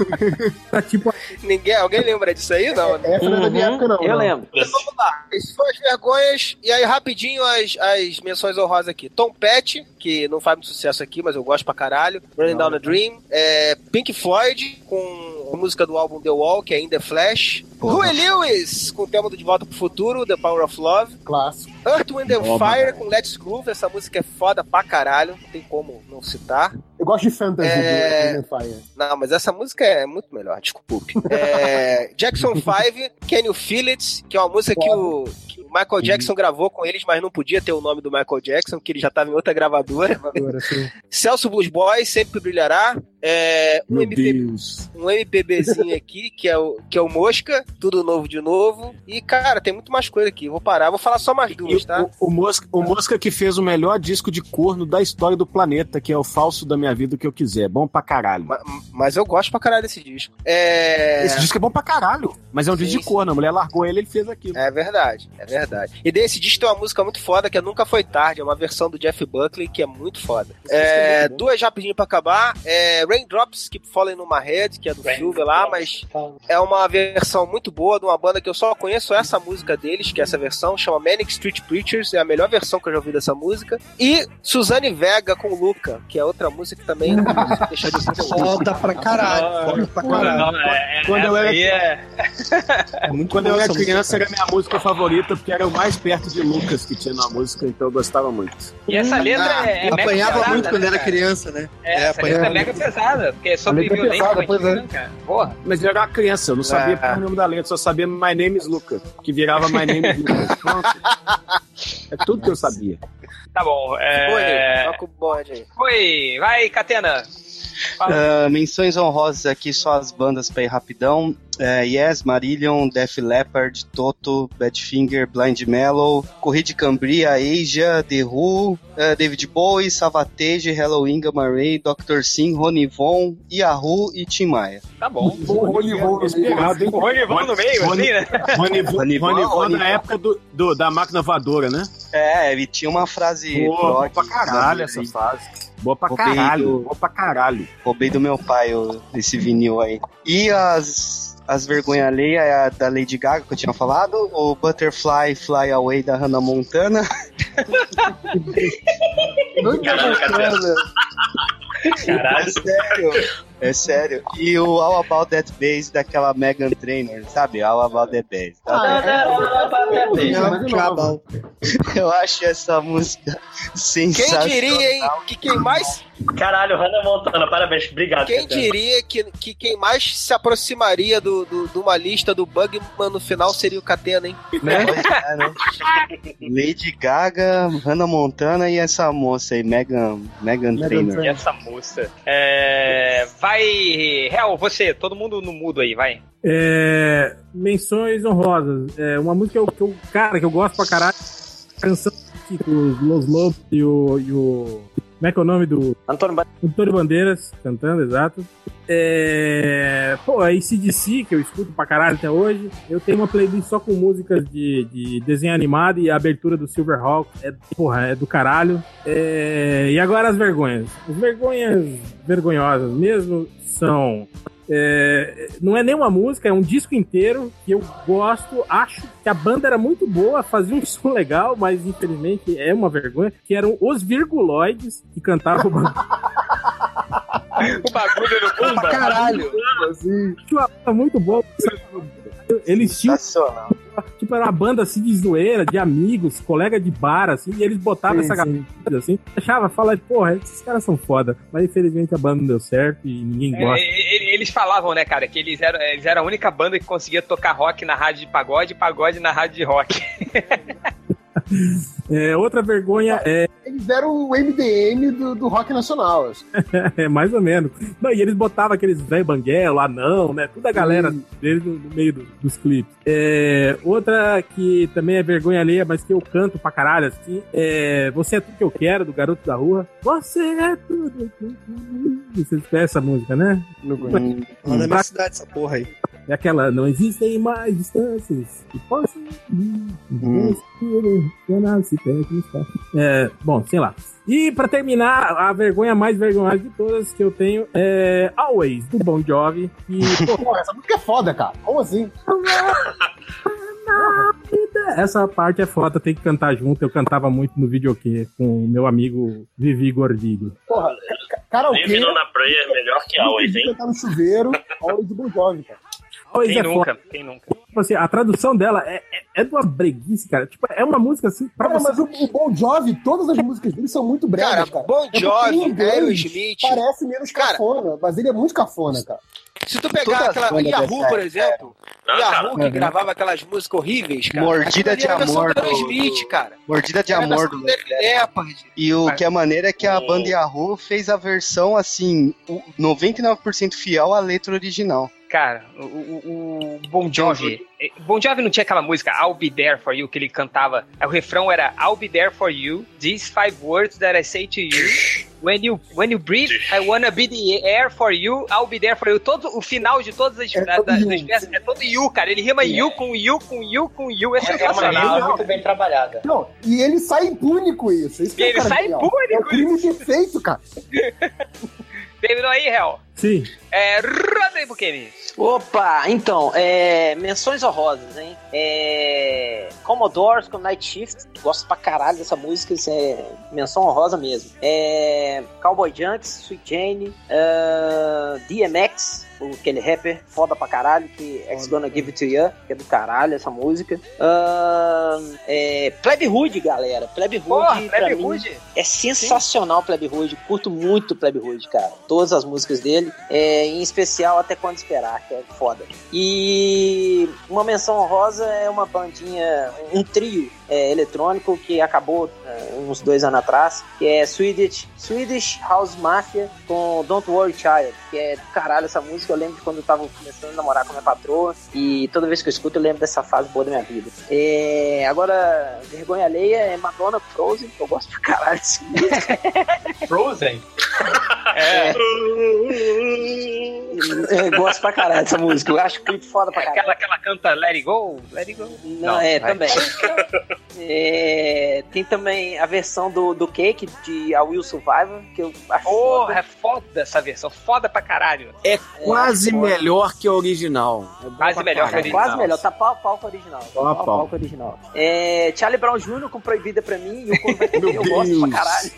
tá tipo Ninguém, alguém lembra disso aí? Não, né? Essa não é da minha época, não. Eu não. lembro. Então vamos lá. Essas foram as vergonhas. E aí, rapidinho, as, as menções honrosas aqui. Tom Petty, que não faz muito sucesso aqui, mas eu gosto pra caralho. Running Down the Dream. É, Pink Floyd, com a música do álbum The Wall, que é In The Flash. Huey Lewis, com o tema do De Volta pro Futuro, The Power of Love. Clássico. Earth, Wind and Fire cara. com Let's Groove. Essa música é foda pra caralho, não tem como não citar. Eu gosto de fantasy É. do Fire. Não, mas essa música é muito melhor, desculpe. É, Jackson 5, Can You Feel It, que é uma música que o, que o Michael Jackson gravou com eles, mas não podia ter o nome do Michael Jackson, que ele já estava em outra gravadora. Sim. Celso Blues Boys, Sempre Brilhará. É, um, Meu MP, Deus. um MPBzinho aqui, que é, o, que é o Mosca, tudo novo de novo. E, cara, tem muito mais coisa aqui. Vou parar, vou falar só mais duas, tá? o, o Mosca, o Mosca que fez o melhor disco de corno da história do planeta, que é o Falso da Minha Vida, o que eu quiser. Bom pra caralho. Mas eu gosto pra caralho desse disco. É... Esse disco é bom pra caralho, mas é um disco Sim, de corno. A mulher largou ele e ele fez aquilo. É verdade, é verdade. E desse disco tem uma música muito foda que é Nunca Foi Tarde, é uma versão do Jeff Buckley que é muito foda. É, duas rapidinho pra acabar. É, Raindrops Keep Falling no My Head, que é do Silver lá, mas é uma versão muito boa de uma banda que eu só conheço essa música deles, que é essa versão, chama Manic Street Preachers, é a melhor versão que eu já ouvi dessa música. E Suzane Vega com Luca, que é outra música que também não deixar de ser Foda pra caralho. Foda pra caralho. Quando eu era, É muito quando eu era criança, era minha música favorita, porque era o mais perto de Lucas que tinha na música, então eu gostava muito. E essa letra Ah, é, é mega apanhava pesada, muito quando né, era criança, né? É, essa letra é mega pesada, porque é sobre é violência pesada, pois é. né, cara? Porra. Mas eu era uma criança, eu não sabia Ah. o nome da letra, só sabia My Name is Lucas, que virava My Name is Lucas. Pronto. É tudo que eu sabia. Tá bom. É... Toca o aí. Foi. Vai, Catena. Ah, menções honrosas aqui, só as bandas pra ir rapidão. É, yes, Marillion, Def Leppard, Toto, Badfinger, Blind Mellow, Corrida de Cambria, Asia, The Who, eh, David Bowie, Savatage, Halloween, Gamma Ray, Dr. Sim, Ronnie Von, Yahoo e Tim Maia. Tá bom. O Rony Von Esperado, hein? O Rony Von no meio, Rony- assim, né? Rony Von Rony Von, Rony Von Rony na época do, do- da máquina voadora, né? É, ele tinha uma frase Pô, pra caralho essa fase. Boa pra Roubei caralho, do- boa pra caralho. Roubei do meu pai esse vinil aí. E as, as vergonha alheia é a da Lady Gaga, que eu tinha falado, o Butterfly Fly Away da Hannah Montana. Caralho, Catena. Caralho. É sério. É sério. E o All About That Bass daquela Megan Trainor, sabe? All About That Bass. Ah, Cabal. Eu acho essa música Quem sensacional. diria, hein? Que quem mais, Caralho, Hannah Montana, parabéns, obrigado. quem diria que, que quem mais se aproximaria do, do- de uma lista do Bugman no final seria o Catena, hein? Né? É, né? Lady Gaga, Hannah Montana e essa moça aí, Megan, Megan Trainor. E essa moça. É... Vai, Hel, você, todo mundo no mudo aí, vai. É, menções honrosas. É, uma música que eu, cara, que eu gosto pra caralho. Canção com os Los Lobos e o, e o. Como é que é o nome do. Antônio Ba- Antônio Bandeiras cantando, exato. É, pô, a ACDC, que eu escuto pra caralho até hoje. Eu tenho uma playlist só com músicas de, de desenho animado e a abertura do Silverhawk. É, porra, é do caralho. É, e agora as vergonhas. As vergonhas vergonhosas mesmo são. É, não é nem uma música, é um disco inteiro que eu gosto. Acho que a banda era muito boa, fazia um som legal, mas infelizmente é uma vergonha. Que eram os Virguloides que cantavam o bagulho. O bagulho no Pumba. Caralho. Assim, Tinha uma banda muito boa. Eles tinham, tipo, era uma banda assim de zoeira, de amigos, colega de bar, assim, e eles botavam Sim, essa galera assim. Achava, falava, porra, esses caras são foda. Mas infelizmente a banda não deu certo e ninguém É, gosta. e- eles falavam, né, cara, que eles eram, eles eram a única banda que conseguia tocar rock na rádio de pagode e pagode na rádio de rock. É, outra vergonha é, eles eram o MDM do, do rock nacional. assim. é mais ou menos. Não, e eles botavam aqueles velho banguelo, anão, né? Toda a galera deles no, no meio do- dos clipes. É, outra que também é vergonha alheia, mas que eu canto pra caralho, assim, é Você é tudo que eu quero, do Garoto da Rua. Você é tudo que eu quero. Vocês conhecem essa música, né? Hum, Lá na minha cidade, essa porra aí. É aquela, não existem mais distâncias que se perde. É, bom, sei lá. E pra terminar, a vergonha mais vergonhosa de todas que eu tenho é Always, do Bon Jovi. E, pô, essa música é foda, cara. Como assim? essa parte é foda, tem que cantar junto. Eu cantava muito no videokê com o meu amigo Vivi Gordigo. Porra, karaokê. Living on a Prayer melhor que Always, hein? Cantar no chuveiro, Always do Bon Jovi, cara. Always Quem é nunca? foda. Quem nunca? Tipo assim, a tradução dela é, é, é de uma breguice, cara. Tipo, é uma música assim. Pra Cara, você... mas o, o Bon Jovi, todas as músicas dele são muito bregas, Cara, cara. Bon É Jovi, inglês Aerosmith. Parece menos Cara- cafona, mas ele é muito cafona, cara. Se tu pegar Todas as aquela Yahoo, por exemplo, Não, Yahoo que Uhum. gravava aquelas músicas horríveis, cara. Mordida de amor do Aerosmith, cara. Mordida de amor do Leppard. E o que é maneiro é que a banda Yahoo fez a versão, assim, o 99% fiel à letra original. Cara, o, o, o Bon Jovi. eh, Bon Jovi não tinha aquela música I'll Be There For You que ele cantava. O refrão era I'll be there for you. These five words that I say to you. When you, when you breathe, I wanna be the air for you. I'll be there for you. Todo, o final de todas as, É da- das peças é todo you, cara. Ele rima you com you com you com you. É É uma rima muito bem trabalhada. Não, e ele sai impune com isso. isso E é ele cara sai impune É o com crime perfeito, cara. Terminou aí, Hel? Sim. É, roda aí, Bukemi. Opa, então, é, menções honrosas, hein? É, Commodores com Night Shift, gosto pra caralho dessa música, isso é menção honrosa mesmo. É, Cowboy Junks, Sweet Jane, ah, DMX, o- aquele rapper foda pra caralho, que X Gonna Give It To You, que é do caralho essa música. Ah, é, Plebe Hood, galera, Plebe Hood, Porra, pra Plebe mim, Hood. é sensacional Plebe Hood, curto muito Plebe Hood, cara. Todas as músicas dele, é, em especial Até Quando Esperar, que é foda. E uma menção honrosa é uma bandinha, um trio é, eletrônico que acabou é, uns dois anos atrás, que é Swedish, Swedish House Mafia com Don't Worry Child, que é caralho essa música. Eu lembro de quando eu tava começando a namorar com minha patroa e toda vez que eu escuto eu lembro dessa fase boa da minha vida. É, agora, Vergonha Alheia é Madonna Frozen, que eu gosto pra caralho música. Frozen? É. Eu gosto pra caralho dessa música. Eu acho clipe foda pra caralho. Aquela que ela canta Let It Go? Let It Go. Não, é, vai. também. É, tem também a versão do, do Cake de A Will Survivor, que eu acho Porra, foda. é foda essa versão. Foda pra caralho. É quase foda. melhor que a original. É Quase melhor que a caralho. É original. quase melhor, tá pau a pau com a original. Pau a pau com a original. É, Charlie Brown Jr. com Proibida pra mim e o eu gosto pra caralho.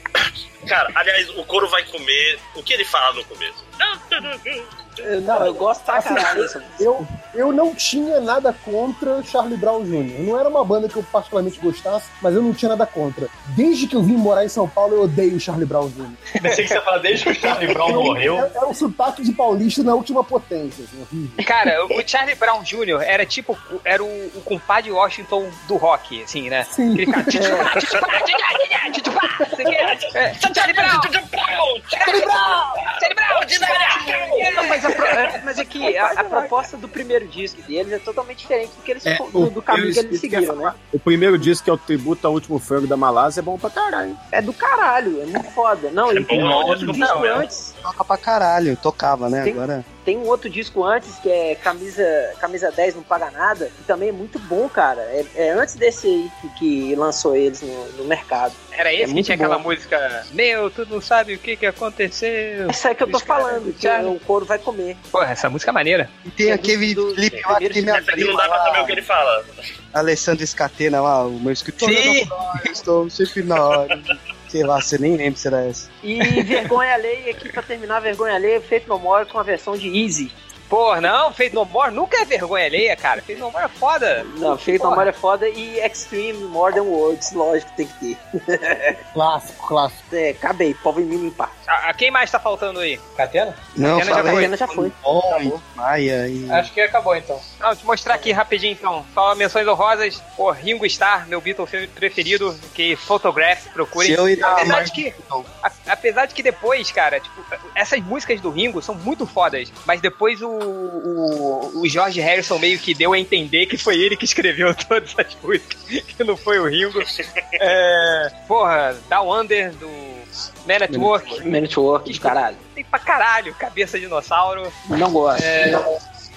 Cara, aliás, o couro vai comer. O que ele fala no começo? Não, eu gosto pra caralho dessa música. Eu, eu não tinha nada contra Charlie Brown Jr. Não era uma banda que eu particularmente gostasse, mas eu não tinha nada contra. Desde que eu vim morar em São Paulo, eu odeio Charlie Brown Jr. Pensei que você ia falar desde que o Charlie Brown morreu. É, é um sotaque de paulista na última potência. Assim, horrível. Cara, o Charlie Brown Jr. era tipo, era o, o compadre Washington do rock, assim, né? Sim. O quê. É, Charlie Brown! Charlie Brown! Charlie Brown! Mas, a pro- é- mas é que a, a proposta do primeiro disco deles é totalmente diferente do, que eles, É, do, do caminho eles- que eles seguiram, né? O primeiro disco, que é o tributo ao último frango da Malásia, é bom pra caralho. É do caralho, é muito foda. Não, É e tem bom, um outro não, disco não, é. antes. Toca pra caralho, tocava, né? Tem- Agora. Tem um outro disco antes que é Camisa, Camisa 10 Não Paga Nada, que também é muito bom, cara. É, é antes desse aí que, que lançou eles no, no mercado. Era esse É que tinha bom. aquela música Meu, tu não sabe o que que aconteceu. Essa é que eu tô falando, que o couro vai comer. Porra, essa música é maneira. E tem É aquele do- clipe lá que minha Essa aqui não dá pra saber o que ele fala. Alessandro Scatena lá, o meu escritório. Sim. Estou sempre na hora. Sei lá, você nem lembra se era essa. E Vergonha Alheia, aqui pra terminar, Vergonha Alheia, feito no More com a versão de Easy. Porra, não, Feito No More nunca é vergonha alheia, cara. Feito No More é foda. Não, feito no. More é foda e Extreme More Than Words, lógico que tem que ter. Clássico, clássico. É, acabei, povo em mim limpar. A, a quem mais tá faltando aí? Catena? Não, Catena já. Catena já foi. Bom, Maia e. Acho que acabou então. Não, eu mostrar aqui rapidinho então. Só menções honrosas. Pô, Ringo Starr, meu Beatle fe- preferido, que Photograph, procurem. Se eu dar apesar, mais- de que, a- apesar de que depois, cara, tipo, essas músicas do Ringo são muito fodas, mas depois o, o, o George Harrison meio que deu a entender que foi ele que escreveu todas as músicas, que não foi o Ringo. É, porra, Down Under, do Man at Work. Man at Work, caralho. Tem pra caralho, cabeça de dinossauro. Não gosto. É,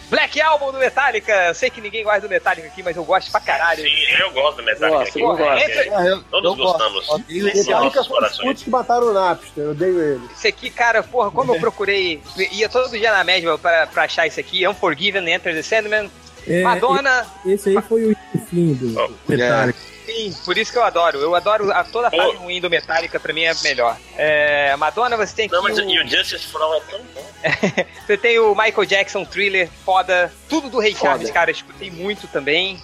Black Album do Metallica. Eu sei que ninguém gosta do Metallica aqui, mas eu gosto pra caralho. Sim, eu gosto do Metallica Gosto, aqui. eu gosto. Esse, Ah, eu, Todos eu gosto. gostamos. Esse Sim. Metallica foi os putos que mataram o Napster, eu odeio ele. esse aqui, cara, porra, como eu procurei, ia todo dia na média pra, pra achar isso aqui. Unforgiven, Enter the Sandman, É, Madonna. Esse aí foi o fim do Oh, Metallica. Sim, por isso que eu adoro. Eu adoro a, toda a fase ruim do Metallica, pra mim é melhor. É, Madonna, você tem Não, mas o... e o Justice for All é tão bom. Você tem o Michael Jackson Thriller, foda. Tudo do Foda. Charles, cara, escutei muito também.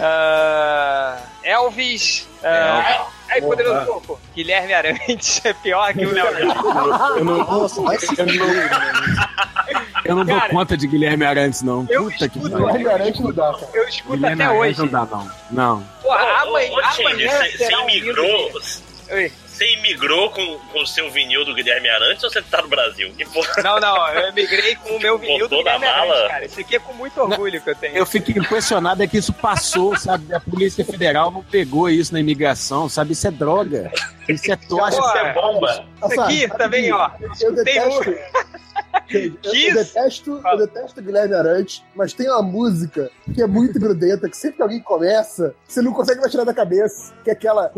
Ah, Elvis. ah, aí, Porra. Poderoso Porco. Guilherme Arantes é pior que o Léo. Eu não, Nossa, eu não, eu não dou Cara, conta de Guilherme Arantes, não. eu Puta que escuto- pariu. Guilherme Arantes não dá, cara. Eu escuto Guilherme até Arantes hoje. não dá, não. Não. Porra, Ô, amanhã, ô, ô, amanhã você, será você um. Oi. Você imigrou com, com o seu vinil do Guilherme Arantes ou você tá no Brasil? Que porra? Não, não, eu emigrei com o meu vinil do Guilherme mala? Arantes, cara. Isso aqui é com muito orgulho que eu tenho. Eu fico impressionado é que isso passou, sabe? A Polícia Federal não pegou isso na imigração, sabe? Isso é droga. Isso é tocha. Pô, Isso é bomba. Isso aqui também, ó. Eu Tem detesto. Eu, eu detesto, eu detesto o Guilherme Arantes, mas tem uma música que é muito grudenta, que sempre que alguém começa, você não consegue mais tirar da cabeça, que é aquela.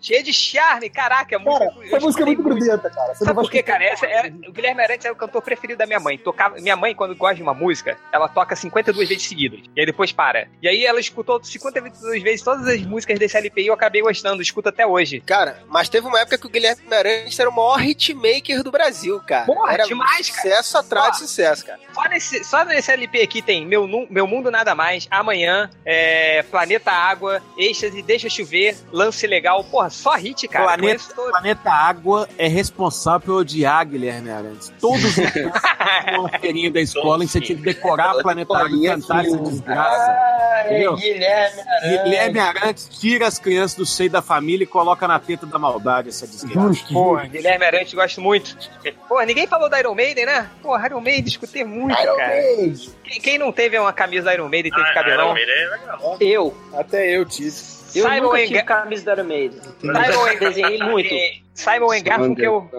Cheio de charme, caraca, é muito. Cara, essa música é muito grudenta, cara. Você Sabe por quê, cara? Essa é, o Guilherme Arantes é o cantor preferido da minha mãe. Tocava, minha mãe, quando gosta de uma música, ela toca 52 vezes seguidas. E aí depois para. E aí ela escutou 52 vezes todas as músicas desse LP e eu acabei gostando, escuto até hoje. Cara, mas teve uma época que o Guilherme Arantes era o maior hitmaker do Brasil, cara. Porra, era demais, cara. sucesso atrás de sucesso, cara. Só nesse, só nesse LP aqui tem Meu, Meu Mundo Nada Mais, Amanhã, é, Planeta Água, Êxtase, Deixa Chover, Lance Legal. Porra, só hit, cara. Planeta, todo. Planeta Água é responsável por odiar Guilherme Arantes. Todos os feirinha da escola, você tinha que decorar Planeta Água e cantar essa desgraça. Entendeu? Guilherme Guilherme Arantes tira as crianças do seio da família e coloca na teta da maldade essa desgraça. Porra, Guilherme Arantes, gosto muito. Porra, ninguém falou da Iron Maiden, né? Porra, Iron Maiden, escutei muito, Iron cara. Maiden. Quem, quem não teve uma camisa da Iron Maiden e teve Ah, cabelão? Iron Maiden é legal. Eu. Até eu tive. Eu Simon nunca tive Gar- camisa da Iron Maiden. Simon Mas and- desenhei muito. Simon Garfunkel,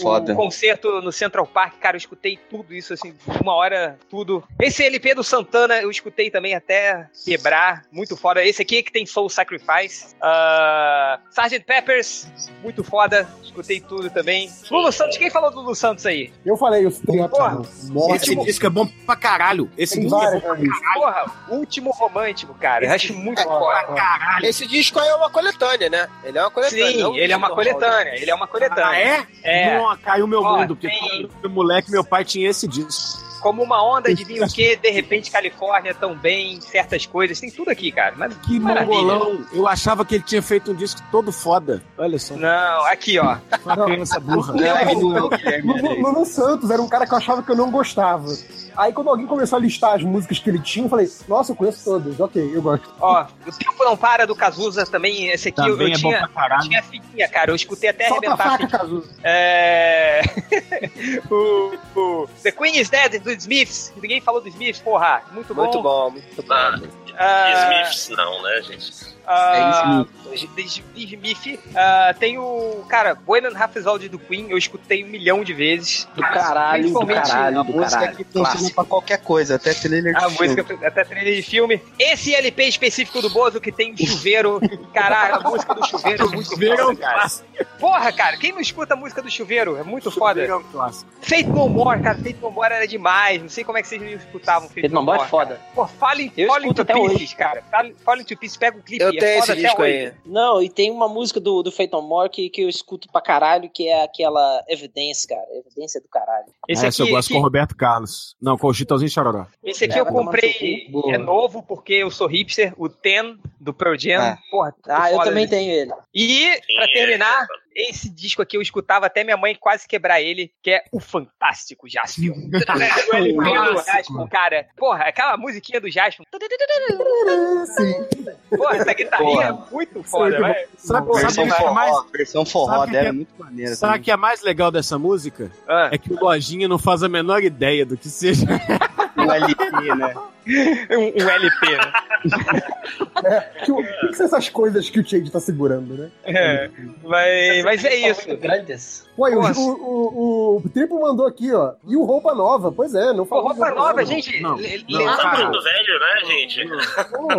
Foda. o concerto no Central Park, cara, eu escutei tudo isso, assim, uma hora, tudo. Esse LP do Santana eu escutei também até quebrar, muito foda. Esse aqui é que tem Soul Sacrifice. Uh, Sgt. Peppers, muito foda, escutei tudo também. Lulu Santos, quem falou do Lulu Santos aí? Eu falei, eu tenho Porra, Esse disco é bom pra caralho. Esse Tem disco é bom pra bicho? porra, Último Romântico, cara, eu acho muito foda. caralho. Esse disco aí é uma coletânea, né? Ele é uma coletânea. Sim, um ele é uma né? coletânea, ele é uma coletânea. Ah, é? É. Não, caiu meu Ó, mundo, porque tem- quando eu fui moleque, meu pai tinha esse disco. Como uma onda de vinho que, de repente, Califórnia tão bem, certas coisas, tem tudo aqui, cara. Mas Que maravilha. mongolão. Eu achava que ele tinha feito um disco todo foda. Olha só. Não, aqui, ó. Uma criança burra. Lulu Lulu Santos era um cara que eu achava que eu não gostava. Aí quando alguém começou a listar as músicas que ele tinha, eu falei, nossa, eu conheço todas, ok, eu gosto. Ó, o Tempo Não Para do Cazuza também, esse aqui eu, Também eu é bom tinha, tinha fitinha, cara. Eu escutei até Solta arrebentar a faca. Cazuza. É... o, o The Queen is Dead, do Smiths. Ninguém falou do Smiths, porra. Muito bom. Muito bom, muito bom. Ah, Ah, Smiths não, né, gente? The Smith. Ah, tem o, cara, Bohemian Rhapsody do Queen, eu escutei um milhão de vezes. Do caralho, do Principalmente caralho, A do música caralho. que funciona pra qualquer coisa, até trailer de A filme. música, até trilha de filme. Esse LP específico do Bozo que tem o chuveiro. Caralho, a música do chuveiro é muito Chuveiro é foda, um cara. Porra, cara, quem não escuta a música do chuveiro? É muito foda. É um clássico. Fate No More, cara, Fate No More era demais. Não sei como é que vocês não escutavam Fate, Fate No More é foda. cara. Pô, Falling, Eu Falling escuto to até Pieces, cara. Falling- Falling to Pieces, pega o clipe Eu e é tenho esse disco hoje. aí. Não, e tem uma música do, do No More que, que eu escuto pra caralho, que é aquela Evidência, cara. Evidência do caralho. Esse Essa aqui, eu gosto aqui- com o Roberto Carlos. Não, com o Chitãozinho Chororó. esse aqui É, eu comprei, é novo porque eu sou hipster, o Ten do Pearl Jam. Ah. Porra, Ah, eu também tenho ele. E, pra terminar, é. Esse disco aqui eu escutava até minha mãe quase quebrar ele, que é o fantástico Jaspion. o LP do Jaspion, cara. Porra, aquela musiquinha do Jaspion. Sim. Porra, essa guitarrinha é muito foda, Sim, velho. Sabe, Versão sabe o que é forró, mais, versão forró sabe que dela é- é muito maneira. sabe o também. que é mais legal dessa música? Ah, É que o Lojinha não faz a menor ideia do que seja. Um LP, né? um, um LP, né? É, que, o que, que são essas coisas que o Change tá segurando, né? É, mas, mas é isso. Grandes. Pô, aí, o, o, o, o Triplo mandou aqui, ó. E o Roupa Nova. Pois é, não falou. roupa nova, gente. Não, não, Tá velho, né, gente?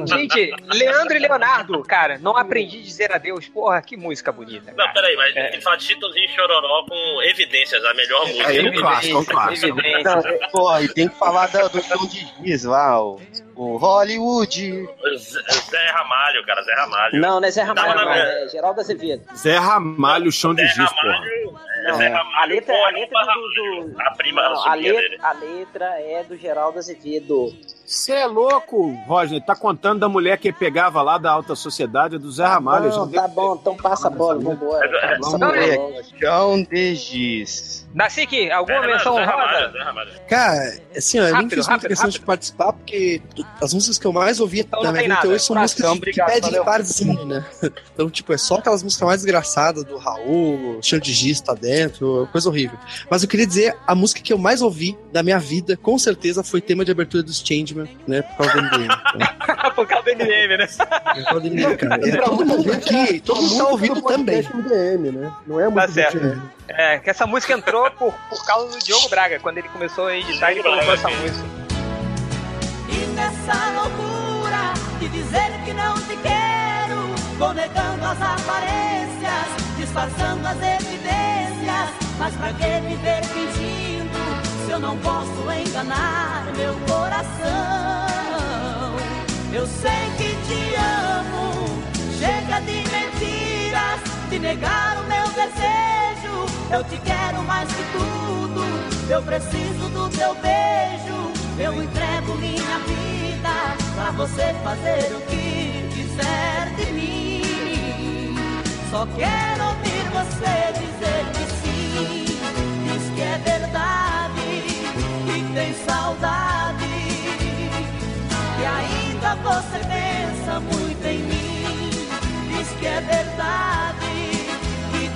Gente, Leandro e Leonardo, cara, não aprendi a dizer adeus. Porra, que música bonita. Não, Cara. peraí, mas É. ele fala de Chitãozinho e Chororó com evidências, a melhor música. É um clássico, é um clássico. Não, é, pô, e tem que falar do, do João de Giz lá, o O Hollywood. Zé Zé Ramalho, cara, Zé Ramalho. Não, não é Zé Ramalho, não, na- é Geraldo Azevedo. Zé Ramalho, chão de giz, porra. Não, Zé a letra, a letra do, do- A prima, não, a letra, a letra é do Geraldo Azevedo. Você é louco, Roger. Tá contando da mulher que pegava lá da alta sociedade do Zé Ramalho. Não, tá bom, então passa a bola, vambora. É. Chão de giz. Nasik, alguma Zé menção Ramalho, Zé honrosa? Cara, assim, ó, eu nem Rápido, fiz muita questão rápido. de participar, porque as músicas que eu mais ouvi Então na não minha vida até hoje são Próximo, músicas obrigado, que pedem valeu. barzinho, né? Então, tipo, é só aquelas músicas mais desgraçadas do Raul, Chão de Giz tá dentro, coisa horrível. Mas eu queria dizer, a música que eu mais ouvi da minha vida, com certeza, foi tema de abertura dos Changeman, né? Por causa do MDM. Então, Por causa do NM, né? por causa do MDM, cara. E Pra todo muita mundo gente, aqui, todo mundo tá ouvindo do também. MDM, né? Não é muito certo. É, que essa música entrou por, por causa do Diogo Braga. Quando ele começou a editar, ele colocou essa sim. música. E nessa loucura de dizer que não te quero, vou negando as aparências, disfarçando as evidências. Mas pra que viver fingindo se eu não posso enganar meu coração? Eu sei que te amo, chega de mentiras, de negar o meu desejo. Eu te quero mais que tudo, eu preciso do teu beijo. Eu entrego minha vida pra você fazer o que quiser de mim. Só quero ouvir você dizer que sim, diz que é verdade, que tem saudade, que ainda você pensa muito em mim. Diz que é verdade,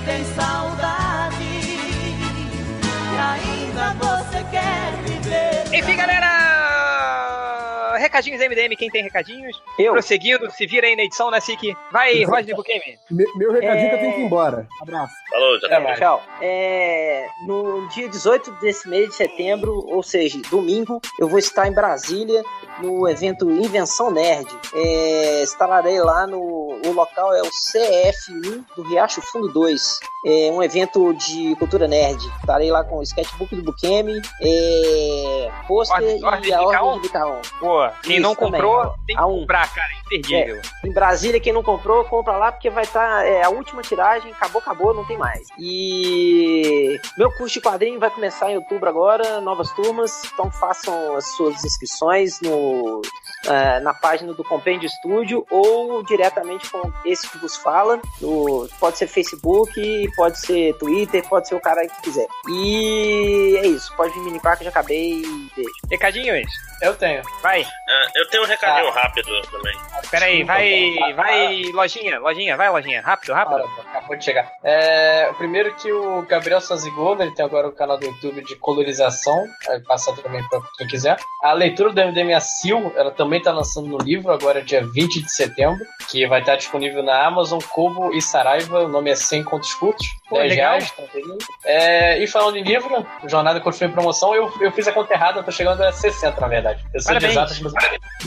tem saudade, que ainda você quer viver. Enfim, galera! Recadinhos MDM, quem tem recadinhos? Eu. Prosseguindo, se vira aí na edição, Nasik. Vai, Rodney Bukemi. Me- Meu recadinho É. que eu tenho que ir embora. Abraço. Falou, já tá. Tchau. É, no dia 18 desse mês de setembro, ou seja, domingo, eu vou estar em Brasília no evento Invenção Nerd. É, estarei lá no. O local é o CF1 do Riacho Fundo 2. É um evento de cultura nerd. Estarei lá com o sketchbook do Bukemi, é, pôster e a de ordem de Caon. Pô, quem Isso não também, comprou, ó. tem que um. comprar, cara. Imperdível. Em Brasília, quem não comprou, compra lá, porque vai estar é, a última tiragem, acabou, acabou, não tem mais. E meu curso de quadrinho vai começar em outubro agora, novas turmas, então façam as suas inscrições no, ah, na página do Compêndio Estúdio ou diretamente com esse que vos fala. no- pode ser Facebook, pode ser Twitter, pode ser o cara que quiser. E é isso, pode vir me limpar que eu já acabei. Beijo. Recadinhos? Eu tenho. Vai. Ah, eu tenho um recadinho Tá. rápido também. Pera aí, vai, Desculpa, vai, lojinha, lojinha, vai, lojinha. Rápido, rápido. Para, acabou de chegar. É, o primeiro que o Gabriel Sanzigolo, ele tem agora o canal do YouTube de colorização, vai passar também pra quem quiser. A leitura do MDM a Sil, ela também tá lançando no livro, agora dia 20 de setembro, que vai estar disponível na Amazon, Kobo e Saraiva, o nome é 100 contos curtos, Pô, 10 legal. reais, tranquilinho. É, e falando em livro, Jornada em Promoção, eu, eu fiz a conta errada, eu tô chegando a 60 na verdade. Eu sei de exatas, mas...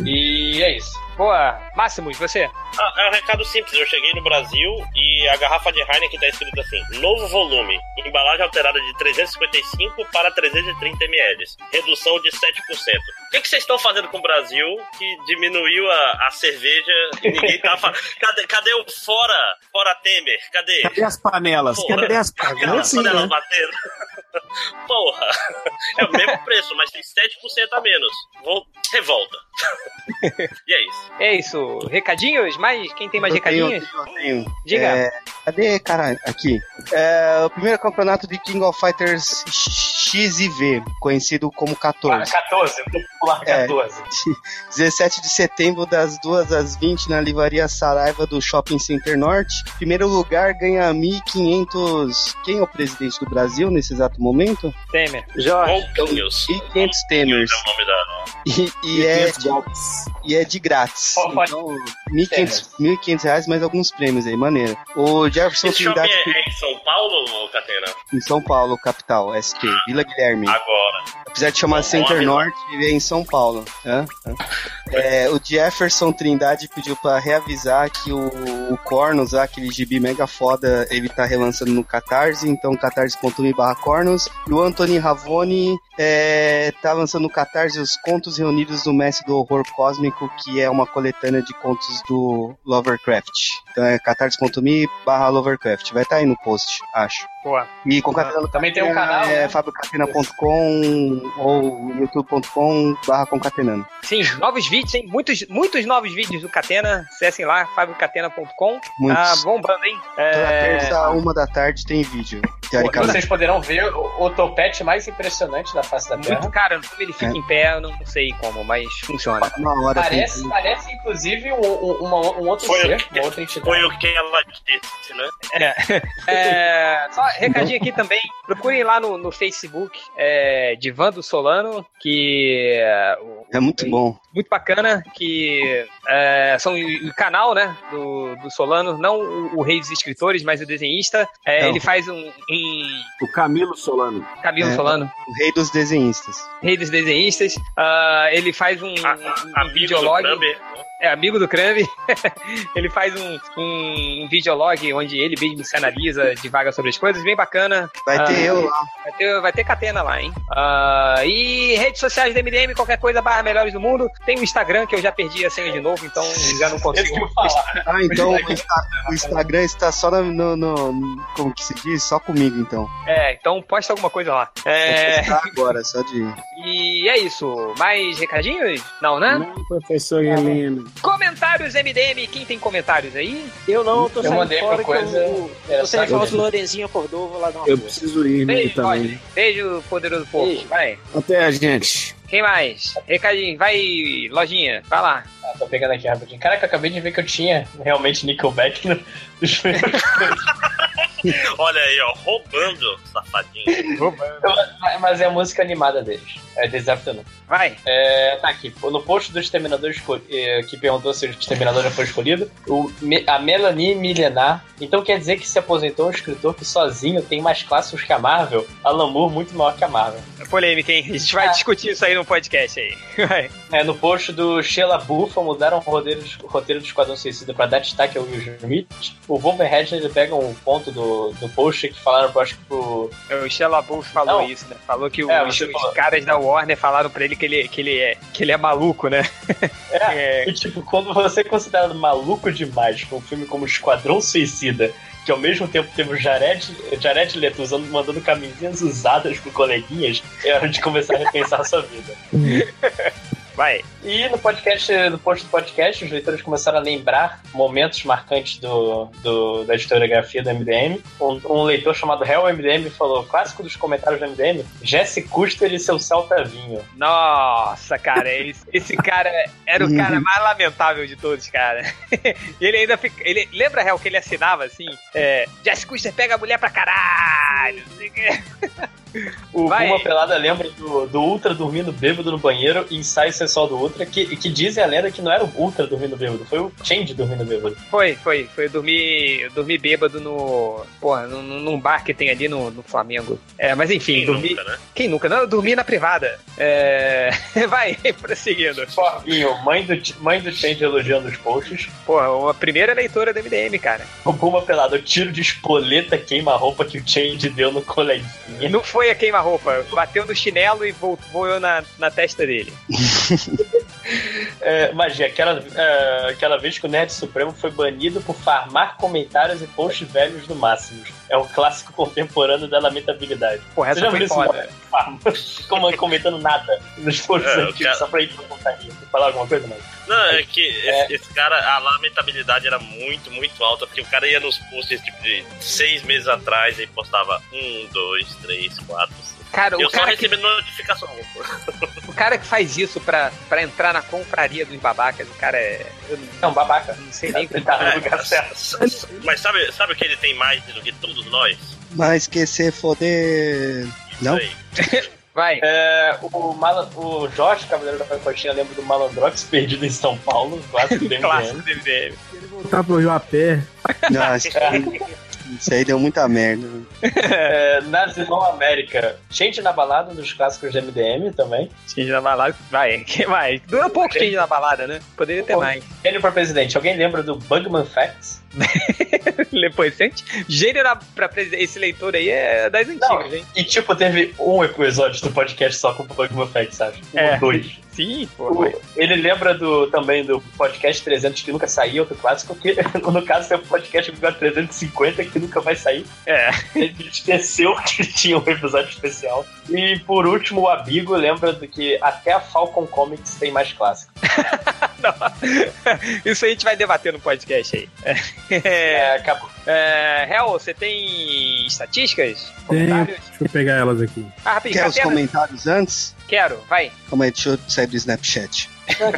E é isso. Boa. Máximos, você? Ah, é um recado simples. Eu cheguei no Brasil e a garrafa de Heineken tá escrito assim: novo volume, embalagem alterada de 355 para 330 ml, redução de 7%. O que, que vocês estão fazendo com o Brasil que diminuiu a, a cerveja e ninguém tá fa... cadê, cadê o fora, fora Temer? Cadê? Cadê as panelas? Porra. Cadê as Cadê panelas? as sim, panelas né? batendo? Porra! É o mesmo preço, mas tem 7% a menos. Vol- Revolta. e é isso. É isso. Recadinhos? Mais? Quem tem mais Eu tenho, recadinhos? eu tenho. Diga. É, cadê, caralho? Aqui. É, o primeiro campeonato de King of Fighters X e V, conhecido como 14. 14, vou pular É. 14. 17 de setembro, das 2 às 20, na Livraria Saraiva do Shopping Center Norte. Primeiro lugar ganha 1.500. Quem é o presidente do Brasil nesse exato momento? Temer. Jorge. Pouquinhos. 1.500 Temers. É o nome da. E, e é, 500 golpes. e é de grátis. Então, 1.500 1.500 reais, mais alguns prêmios aí, maneiro. O Jefferson Esse Trindade é, é em São Paulo, Catena? em São Paulo, capital, SP, Vila Guilherme. Agora. Apesar de chamar Bom, Center. Norte, ele é em São Paulo. Hã? Hã? É, o Jefferson Trindade pediu pra reavisar que o, o Cornos, aquele gibi mega foda, ele tá relançando no Catarse, então catarse.me barra Cornos. E o Anthony Ravoni é, tá lançando no Catarse os Contos Reunidos do Mestre do Horror Cósmico, que é uma coletânea de contos do Lovecraft. Então é catarse.me barra Lovecraft. Vai estar aí no post, acho. Boa. E concatenando Também tem um canal, é né? fabricatena.com ou youtube.com barra concatenando. Sim, novos vídeos, hein? Muitos, muitos novos vídeos do Catena. Acessem lá, fabiocatena.com. Muitos. Tá bombando, hein? Toda É... terça, uma da tarde, tem vídeo. Teoricamente. Vocês poderão ver o, o topete mais impressionante da face da Terra. Muito, cara, como ele fica É. em pé, eu não sei como, mas funciona. Uma hora Parece, tem- parece inclusive um, um, uma- um outro Foi, ser, uma outra entidade. Foi o que ela disse, né? É, só recadinho aqui também. Procurem lá no, no Facebook é, Divando Solano, que é, É muito bom. muito bacana, que é, são o canal, né, do, do Solano, não o, o rei dos escritores, mas o desenhista. É, ele faz um, um O Camilo Solano. Camilo É. Solano, O rei dos desenhistas. rei dos desenhistas. Ah, ele faz um, A- um do videolog. É amigo do Crumb. ele faz um, um, videolog onde ele mesmo se analisa, divaga sobre as coisas, bem bacana. Vai ter eu lá. Vai ter, vai ter catena lá, hein? Ah, e redes sociais do MDM, qualquer coisa, barra Melhores do Mundo. Tem o Instagram, que eu já perdi a senha de novo, então já não consigo. Ah, então o, Insta- o Instagram está só no, no- no- Como que se diz? Só comigo, então. É, então posta alguma coisa lá. É, Tá agora, só de. e é isso. Mais recadinhos? Não, né? Não, professor Helena. Comentários MDM, quem tem comentários aí? Eu não, tô Eu saindo mandei fora coisa eu, tô interessante. saindo fora que o Lorenzinho acordou, vou lá dar uma Eu preciso ir Beijo, também. Beijo, poderoso povo. Beijo. Vai. Até, gente. Quem mais? Recadinho, vai, lojinha, vai lá. Ah, tô pegando aqui rapidinho. Caraca, eu acabei de ver que eu tinha realmente Nickelback no, Olha aí, ó, roubando, safadinho. Mas é a música animada deles. É This Afternoon. Vai. É, tá aqui. No post do Exterminador eh, que perguntou se o Exterminador já foi escolhido, o a Melanie Milenar. Então quer dizer que se aposentou um escritor que sozinho tem mais clássicos que a Marvel? Alan Moore muito maior que a Marvel. É polêmica, hein? A gente vai discutir isso aí no podcast aí. Vai. É, no post do Sheila Buffa mudaram o roteiro, o roteiro do Esquadrão Suicida pra dar destaque ao Will Smith. O Wolverine ele pega um ponto do, do post que falaram, eu acho que pro. O Sheila Bulls falou Não. isso, né? Falou que É, os, você os falou. caras da Warner falaram pra ele que ele, que ele, é, que ele é maluco, né? É, e tipo, quando você é considerado maluco demais com um filme como Esquadrão Suicida, que ao mesmo tempo teve o Jared, Jared Leto usando, mandando camisinhas usadas pro coleguinhas, é hora de começar a repensar a sua vida. Vai. E no podcast, no post do podcast, os leitores começaram a lembrar momentos marcantes do, do- da historiografia do MDM. Um, um leitor chamado Hell MDM falou: clássico dos comentários do MDM, Jesse Custer e seu Celta Vinho. Nossa, cara, esse, esse cara era o cara mais lamentável de todos, cara. E ele ainda fica. Ele, lembra, Hel, que ele assinava assim? É, Jesse Custer pega a mulher pra caralho. O Vai. Uma Pelada lembra do, do Ultra dormindo bêbado no banheiro e ensaio sexual do Ultra, que, que dizem a lenda que não era o Ultra dormindo bêbado, foi o Change dormindo bêbado. Foi, foi. Foi eu dormir, eu dormi bêbado no. Porra, num, num bar que tem ali no, no Flamengo. É, mas enfim, Quem dormi. nunca, né? Quem nunca? Não, eu dormi na privada. É. Vai, prosseguindo. Forbinho, mãe do, mãe do Change elogiando os posts. Porra, a primeira leitora do MDM, cara. O Uma Pelada, o tiro de espoleta queima-roupa que o Change deu no coleguinha. Não foi a queima-roupa, bateu no chinelo e vo- voou na, na testa dele. É, magia, aquela, é, aquela vez que o Nerd Supremo foi banido por farmar comentários e posts velhos do Máximos. É um clássico contemporâneo da lamentabilidade. Porra, Você essa já foi foda. Farma, Como comentando nada nos posts É, o antigos, cara- só pra ir pra contaria. Falar alguma coisa, não? Não, é que Esse, esse cara, a lamentabilidade era muito, muito alta, porque o cara ia nos posts tipo, de seis meses atrás e postava um, dois, três, quatro, cinco. Cara, o Eu só cara que- recebi notificação. O cara que faz isso pra, pra entrar na confraria dos babacas, o cara é. É um babaca. Não sei nem Ele tá no lugar certo. Mas sabe, sabe o que ele tem mais do que todos nós? Mas que se foder. Não? Vai. É, o, Malan- o Jorge Cavaleiro da Coxinha lembra do Malandrox perdido em São Paulo, clássico do MDM. Clássico do MDM. Voltar pro Rio a pé. Esse- Isso aí deu muita merda. É, Nas Irmão América, Gente na Balada, um dos clássicos de MDM também. Change na balada, vai, que mais? Dura pouco change na balada, né? Poderia ter mais. Gênio pra presidente. Alguém lembra do Bugman Facts? Depois, gente, gênio na, pra presidente. Esse leitor aí é das antigas, hein? E tipo, teve um episódio do podcast só com o Bugman Facts, sabe? Um É. ou dois. Sim, pô. O- Ele lembra do, também do podcast 300 que nunca saiu, do clássico, que no caso tem o podcast episódio 350 que nunca vai sair. É. Ele esqueceu que tinha um episódio especial. E por último, o Abigo lembra do que até a Falcon Comics tem mais clássico. Isso a gente vai debater no podcast aí. É, acabou. É, Hel, você tem estatísticas? Tem, Comentários? deixa eu pegar elas aqui. Ah, rapidinho, Quer os comentários antes? Quero, vai. Calma aí, deixa eu sair do Snapchat.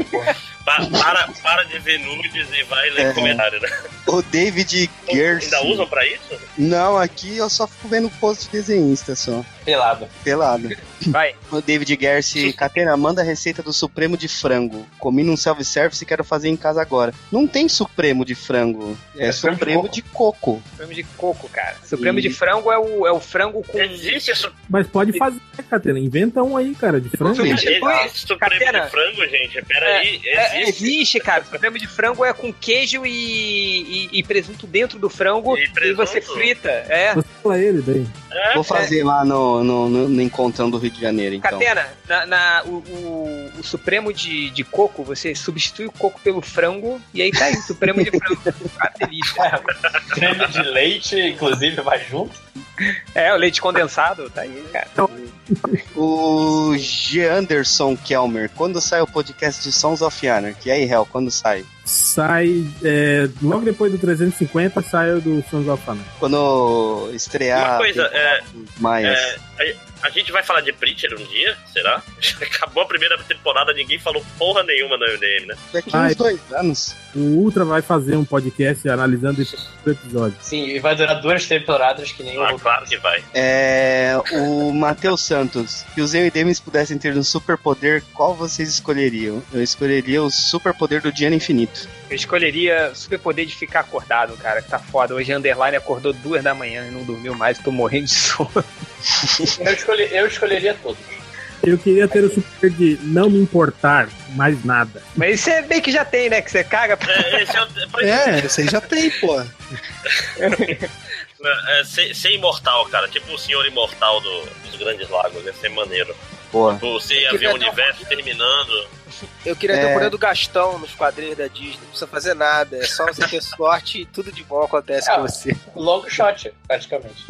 Pa- para, para de ver nudes e vai ler É. comentário, né? O David Gerson. Ainda usam pra isso? Não, aqui eu só fico vendo post de desenhista só. Pelado. Pelado. Vai. O David Gersi, Catena, manda a receita do Supremo de frango. Comi num self-service e quero fazer em casa agora. Não tem Supremo de frango. É, É Supremo de coco. Supremo de coco, cara. Supremo E- de frango é o, é o frango com. Existe isso. Mas pode fazer, Catena? Inventa um aí, cara, de frango. Existe Supremo de frango, gente. Peraí, É, existe. existe, cara. Supremo de frango é com queijo e, e- e presunto dentro do frango e, você frita. É. Você fala ele daí. Vou fazer lá no, no, no, no encontrão do Rio de Janeiro, então. Catena, na, na- o, o, o Supremo de, de coco, você substitui o coco pelo frango e aí tá aí, Supremo de frango. Ah, delícia. Creme de leite, inclusive, vai junto. É, o leite condensado, tá aí, cara. O G. Anderson Kelmer, quando sai o podcast de Sons of Anarchy? E aí, Hel, quando sai? Sai. é, logo depois do 350 sai o do Sons of Anarchy. Quando estrear. Uma coisa, é, Maias. é, a, a gente vai falar de Preacher um dia, será? Acabou a primeira temporada, ninguém falou porra nenhuma no MDM, né? Daqui Ai. uns dois anos. O Ultra vai fazer um podcast analisando esse episódio. Sim, e vai durar duas temporadas que nem Ah, o claro que vai. É, o Matheus Santos. Se os MDMs pudessem ter um superpoder, qual vocês escolheriam? Eu escolheria o superpoder do Diano Infinito. Eu escolheria o superpoder de ficar acordado, cara, que tá foda. Hoje a Underline acordou duas da manhã e não dormiu mais, tô morrendo de sono. Eu, escolhi- eu escolheria todos. Eu queria ter o superpoder de não me importar mais nada. Mas isso é bem que já tem, né? Que você caga. É, esse é o. É, isso aí já tem, pô. É, ser, ser imortal, cara. Tipo o senhor imortal do- dos Grandes Lagos. Ia ser maneiro. Boa. Você ia Eu ver o universo terminando. Eu queria ter É. o poder do Gastão nos quadrinhos da Disney. Não precisa fazer nada. É só você ter sorte e tudo de bom acontece É. com você. Long shot, praticamente.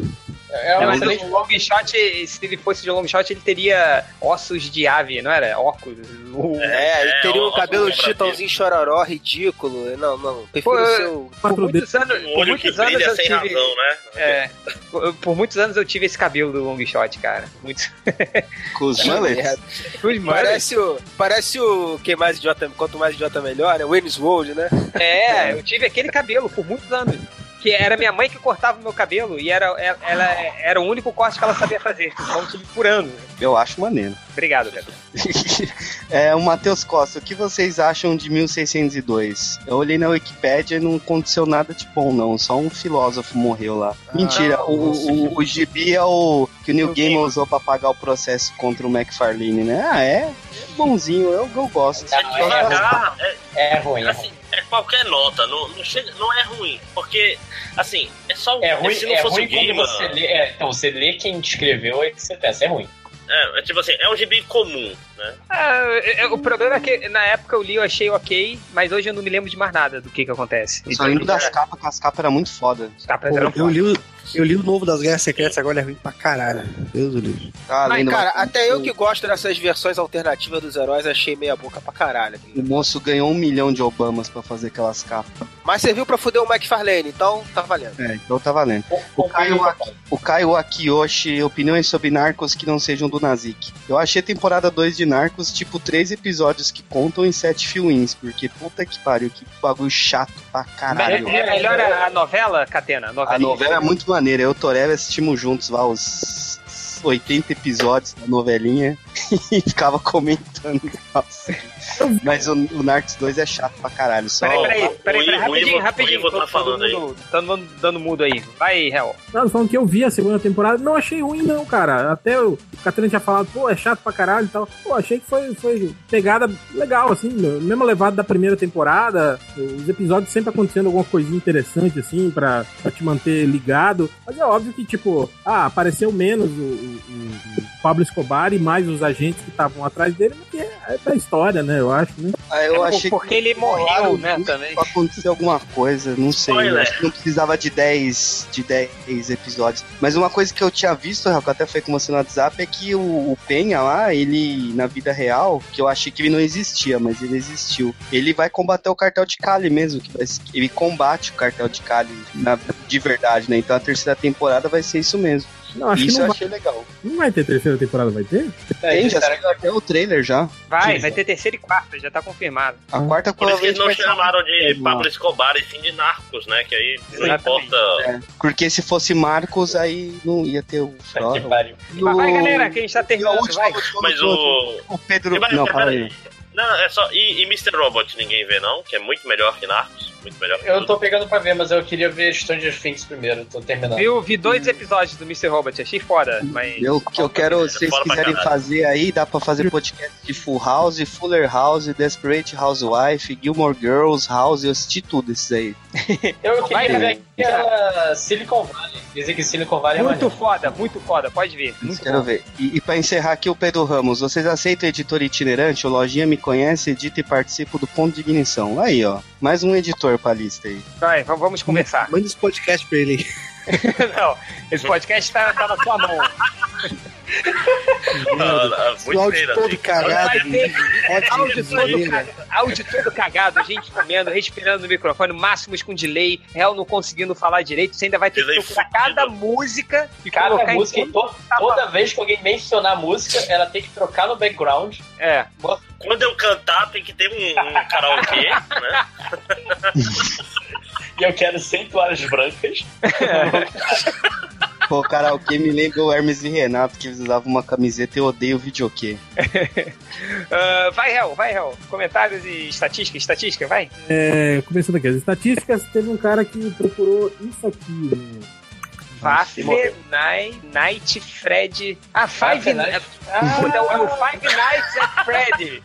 É uma mas o long shot, se ele fosse de long shot, ele teria ossos de ave, não era? Óculos. O- É, ele teria um ó, cabelo chitãozinho chororó ridículo. Não, não. Prefiro Pô, o eu- seu. Por muitos anos, Um por muitos anos eu tive. razão, né? É, por, por muitos anos eu tive esse cabelo do long shot, cara. Muito. Com os mullets. É. Parece o, parece o que mais idiota, quanto mais idiota melhor, né? Wayne's World, né? É, eu tive aquele cabelo por muitos anos. Que era minha mãe que cortava o meu cabelo e era, ela, ela era o único corte que ela sabia fazer. Então eu tive por ano. Eu acho maneiro. Obrigado, Beto. é, o Matheus Costa, o que vocês acham de 1602? Eu olhei na Wikipédia e não aconteceu nada de bom, não. Só um filósofo morreu lá. Mentira, não, o, o, o gibi é o que o Neil Gaiman usou pra pagar o processo contra o McFarlane, né? Ah, é? É bonzinho, eu, eu gosto. Não, É é, É ruim, é ruim. assim, é qualquer nota, não, não, chega, não é ruim. Porque, assim, é só É ruim, se não é fosse ruim o Gaiman. quando você lê. é, então, você lê quem descreveu e que você pensa, é ruim. É, é tipo assim, é um gibi comum, né? Ah, é- é- o problema é que na época eu li, eu achei ok, mas hoje eu não me lembro de mais nada do que que acontece. Só lembro das capas, que as capas eram muito foda. capas Pô, eram eu, foda. li eu li o novo das Guerras Secretas, agora é ruim pra caralho. Deus do livro. Tá Mas, lendo cara, até eu que gosto dessas versões alternativas dos heróis, achei meia boca pra caralho. O moço ganhou um milhão de Obamas pra fazer aquelas capas. Mas serviu pra fuder o McFarlane, então tá valendo. É, então tá valendo. O Caio, Aki- o Caio Akiyoshi, opiniões sobre Narcos que não sejam do Nazik. Eu achei a temporada 2 de Narcos, tipo, três episódios que contam em sete filmes, porque puta que pariu, que bagulho chato pra caralho. É, é melhor a, a novela, Catena? A novela, A novela é muito maneira, eu e o Torelli assistimos juntos lá os 80 episódios da novelinha e ficava comentando. Nossa. Mas o, o Narcos 2 é chato pra caralho. Só... Peraí, peraí, peraí, peraí, rapidinho, Ivo- rapidinho. o Ivo tá falando mundo, Tá dando, dando mudo aí. Vai, Hel. Não, falando que eu vi a segunda temporada, não achei ruim, não, cara. Até o Catarina tinha falado, pô, é chato pra caralho e tal. Pô, achei que foi, foi pegada legal, assim, mesmo levado da primeira temporada. Os episódios sempre acontecendo alguma coisinha interessante, assim, pra, pra te manter ligado. Mas é óbvio que, tipo, ah, apareceu menos o, o- o- o Pablo Escobar e mais os agentes que estavam atrás dele, porque é, é da história, né, eu acho, né? Ah, eu achei Porque ele morreu, né, também. Pra acontecer alguma coisa, não sei. Eu acho que não precisava de 10, de 10 episódios. Mas uma coisa que eu tinha visto, Rafa, eu até falei com você no WhatsApp, é que o, o Penha lá, ele, na vida real, que eu achei que ele não existia, mas ele existiu. Ele vai combater o cartel de Cali mesmo. Que vai, ele combate o cartel de Cali na- de verdade, né? Então a terceira temporada vai ser isso mesmo. Não, acho isso que não eu vai, achei legal. não vai ter terceira temporada, vai ter? Tem, já saiu até o trailer já. Vai, vai ter terceira e quarta, já tá confirmado. A quarta Por isso que eles não chamaram de Pablo Escobar e sim de Narcos, né? Que aí não importa. É, porque se fosse Marcos, aí não ia ter o Fro- Que pariu. O- Vai, galera, que a gente tá terminando, vai. Mas o. O Pedro. Não, peraí. aí. Não, é só. E, e Mr. Robot ninguém vê, não? Que é muito melhor que Narcos. Muito melhor que Eu tudo. tô pegando pra ver, mas eu queria ver Stranger Things primeiro, tô terminando. Eu vi dois episódios do Mr. Robot, achei foda, mas. Eu, que eu quero, se vocês Fora quiserem fazer aí, dá pra fazer podcast de Full House, Fuller House, Desperate Housewife, Gilmore Girls, House, eu assisti tudo esses aí. Eu queria vai. ver aquela Silicon Valley. Dizem que Silicon Valley é Muito maneiro. foda, muito foda, pode ver. Muito quero bom. ver. E, e pra encerrar aqui, o Pedro Ramos, vocês aceitam editor itinerante? O Lojinha me conhece, edita e participo do Ponto de Ignição. Aí, ó, mais um editor pra lista aí. Vai, vamos conversar. Manda esse podcast pra ele. Não, esse podcast tá, tá na sua mão. Ah, O todo cagado. Áudio todo, cagado, gente comendo, respirando no microfone, máximos com delay, real não conseguindo falar direito. Você ainda vai ter que Delay procurar cada música e Cada música, em toda vez que alguém mencionar a música, ela tem que trocar no background. É. Quando eu cantar, tem que ter um, um karaokê, né? E eu quero 100 toalhas brancas. Pô, karaokê me lembra o Hermes e Renato, que eles usavam uma camiseta Eu Odeio Videokê. Ah, vai, Hel, vai, Hel. Comentários e estatística, estatística, vai. É, começando aqui, as estatísticas, teve um cara que procurou isso aqui. né? Vafe, Night, Night Fred. Ah, Five Five Nights. Ah, não, é o Five Nights at Freddy.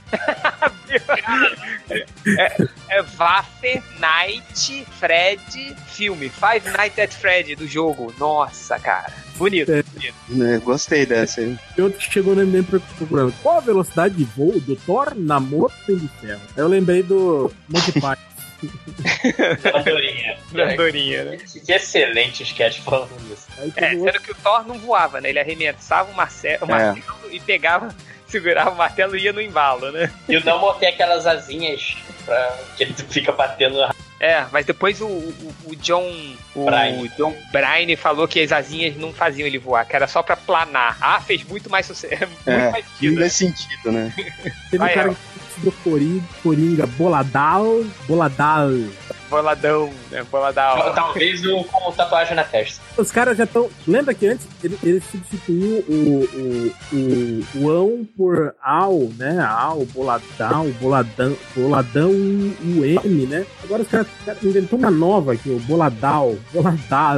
é, é Vafe, Night, Fred, filme. Five Nights at Freddy do jogo. Nossa, cara. Bonito. É. bonito. Né, Gostei dessa. hein? E outro que chegou no MDM procurando qual a velocidade de voo do Thor na Moto de Ferro. Aí eu lembrei do Monty Python. Andorinha. Andorinha, né? Que, que excelente sketch falando isso. É, sendo que o Thor não voava, né? Ele arremessava o, marce- o É. martelo e pegava, segurava o martelo e ia no embalo, né? E o Namor tem aquelas asinhas pra, que ele fica batendo. É, mas depois o, o, o John. O Bryan. John Bryan falou que as asinhas não faziam ele voar, que era só pra planar. Ah, fez muito mais sucesso. Muito É, mais não sentido. faz sentido, né? Teve Vai, um cara El. que do Coringa, Coringa Boladal. Boladal. Boladão, né? Boladão. Talvez o, com tatuagem na testa. Os caras já estão. Lembra que antes ele, ele substituiu o, o, o, o ão por ao, né? Ao, boladão, boladão, boladão e o M, né? Agora os caras cara, inventou uma nova aqui, o boladal, boladal.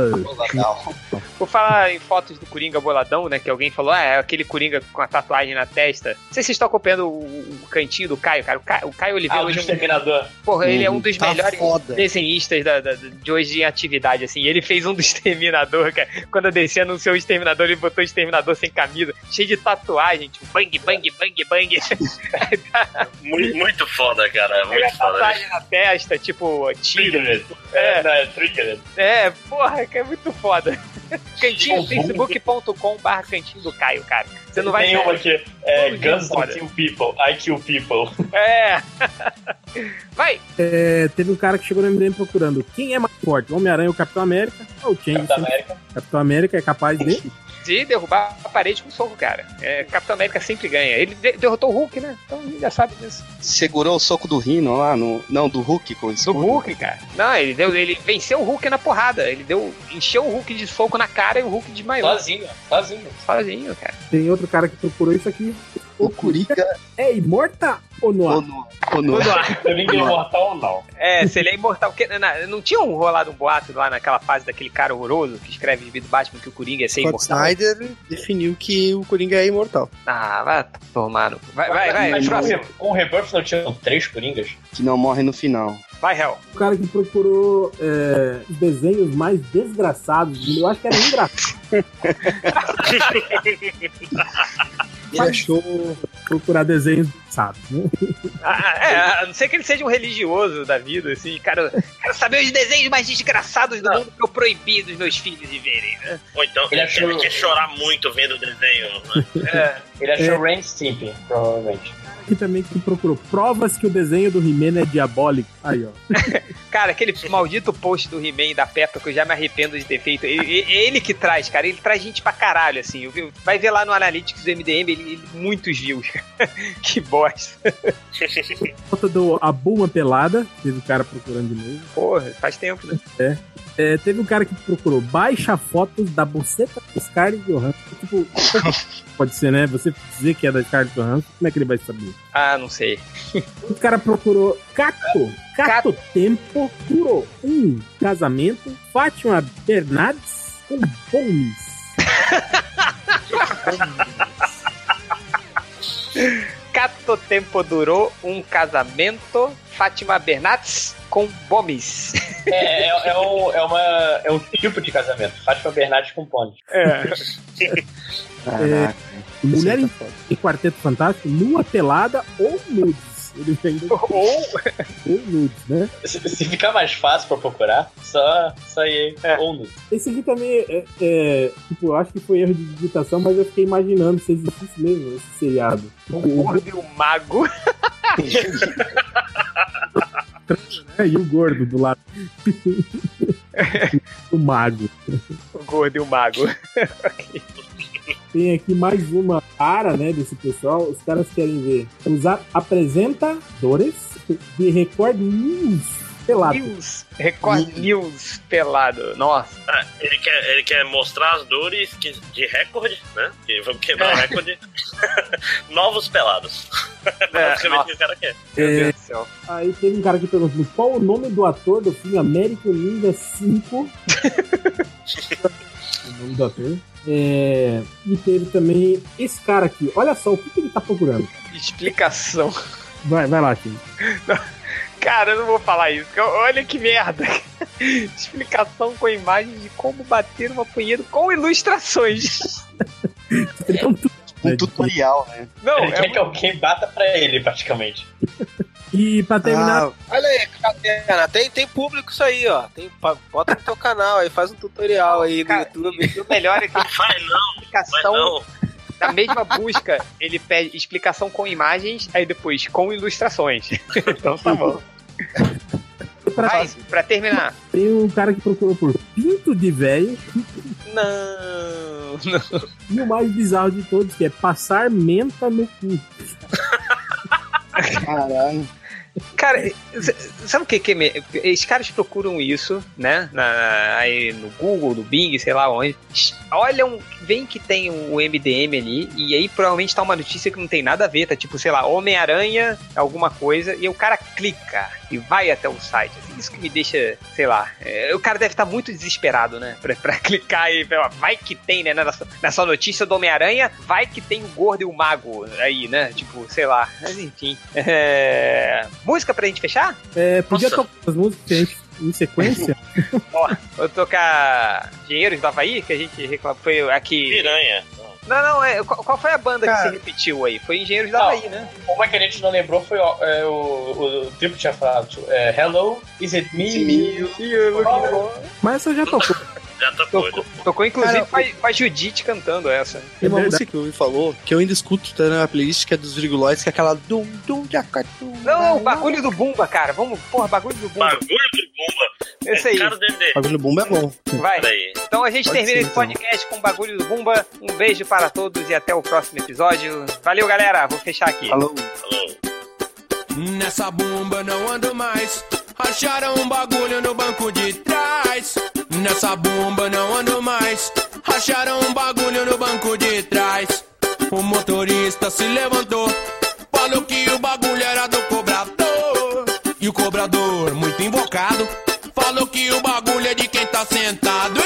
Legal. Vou falar em fotos do Coringa Boladão, né? Que alguém falou, ah, é aquele Coringa com a tatuagem na testa. Não sei se vocês estão acompanhando o, o cantinho do Caio, cara. O Caio, o Caio Oliveira Ah, o é um Exterminador. Porra, ele é um dos Tá melhores foda. Desenhistas da- da- de hoje em atividade, assim. Ele fez um do Exterminador, cara. Quando a DC anunciou o Exterminador, ele botou o Exterminador sem camisa, cheio de tatuagem, tipo, bang, bang, bang, bang. Muito, muito foda, cara. Muito foda. tatuagem na testa, tipo. Triggered. É, não, é Triggered. É, porra, que é muito foda. Cantinho, Bom, facebook.com barra cantinho do Caio, cara. Você não vai Tem uma que é Guns don't kill people, I kill people. É. Vai. É, teve um cara que chegou no MDM procurando quem é mais forte, o Homem-Aranha ou o Capitão América? Ou o Change, Capitão sempre- América. Capitão América é capaz de. de derrubar a parede com soco, cara. É, Capitão América sempre ganha. Ele de- derrotou o Hulk, né? Então a gente já sabe disso. Segurou o soco do Rino lá no. Não, do Hulk com isso. Do Hulk, cara. Não, ele, deu, ele venceu o Hulk na porrada. Ele deu. encheu o Hulk de soco na cara e o Hulk desmaiou. Sozinho, sozinho. Sozinho, cara. Tem outro cara que procurou isso aqui. O Coringa é imortal ou não? Ou não? Ou não? Coringa é imortal ou não? É, se ele é imortal. Porque, na- não tinha um rolado um boato lá naquela fase daquele cara horroroso que escreve gibi do Batman que o Coringa ia ser Scott imortal? Snyder definiu que o Coringa é imortal. Ah, vai tomar no. Vai, vai, vai. Mas com, o próximo. Re- com o Rebirth não tinham três Coringas? Que não morre no final. Vai, Hel. O cara que procurou é, os desenhos mais desgraçados. Eu acho que era engraçado. Ele achou. Procurar desenhos engraçados, né? Ah, é, a não ser que ele seja um religioso da vida, assim, cara. Quero saber os desenhos mais desgraçados do mundo que eu proibi dos meus filhos de verem, né? Ou então Ele ele, achou- quer chorar muito vendo o desenho, né? É. Ele achou É. Rain Stimpy, provavelmente. Aqui também que procurou provas que o desenho do He-Man é diabólico. Aí, ó. Cara, aquele maldito post do He-Man e da Peppa que eu já me arrependo de ter feito. Ele, ele- que traz, cara. Ele traz gente pra caralho, assim. Eu Vai ver lá no Analytics do MDM, ele, ele- muitos views. que bosta. Foto do A Bulma Pelada. Teve o cara procurando de novo. Porra, faz tempo, né? É. É, teve um cara que procurou baixa fotos da boceta da Scarlett Johansson. Tipo, pode ser, né? Você dizer que é da Scarlett Johansson, como é que ele vai saber? Ah, não sei. O cara procurou Cato. Cato Tempo durou um casamento. Fátima Bernardes com Bones. Cato tempo durou um casamento. Fátima Bernardes com Bomis. É, é, é, um, é, uma, é um tipo de casamento. Fátima Bernardes com Pony. É. É, mulher em, em Quarteto Fantástico, nua pelada ou nudes. Ele ainda... ou... ou nudes, né? Se, se ficar mais fácil pra procurar, só, só ir ou no. Esse aqui também é, é, Tipo, eu acho que foi erro de digitação, mas eu fiquei imaginando se existisse mesmo esse seriado. O gordo e o mago. É, e o gordo do lado. o mago. O gordo e o mago. Tem aqui mais uma cara, né, desse pessoal. Os caras querem ver os a- apresentadores de Record News pelado. News. Record News pelado. Nossa. Ah, ele, quer, ele quer mostrar as dores que- de recorde, né? Que vamos quebrar o É. recorde. Novos pelados. Basicamente o que o cara quer. É, aí teve um cara que perguntou qual o nome do ator do filme American Ninja 5. o nome do ator. É, e teve também esse cara aqui. Olha só o que, que ele tá procurando. Explicação. Vai, vai lá, Tim. Cara, eu não vou falar isso. porque Olha que merda. Explicação com imagens de como bater uma punheta com ilustrações. Um tutorial, né? Não, ele é quer que alguém bata pra ele, praticamente. E pra terminar. Ah, olha aí, Catena, tem, tem público isso aí, ó. Tem, bota no teu canal aí, faz um tutorial aí no YouTube. O melhor é que Vai não, vai não. na mesma busca, ele pede explicação com imagens, aí depois com ilustrações. então tá bom. Vai, pra terminar. Tem um cara que procurou por pinto de velho. Não, não. E o mais bizarro de todos, que é passar menta no cu. Caralho. Cara, sabe o que que me... Esses caras procuram isso, né? Na, aí no Google, no Bing, sei lá onde. Olham, veem que tem o MDM ali, e aí provavelmente tá uma notícia que não tem nada a ver, tá tipo, sei lá, Homem-Aranha, alguma coisa, e o cara clica e vai até o site. Assim, isso que me deixa, sei lá. é, o cara deve estar muito desesperado, né? Pra, pra clicar e ó, vai que tem, né? Nessa, nessa notícia do Homem-Aranha, vai que tem o gordo e o mago aí, né? Tipo, sei lá. Mas enfim. É... Música pra gente fechar? É, podia Nossa. tocar as músicas que a gente- em sequência? Ó, vou tocar Engenheiros do Havaí, que a gente reclamou. Foi aqui. Piranha. Não, não, é, qual, qual foi a banda que Cara. você repetiu aí? Foi Engenheiros Não. Havaí, né? Uma que a gente não lembrou foi é, o, o, o Triplo tinha falado. tipo, é, Hello, is it me? Mas essa já tocou. Já tocou. Tocou, tocou inclusive com, a, Judite cantando essa. Tem uma É verdade. música que o Will falou, que eu ainda escuto, tá na playlist, que é dos virguloides, que é aquela dum dum jacatum. Não, não, o bagulho do Bumba, cara. Vamos, porra, bagulho do Bumba. Bagulho do Bumba. Esse aí. Cara do MD. O bagulho do bumbo é bom. Vai. Então a gente Pode termina ser, esse então. podcast com o bagulho do Bumba. Um beijo para todos e até o próximo episódio. Valeu, galera. Vou fechar aqui. Falou. Nessa bomba não ando mais. Acharam um bagulho no banco de trás. Nessa bomba não ando mais. Acharam um bagulho no banco de trás. O motorista se levantou. Falou que o bagulho era do cobrador. E o cobrador, muito invocado, falando que o bagulho é de quem tá sentado.